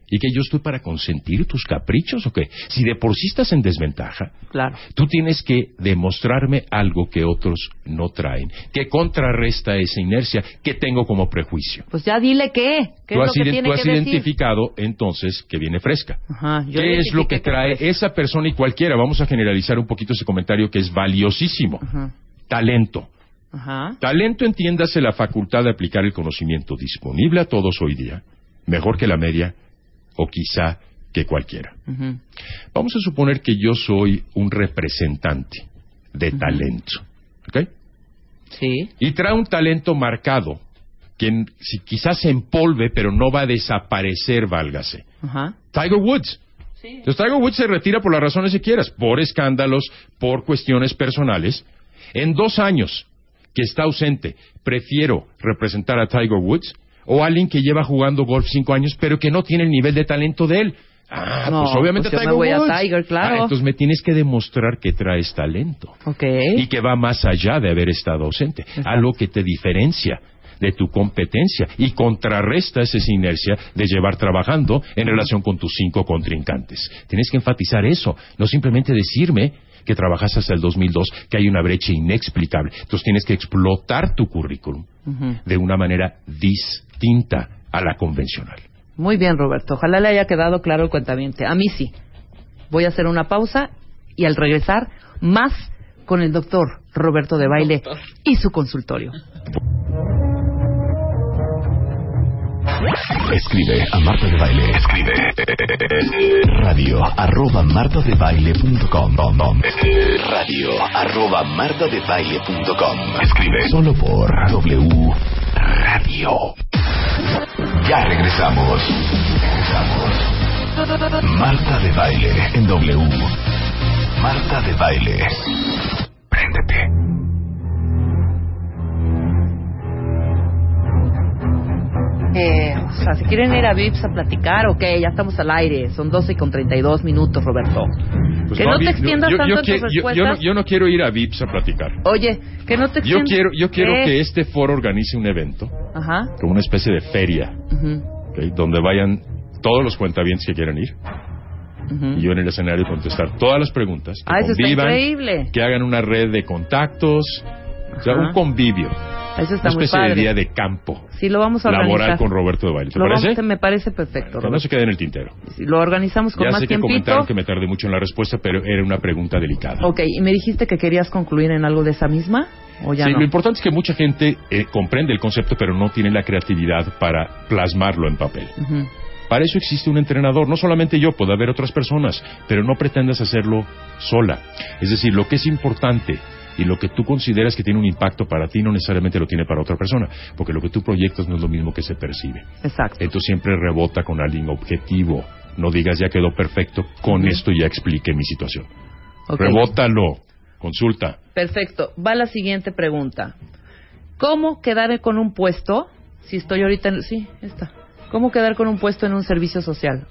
y que yo estoy para consentir tus caprichos o qué. Si de por sí estás en desventaja, Claro. Tú tienes que demostrarme algo que otros no traen, que contrarresta esa inercia que tengo como prejuicio. Pues ya dile qué. ¿Qué tú es has, lo que tiene tú has que decir? identificado entonces que viene fresca. Ajá, yo ¿Qué es lo que trae esa persona y cualquiera? Vamos a generalizar un poquito ese comentario que es valiosísimo. Ajá. Talento. Ajá. Talento entiéndase la facultad de aplicar el conocimiento disponible a todos hoy día, mejor que la media o quizá que cualquiera. Vamos a suponer que yo soy un representante de talento, ¿ok? Sí. Y trae un talento marcado que si quizás se empolve, pero no va a desaparecer, válgase. Tiger Woods. Entonces Tiger Woods se retira por las razones que quieras, por escándalos, por cuestiones personales. En dos años que está ausente, prefiero representar a Tiger Woods o a alguien que lleva jugando golf cinco años, pero que no tiene el nivel de talento de él. Ah, No, pues obviamente pues yo me voy a Woods. Tiger, claro. Ah, entonces me tienes que demostrar que traes talento Ok. y que va más allá de haber estado ausente, algo que te diferencia de tu competencia y contrarresta esa inercia de llevar trabajando en relación con tus cinco contrincantes. Tienes que enfatizar eso, no simplemente decirme que trabajas hasta el 2002, que hay una brecha inexplicable. Entonces tienes que explotar tu currículum de una manera distinta a la convencional. Muy bien, Roberto. Ojalá le haya quedado claro el cuentamiento. A mí sí. Voy a hacer una pausa y al regresar, más con el doctor Roberto de Baile y su consultorio. Escribe a Marta de Baile. Escribe radio arroba martadebaile.com radio arroba martadebaile.com Escribe solo por W Radio. Ya regresamos. Regresamos. Marta de Baile en W. Marta de Baile. Préndete. Eh, o sea, si quieren ir a VIPS a platicar, ok, ya estamos al aire. Son 12 con 32 minutos, Roberto. Pues que no, te vi- extiendas yo, tanto yo en que- tus yo- yo no, respuestas. yo no quiero ir a VIPs a platicar. Oye, que no te Yo extiendas. quiero, yo quiero ¿Qué? que este foro organice un evento, Ajá. como una especie de feria, ujú, ¿ok? donde vayan todos los cuentavientes que quieran ir. ujú. Y yo en el escenario contestar todas las preguntas, que Ah, eso está convivan, increíble. que hagan una red de contactos, o sea, un convivio, Eso está una muy especie de padre. día de campo Sí, lo vamos a organizar. laboral con Roberto de Baile. ¿Te Lo parece? vamos- me parece perfecto, Que no se quede en el tintero. Lo organizamos con ya más sé que comentaron que me tardé mucho en la respuesta, pero era una pregunta delicada. Ok, ¿y me dijiste que querías concluir en algo de esa misma? ¿O ya sí, no? lo importante es que mucha gente eh, comprende el concepto, pero no tiene la creatividad para plasmarlo en papel. Ujú. Para eso existe un entrenador, no solamente yo, puede haber otras personas, pero no pretendas hacerlo sola. Es decir, lo que es importante y lo que tú consideras que tiene un impacto para ti no necesariamente lo tiene para otra persona, porque lo que tú proyectas no es lo mismo que se percibe. Exacto. Entonces siempre rebota con alguien objetivo. No digas ya quedó perfecto, con esto ya expliqué mi situación. Rebótalo, consulta. Perfecto. Va la siguiente pregunta. ¿Cómo quedar con un puesto si estoy ahorita en... Sí, está. ¿Cómo quedar con un puesto en un servicio social?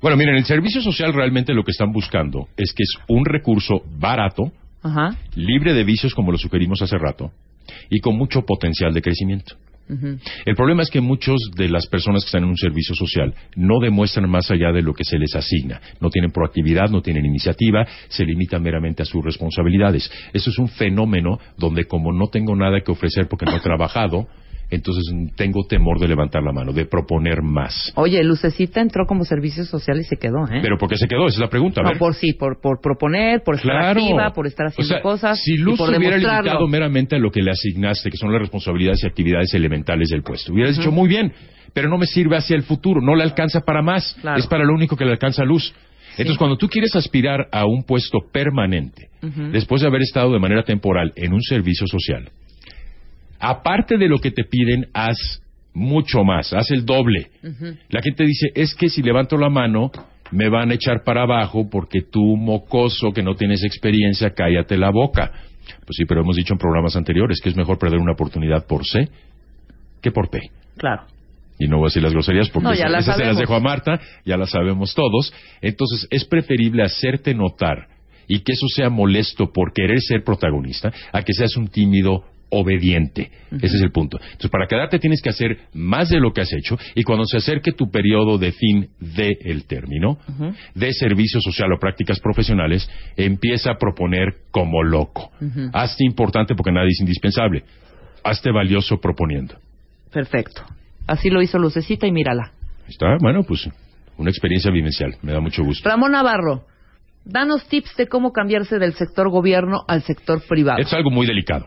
Bueno, miren, el servicio social realmente lo que están buscando es que es un recurso barato, Ajá. libre de vicios como lo sugerimos hace rato, y con mucho potencial de crecimiento. El problema es que muchos de las personas que están en un servicio social no demuestran más allá de lo que se les asigna. No tienen proactividad, no tienen iniciativa, se limitan meramente a sus responsabilidades. Eso es un fenómeno donde como no tengo nada que ofrecer porque no he trabajado, entonces tengo temor de levantar la mano, de proponer más. Oye, Lucecita entró como servicio social y se quedó, ¿eh? Pero ¿por qué se quedó? Esa es la pregunta. no, por sí, por, por proponer, por estar Claro. activa, por estar haciendo O sea, cosas Si y Luz por se hubiera limitado meramente a lo que le asignaste, que son las responsabilidades y actividades elementales del puesto, hubieras dicho muy bien, pero no me sirve hacia el futuro, no le alcanza para más, Claro. es para lo único que le alcanza Luz. Entonces, cuando tú quieres aspirar a un puesto permanente, después de haber estado de manera temporal en un servicio social, aparte de lo que te piden, haz mucho más, haz el doble. La gente dice, es que si levanto la mano, me van a echar para abajo porque tú, mocoso, que no tienes experiencia, cállate la boca. Pues sí, pero hemos dicho en programas anteriores que es mejor perder una oportunidad por C que por P. Claro. Y no voy a decir las groserías porque No, esas, las esas se las dejo a Marta, ya las sabemos todos. Entonces, es preferible hacerte notar y que eso sea molesto por querer ser protagonista a que seas un tímido obediente. Ese es el punto. Entonces, para quedarte tienes que hacer más de lo que has hecho y cuando se acerque tu periodo de fin del término, de servicio social o prácticas profesionales, empieza a proponer como loco. Hazte importante porque nadie es indispensable. Hazte valioso proponiendo. Perfecto. Así lo hizo Lucecita y mírala. Está, bueno, pues una experiencia vivencial. Me da mucho gusto. Ramón Navarro, danos tips de cómo cambiarse del sector gobierno al sector privado. Es algo muy delicado.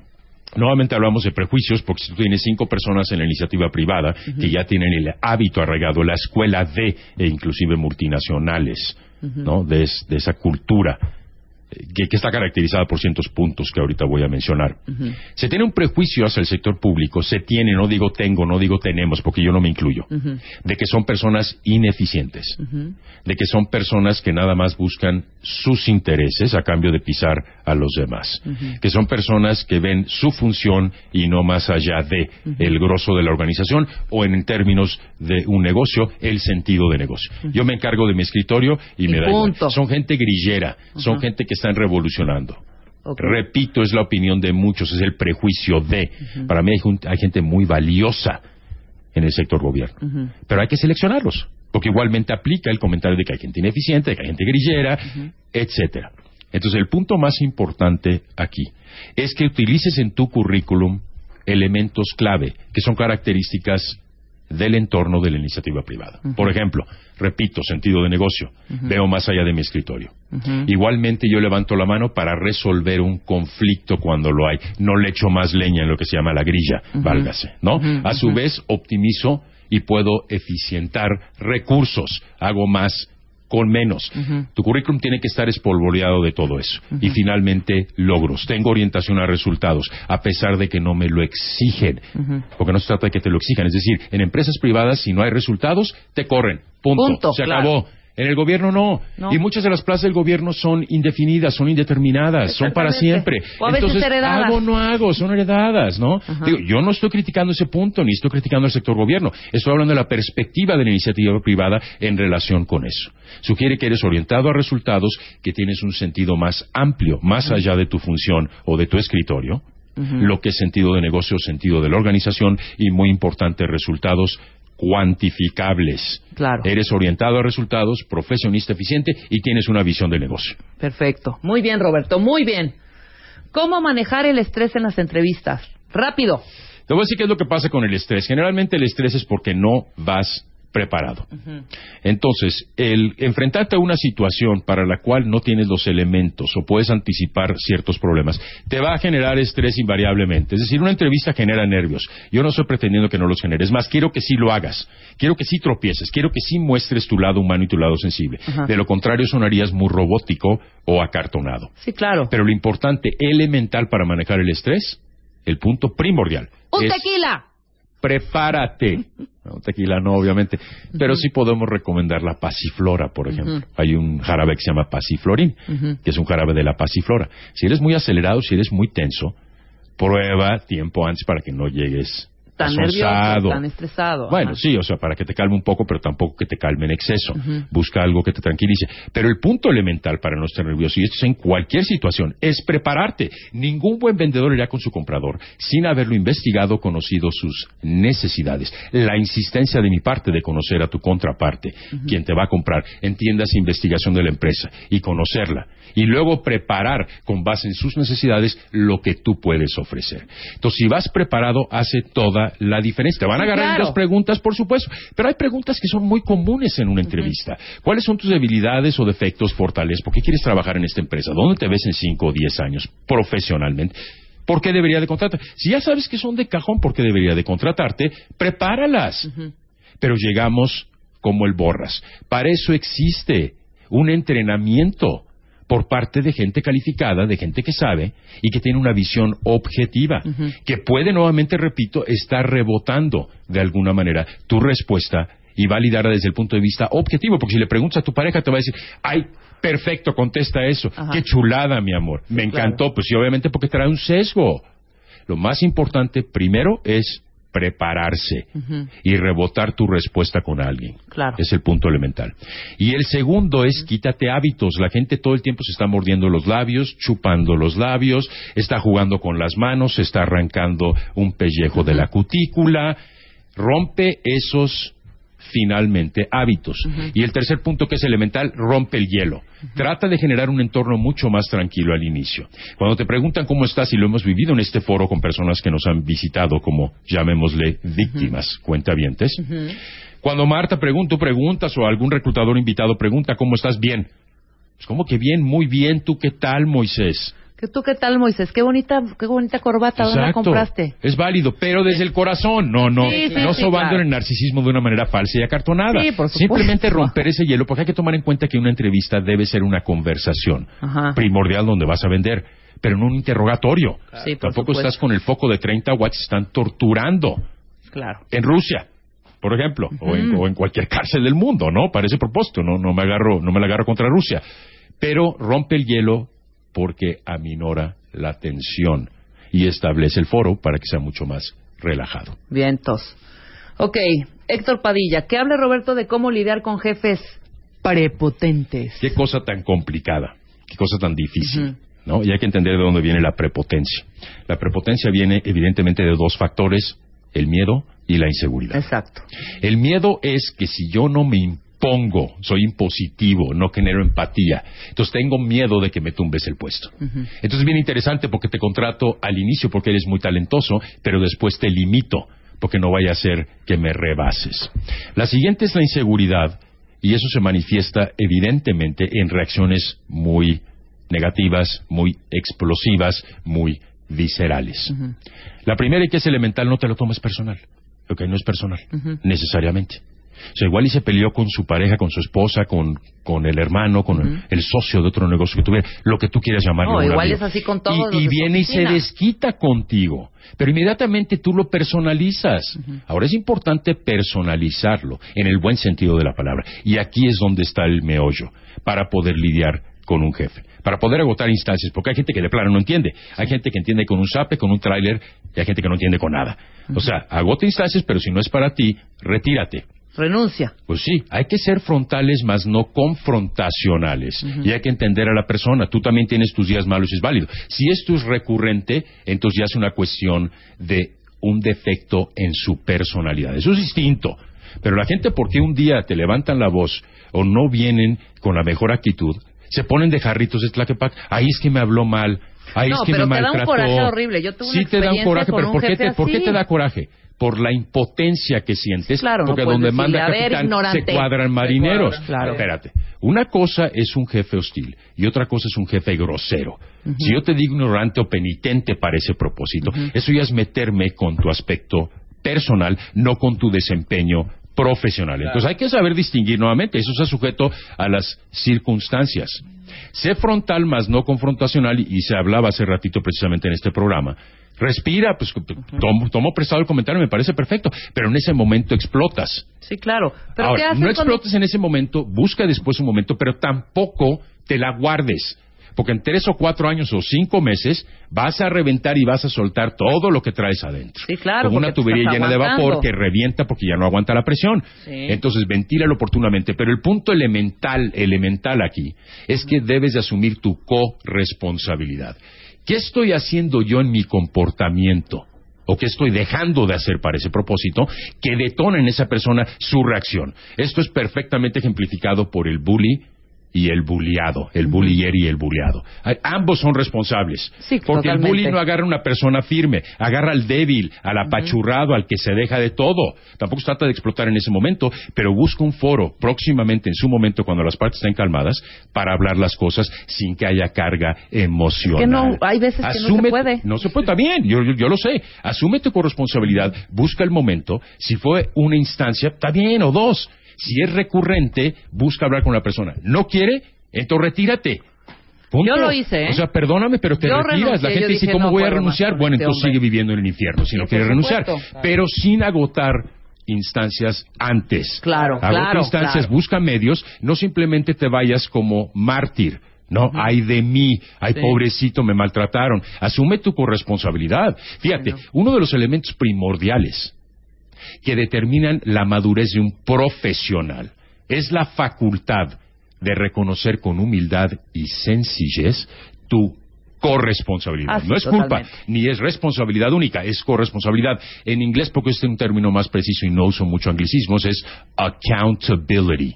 Nuevamente hablamos de prejuicios, porque si tú tienes cinco personas en la iniciativa privada que ya tienen el hábito arraigado, la escuela de, e inclusive multinacionales. ¿no? De, es- de esa cultura que, que está caracterizada por cientos puntos que ahorita voy a mencionar. Se tiene un prejuicio hacia el sector público, se tiene, no digo tengo, no digo tenemos, porque yo no me incluyo, de que son personas ineficientes, de que son personas que nada más buscan sus intereses a cambio de pisar a los demás, que son personas que ven su función y no más allá de el grosso de la organización o en términos de un negocio, el sentido de negocio. Yo me encargo de mi escritorio y, Y me da igual. Son gente grillera, son gente que están revolucionando. Repito, es la opinión de muchos, es el prejuicio de. Para mí hay, gente muy valiosa en el sector gobierno pero hay que seleccionarlos, porque igualmente aplica el comentario de que hay gente ineficiente, de que hay gente grillera, etcétera. Entonces, el punto más importante aquí es que utilices en tu currículum elementos clave, que son características del entorno de la iniciativa privada. Por ejemplo, repito, sentido de negocio. Veo más allá de mi escritorio. Igualmente yo levanto la mano para resolver un conflicto cuando lo hay. No le echo más leña en lo que se llama la grilla, válgase, ¿no? A su vez optimizo y puedo eficientar recursos. Hago más con menos. Tu currículum tiene que estar espolvoreado de todo eso. Y finalmente, logros. Tengo orientación a resultados, a pesar de que no me lo exigen. Porque no se trata de que te lo exijan. Es decir, en empresas privadas, si no hay resultados, te corren. Punto. se acabó. En el gobierno no. Y muchas de las plazas del gobierno son indefinidas, son indeterminadas, son para siempre. O a veces Entonces, heredadas. hago o no hago, son heredadas, ¿no? Digo, yo no estoy criticando ese punto, ni estoy criticando el sector gobierno. Estoy hablando de la perspectiva de la iniciativa privada en relación con eso. Sugiere que eres orientado a resultados, que tienes un sentido más amplio, más allá de tu función o de tu escritorio, lo que es sentido de negocio, sentido de la organización y, muy importante, resultados cuantificables. Claro. Eres orientado a resultados, profesionista eficiente y tienes una visión de negocio. Perfecto. Muy bien, Roberto, muy bien. ¿Cómo manejar el estrés en las entrevistas? Rápido. Te voy a decir qué es lo que pasa con el estrés. Generalmente el estrés es porque no vas preparado. Entonces, el enfrentarte a una situación para la cual no tienes los elementos o puedes anticipar ciertos problemas, te va a generar estrés invariablemente. Es decir, una entrevista genera nervios. Yo no estoy pretendiendo que no los generes, más quiero que sí lo hagas. Quiero que sí tropieces, quiero que sí muestres tu lado humano y tu lado sensible. De lo contrario, sonarías muy robótico o acartonado. Sí, claro. Pero lo importante, elemental para manejar el estrés, el punto primordial, ¡Un es tequila! Prepárate. [laughs] No, tequila no, obviamente. Pero sí podemos recomendar la pasiflora, por ejemplo. Hay un jarabe que se llama pasiflorín, que es un jarabe de la pasiflora. Si eres muy acelerado, si eres muy tenso, prueba tiempo antes para que no llegues Tan nervioso, tan estresado. Bueno, Ajá. sí, o sea, para que te calme un poco, pero tampoco que te calme en exceso. Busca algo que te tranquilice. Pero el punto elemental para no estar nervioso, y esto es en cualquier situación, es prepararte. Ningún buen vendedor irá con su comprador sin haberlo investigado, conocido sus necesidades. La insistencia de mi parte de conocer a tu contraparte, quien te va a comprar, entiendas investigación de la empresa y conocerla. Y luego preparar con base en sus necesidades lo que tú puedes ofrecer. Entonces, si vas preparado, hace toda la diferencia. Te van a agarrar claro. dos preguntas, por supuesto, pero hay preguntas que son muy comunes en una entrevista. ¿Cuáles son tus debilidades o defectos, fortalezas? ¿Por qué quieres trabajar en esta empresa? ¿Dónde te ves en 5 o 10 años profesionalmente? ¿Por qué debería de contratarte? Si ya sabes que son de cajón, ¿por qué debería de contratarte? Prepáralas. Pero llegamos como el borras. Para eso existe un entrenamiento por parte de gente calificada, de gente que sabe y que tiene una visión objetiva, que puede nuevamente, repito, estar rebotando de alguna manera tu respuesta y validarla desde el punto de vista objetivo, porque si le preguntas a tu pareja te va a decir, ay, perfecto, contesta eso, Ajá. qué chulada, mi amor, me claro. encantó, pues sí, obviamente porque trae un sesgo. Lo más importante primero es prepararse y rebotar tu respuesta con alguien. Claro. Es el punto elemental. Y el segundo es quítate hábitos. La gente todo el tiempo se está mordiendo los labios, chupando los labios, está jugando con las manos, se está arrancando un pellejo de la cutícula. Rompe esos finalmente hábitos. Y el tercer punto que es elemental, rompe el hielo. Trata de generar un entorno mucho más tranquilo al inicio. Cuando te preguntan cómo estás, y lo hemos vivido en este foro con personas que nos han visitado como, llamémosle, víctimas, cuentavientes, cuando Marta pregunta, preguntas, o algún reclutador invitado pregunta, ¿cómo estás? Bien. Pues, ¿cómo que bien? Muy bien. ¿Tú qué tal, Moisés? ¿Qué- ¿Tú qué tal, Moisés? Qué bonita, qué bonita corbata. ¿Dónde la compraste? Es válido, pero desde el corazón. No, no, Sí, sí, no sí, sobando claro. en el narcisismo de una manera falsa y acartonada. Por. Simplemente romper ese hielo, porque hay que tomar en cuenta que una entrevista debe ser una conversación Ajá. primordial donde vas a vender, pero no un interrogatorio. Tampoco estás con el foco de 30 watts, están torturando Claro. en Rusia, por ejemplo, o, en, o en cualquier cárcel del mundo, ¿no? Para ese propósito, no, no me agarro, no me la agarro contra Rusia. Pero rompe el hielo porque aminora la tensión y establece el foro para que sea mucho más relajado. Vientos. Ok, Héctor Padilla, que hable Roberto de cómo lidiar con jefes prepotentes. Qué cosa tan complicada, qué cosa tan difícil. ¿No? Y hay que entender de dónde viene la prepotencia. La prepotencia viene evidentemente de dos factores, el miedo y la inseguridad. Exacto. El miedo es que si yo no me impongo, soy impositivo, no genero empatía, entonces tengo miedo de que me tumbes el puesto. Entonces es bien interesante porque te contrato al inicio porque eres muy talentoso, pero después te limito porque no vaya a ser que me rebases. La siguiente es la inseguridad y eso se manifiesta evidentemente en reacciones muy negativas, muy explosivas, muy viscerales. La primera y que es elemental, no te lo tomes personal. Ok, no es personal, necesariamente. O sea, igual y se peleó con su pareja, con su esposa, con, con el hermano, con el, el socio de otro negocio que tuviera, lo que tú quieras llamarlo. No, igual amigo. es así con todos Y, los y viene y se desquita contigo. Pero inmediatamente tú lo personalizas. Ahora es importante personalizarlo, en el buen sentido de la palabra. Y aquí es donde está el meollo, para poder lidiar con un jefe. Para poder agotar instancias, porque hay gente que de plano no entiende. Hay gente que entiende con un zape, con un tráiler, y hay gente que no entiende con nada. O sea, agota instancias, pero si no es para ti, retírate. Renuncia. Pues sí, hay que ser frontales, más no confrontacionales. Y hay que entender a la persona. Tú también tienes tus días malos y es válido. Si esto es recurrente, entonces ya es una cuestión de un defecto en su personalidad. Eso es distinto. Pero la gente, ¿por qué un día te levantan la voz o no vienen con la mejor actitud? Se ponen de jarritos de Tlaquepac. Ahí es que me habló mal. Ahí No, es que pero me te da un maltrató. coraje horrible. Yo tuve una sí te da un coraje, pero un ¿por qué, jefe te, ¿por qué así. te da coraje? Por la impotencia que sientes. Claro, porque donde decirle, manda "A ver, capitán ignorante". se cuadran marineros. cuadran, claro. Espérate. Una cosa es un jefe hostil y otra cosa es un jefe grosero. Si yo te digo ignorante o penitente para ese propósito, eso ya es meterme con tu aspecto personal, no con tu desempeño profesional. Entonces hay que saber distinguir nuevamente, eso está sujeto a las circunstancias. Sé frontal más no confrontacional y se hablaba hace ratito precisamente en este programa. Respira, pues tomo, tomo prestado el comentario, me parece perfecto, pero en ese momento explotas. Sí, claro. Pero Ahora, ¿qué haces no cuando- explotes en ese momento, busca después un momento, pero tampoco te la guardes. Porque en tres o cuatro años o cinco meses vas a reventar y vas a soltar todo lo que traes adentro. Sí, claro, Como una tubería llena de vapor que revienta porque ya no aguanta la presión. Sí. Entonces ventílalo oportunamente. Pero el punto elemental, elemental aquí, es que debes de asumir tu corresponsabilidad. ¿Qué estoy haciendo yo en mi comportamiento? ¿O qué estoy dejando de hacer para ese propósito que detona en esa persona su reacción? Esto es perfectamente ejemplificado por el bully y el bulliado, el bullier y el bulliado. Ambos son responsables. Sí, porque el bully no agarra a una persona firme, agarra al débil, al apachurrado, al que se deja de todo. Tampoco se trata de explotar en ese momento, pero busca un foro próximamente, en su momento, cuando las partes estén calmadas, para hablar las cosas sin que haya carga emocional. Que no, hay veces que no se puede. No se puede, también, yo, yo, yo lo sé. Asume tu corresponsabilidad, busca el momento. Si fue una instancia, está bien, o dos. Si es recurrente, busca hablar con la persona. ¿No quiere? Entonces retírate. Punto. Yo lo hice, ¿eh? O sea, perdóname, pero te Yo retiras. renuncié, la gente dice, ¿cómo no voy a renunciar? Bueno, este entonces hombre. sigue viviendo en el infierno si no quiere renunciar. Pero sin agotar instancias antes. Claro, Agota claro, instancias, claro. busca medios, no simplemente te vayas como mártir. No, ay de mí, ay Sí. pobrecito, me maltrataron. Asume tu corresponsabilidad. Fíjate, uno de los elementos primordiales que determinan la madurez de un profesional es la facultad de reconocer con humildad y sencillez tu corresponsabilidad. No es culpa, totalmente. ni es responsabilidad única, es corresponsabilidad. En inglés, porque este es un término más preciso y no uso mucho anglicismos, es accountability.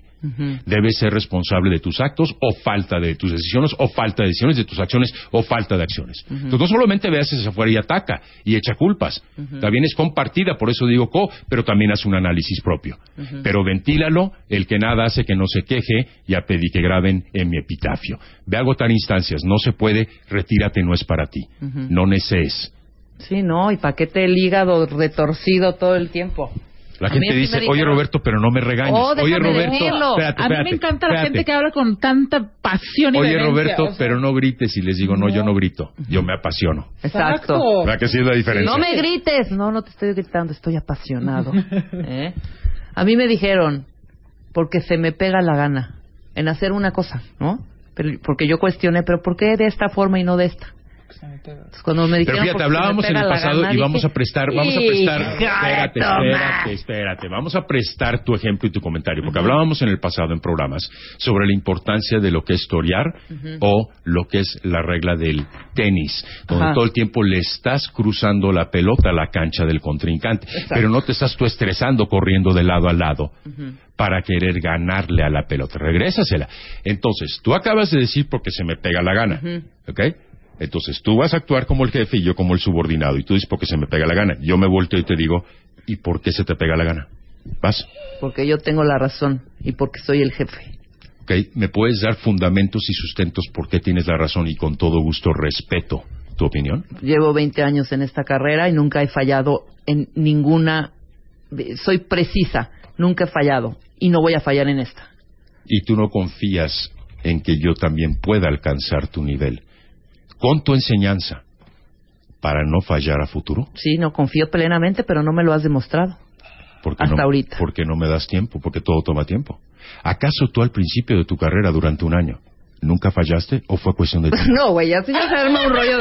Debes ser responsable de tus actos o falta de tus decisiones o falta de decisiones de tus acciones o falta de acciones. Entonces no solamente veas hacia afuera y ataca y echa culpas. También es compartida, por eso digo co, pero también haz un análisis propio. Pero ventílalo, el que nada hace que no se queje, ya pedí que graben en mi epitafio. Ve a agotar instancias, no se puede, retírate, no es para ti. No neces. Sí, no, y paquete el hígado retorcido todo el tiempo. La A mí gente dice, dijeron- oye Roberto, pero no me regañes. Oh, oye Roberto, espérate, a mí me encanta la gente que habla con tanta pasión y Oye Roberto, o sea, pero no grites y les digo, no, yo no grito, yo me apasiono. Exacto. ¿Verdad que sí es la diferencia? No me grites. No, no te estoy gritando, estoy apasionado. [laughs] ¿Eh? A mí me dijeron, porque se me pega la gana en hacer una cosa, ¿no? Pero, porque yo cuestioné, pero ¿por qué de esta forma y no de esta? Entonces, cuando me dijeron, Pero fíjate, hablábamos en el pasado gana, y vamos dije, a prestar, vamos a prestar, "Hija de espérate, Tomás". espérate, espérate, vamos a prestar tu ejemplo y tu comentario, porque hablábamos en el pasado en programas sobre la importancia de lo que es torear o lo que es la regla del tenis, donde Ajá. todo el tiempo le estás cruzando la pelota a la cancha del contrincante, pero no te estás tú estresando corriendo de lado a lado para querer ganarle a la pelota. Regrésasela. Entonces, tú acabas de decir porque se me pega la gana, ¿ok? Entonces, tú vas a actuar como el jefe y yo como el subordinado. Y tú dices porque se me pega la gana. Yo me volteo y te digo, ¿y por qué se te pega la gana? Vas. Porque yo tengo la razón y porque soy el jefe. ¿Ok? ¿Me puedes dar fundamentos y sustentos por qué tienes la razón y con todo gusto respeto tu opinión? Llevo 20 años en esta carrera y nunca he fallado en ninguna soy precisa, nunca he fallado y no voy a fallar en esta. Y tú no confías en que yo también pueda alcanzar tu nivel con tu enseñanza para no fallar a futuro. Sí, no confío plenamente, pero no me lo has demostrado. Porque Hasta no, ahorita. Porque no me das tiempo, porque todo toma tiempo. ¿Acaso tú al principio de tu carrera durante un año nunca fallaste o fue cuestión de [laughs] tiempo? No, güey, ya se ya se arma un rollo.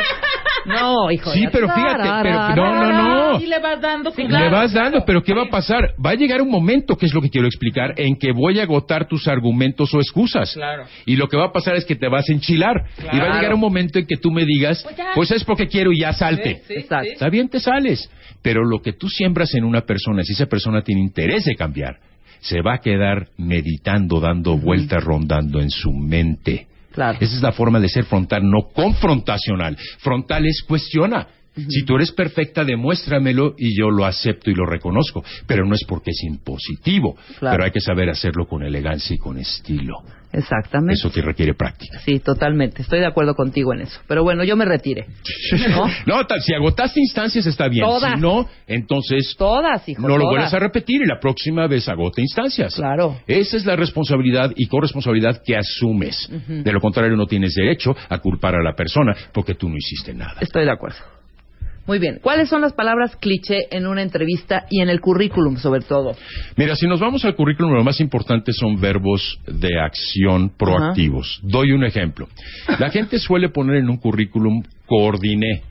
No, hijo. Sí, pero fíjate, pero- no, no, no. Y le vas dando. Sí, Le claro, vas dando, pero ¿qué va a pasar? Va a llegar un momento, que es lo que quiero explicar, en que voy a agotar tus argumentos o excusas. Claro. Y lo que va a pasar es que te vas a enchilar. Y va a llegar un momento en que tú me digas, Pues pues es porque quiero y ya salte. Sí, sí, Exacto. Está bien, te sales. Pero lo que tú siembras en una persona, si esa persona tiene interés de cambiar, se va a quedar meditando, dando vueltas, rondando en su mente. Claro. Esa es la forma de ser frontal, no confrontacional. Frontal es cuestiona. Si tú eres perfecta, demuéstramelo y yo lo acepto y lo reconozco. Pero no es porque es impositivo. Claro. Pero hay que saber hacerlo con elegancia y con estilo. Exactamente. Eso te requiere práctica. Sí, totalmente. Estoy de acuerdo contigo en eso. Pero bueno, yo me retire. [laughs] ¿No? No, tal, si agotaste instancias está bien. Todas. Si no, entonces Todas, hijo. no lo todas. vuelvas a repetir y la próxima vez agote instancias. Claro. Esa es la responsabilidad y corresponsabilidad que asumes. De lo contrario, no tienes derecho a culpar a la persona porque tú no hiciste nada. Estoy de acuerdo. Muy bien. ¿Cuáles son las palabras cliché en una entrevista y en el currículum, sobre todo? Mira, si nos vamos al currículum, lo más importante son verbos de acción proactivos. Doy un ejemplo. La gente suele poner en un currículum coordiné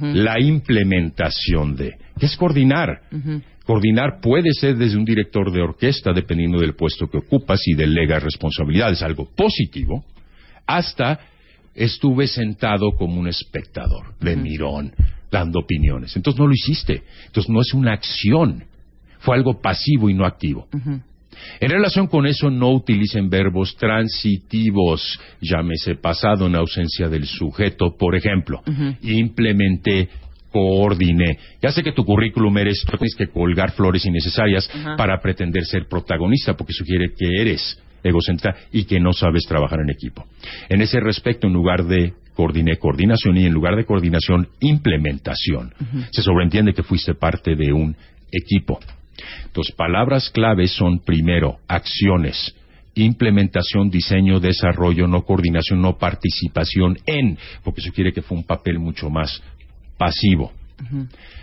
la implementación de. ¿Qué es coordinar? Coordinar puede ser desde un director de orquesta, dependiendo del puesto que ocupas y delega responsabilidades, algo positivo, hasta estuve sentado como un espectador, de mirón, dando opiniones. Entonces no lo hiciste. Entonces no es una acción. Fue algo pasivo y no activo. En relación con eso, no utilicen verbos transitivos, llámese pasado en ausencia del sujeto. Por ejemplo, implementé, coordiné. Ya sé que tu currículum eres, tienes que colgar flores innecesarias para pretender ser protagonista, porque sugiere que eres egocéntrica y que no sabes trabajar en equipo. En ese respecto, en lugar de coordiné coordinación y en lugar de coordinación, implementación. Se sobreentiende que fuiste parte de un equipo. Entonces, palabras claves son primero acciones, implementación, diseño, desarrollo, no coordinación, no participación en, porque eso quiere que fue un papel mucho más pasivo.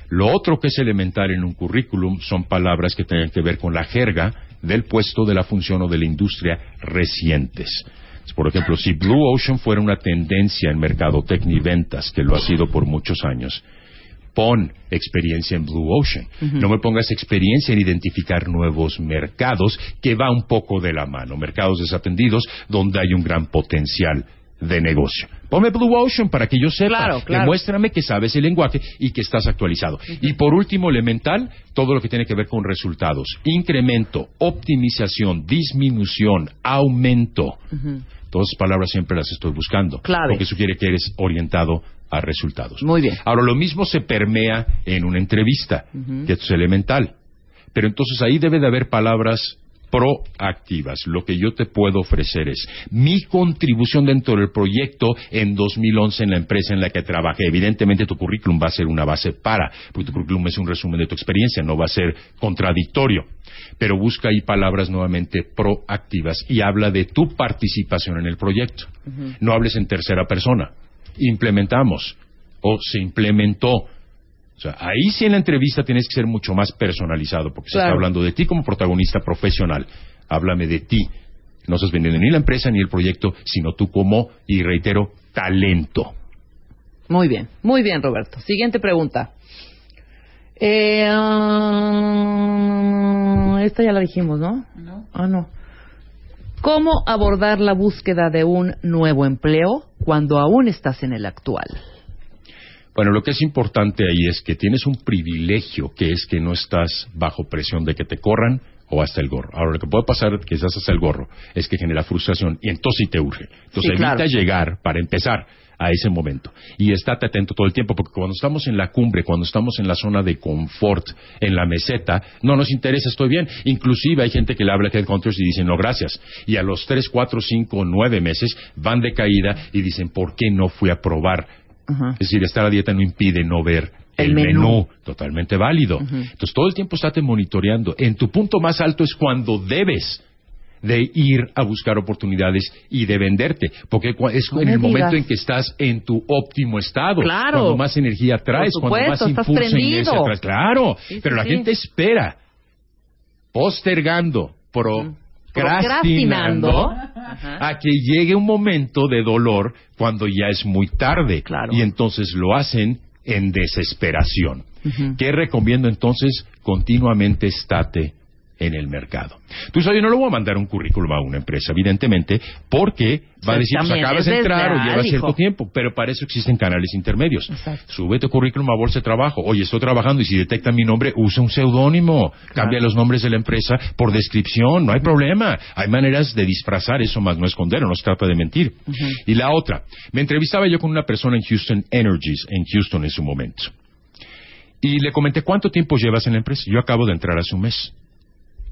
Lo otro que es elemental en un currículum son palabras que tienen que ver con la jerga del puesto, de la función o de la industria recientes. Por ejemplo, si Blue Ocean fuera una tendencia en mercadotecnia y ventas, que lo ha sido por muchos años, pon experiencia en Blue Ocean. No me pongas experiencia en identificar nuevos mercados, que va un poco de la mano. Mercados desatendidos donde hay un gran potencial de negocio. Ponme Blue Ocean para que yo sepa. Claro, claro. Demuéstrame que sabes el lenguaje y que estás actualizado. Y por último, elemental, todo lo que tiene que ver con resultados. Incremento, optimización, disminución, aumento. Todas esas palabras siempre las estoy buscando. Clave. Porque sugiere que eres orientado a resultados. Muy bien. Ahora, lo mismo se permea en una entrevista, que esto es elemental. Pero entonces ahí debe de haber palabras proactivas. Lo que yo te puedo ofrecer es mi contribución dentro del proyecto en 2011 en la empresa en la que trabajé. Evidentemente tu currículum va a ser una base para, porque tu currículum es un resumen de tu experiencia, no va a ser contradictorio. Pero busca ahí palabras nuevamente proactivas y habla de tu participación en el proyecto. No hables en tercera persona. Implementamos o se implementó. O sea, ahí sí en la entrevista tienes que ser mucho más personalizado, porque se está hablando de ti como protagonista profesional. Háblame de ti. No estás vendiendo ni la empresa ni el proyecto, sino tú como, y reitero, talento. Muy bien, muy bien, Roberto. Siguiente pregunta. Eh, ah, esta ya la dijimos, ¿no? No. Ah, no. ¿Cómo abordar la búsqueda de un nuevo empleo cuando aún estás en el actual? Bueno, lo que es importante ahí es que tienes un privilegio, que es que no estás bajo presión de que te corran o hasta el gorro. Ahora, lo que puede pasar que estás hasta el gorro es que genera frustración y entonces sí te urge. Entonces Sí, evita claro. llegar, para empezar, a ese momento. Y estate atento todo el tiempo, porque cuando estamos en la cumbre, cuando estamos en la zona de confort, en la meseta, no nos interesa, estoy bien. Inclusive hay gente que le habla a headhunters y dicen, no, gracias. Y a los tres, cuatro, cinco, nueve meses van de caída y dicen, ¿por qué no fui a probar? Es decir, estar a dieta no impide no ver El menú. totalmente válido. Entonces todo el tiempo estate monitoreando. En tu punto más alto es cuando debes de ir a buscar oportunidades y de venderte, porque es No en el momento en que estás en tu óptimo estado, Claro. cuando más energía traes, cuando más impulso prendido. traes. Claro, Sí, pero sí, la sí. gente espera, postergando, procrastinando, Procrastinando. a que llegue un momento de dolor cuando ya es muy tarde. Y entonces lo hacen en desesperación. ¿Qué recomiendo entonces? Continuamente estate en el mercado. Tú sabes, yo no le voy a mandar un currículum a una empresa, evidentemente, porque va a decir, pues acabas de entrar o llevas cierto tiempo, pero para eso existen canales intermedios. Sube tu currículum a bolsa de trabajo. Oye, estoy trabajando y si detectan mi nombre, usa un seudónimo. Cambia los nombres de la empresa por descripción, no hay problema. Hay maneras de disfrazar eso, más no esconderlo, no se trata de mentir. Y la otra, me entrevistaba yo con una persona en Houston Energies, en Houston en su momento. Y le comenté, ¿cuánto tiempo llevas en la empresa? Yo acabo de entrar hace un mes.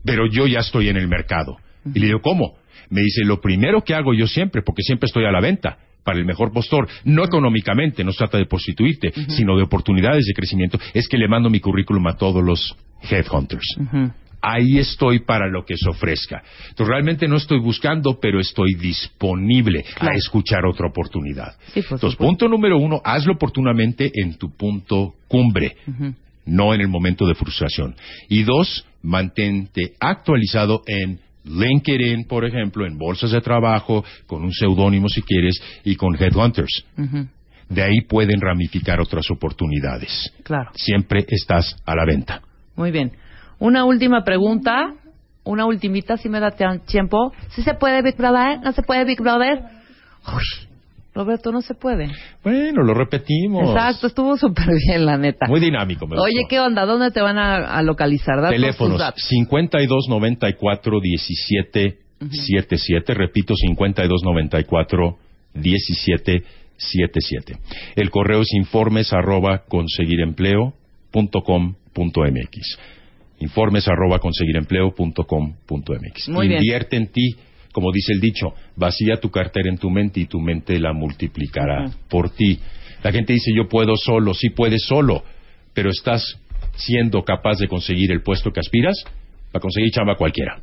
Pero yo ya estoy en el mercado. Y le digo, ¿cómo? Me dice, lo primero que hago yo siempre, porque siempre estoy a la venta, para el mejor postor, no económicamente, no se trata de prostituirte, sino de oportunidades de crecimiento, es que le mando mi currículum a todos los headhunters. Ahí estoy para lo que se ofrezca. Entonces, realmente no estoy buscando, pero estoy disponible a escuchar otra oportunidad. Entonces, punto número uno, hazlo oportunamente en tu punto cumbre, no en el momento de frustración. Y dos, mantente actualizado en LinkedIn, por ejemplo, en bolsas de trabajo, con un seudónimo si quieres, y con headhunters. De ahí pueden ramificar otras oportunidades. Claro. Siempre estás a la venta. Muy bien. Una última pregunta. Una ultimita, si me da tiempo. ¿Sí se puede, Big Brother? ¿No se puede, Big Brother? Uy, Roberto, no se puede. Bueno, lo repetimos. Exacto, estuvo súper bien, la neta. Muy dinámico. me Oye, gustó. ¿qué onda? ¿Dónde te van a, a localizar? Teléfonos datos. 52 94 17 77. Repito, 52 94 17 77. El correo es informes arroba conseguirempleo.com.mx. Informes arroba conseguirempleo.com.mx. Bien. Invierte en ti. Como dice el dicho, vacía tu cartera en tu mente y tu mente la multiplicará por ti. La gente dice yo puedo solo, sí puedes solo, pero estás siendo capaz de conseguir el puesto que aspiras, para conseguir chamba cualquiera.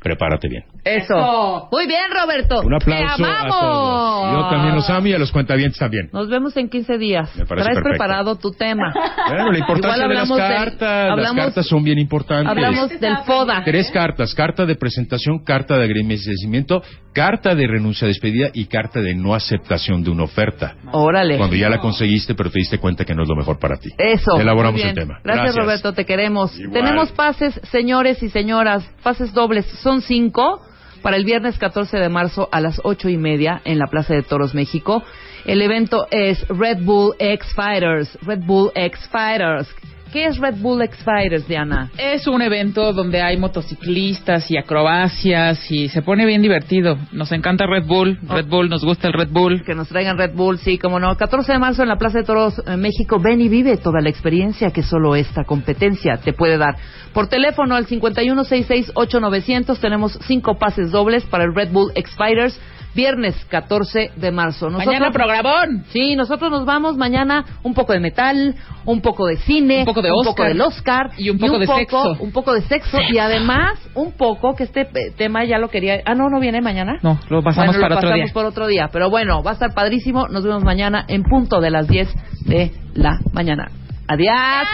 Prepárate bien. Eso. Muy bien, Roberto. Un aplauso ¡Te a amamos! todos. Yo también los amo y a los cuentavientes también. Nos vemos en 15 días. Me parece Traes perfecto. preparado tu tema. Bueno, la importancia Igual de las hablamos del- cartas. las cartas son bien importantes. Hablamos del FODA. Tres cartas, carta de presentación, carta de agradecimiento, carta de renuncia a despedida y carta de no aceptación de una oferta. Órale. Cuando ya la conseguiste, pero te diste cuenta que no es lo mejor para ti. Eso. Elaboramos el tema. Gracias, Roberto, te queremos. Igual. Tenemos pases, señores y señoras, pases dobles. Son cinco para el viernes 14 de marzo a las ocho y media en la Plaza de Toros, México. El evento es Red Bull X Fighters. Red Bull X Fighters. ¿Qué es Red Bull X Fighters, Diana? Es un evento donde hay motociclistas y acrobacias y se pone bien divertido. Nos encanta Red Bull, Red Bull, nos gusta el Red Bull. Que nos traigan Red Bull, sí, como no. 14 de marzo en la Plaza de Toros, eh, México. Ven y vive toda la experiencia que solo esta competencia te puede dar. Por teléfono al 5166-8900 tenemos cinco pases dobles para el Red Bull X Fighters viernes 14 de marzo. Nosotros, mañana programón. Sí, nosotros nos vamos mañana un poco de metal, un poco de cine, un poco, de un poco del Oscar y un poco de poco, sexo. Un poco de sexo, y además un poco que este eh, tema ya lo quería. Ah, no, no viene mañana. No, lo pasamos bueno, para lo pasamos por otro día. Pero bueno, va a estar padrísimo. Nos vemos mañana en punto de las 10 de la mañana. Adiós.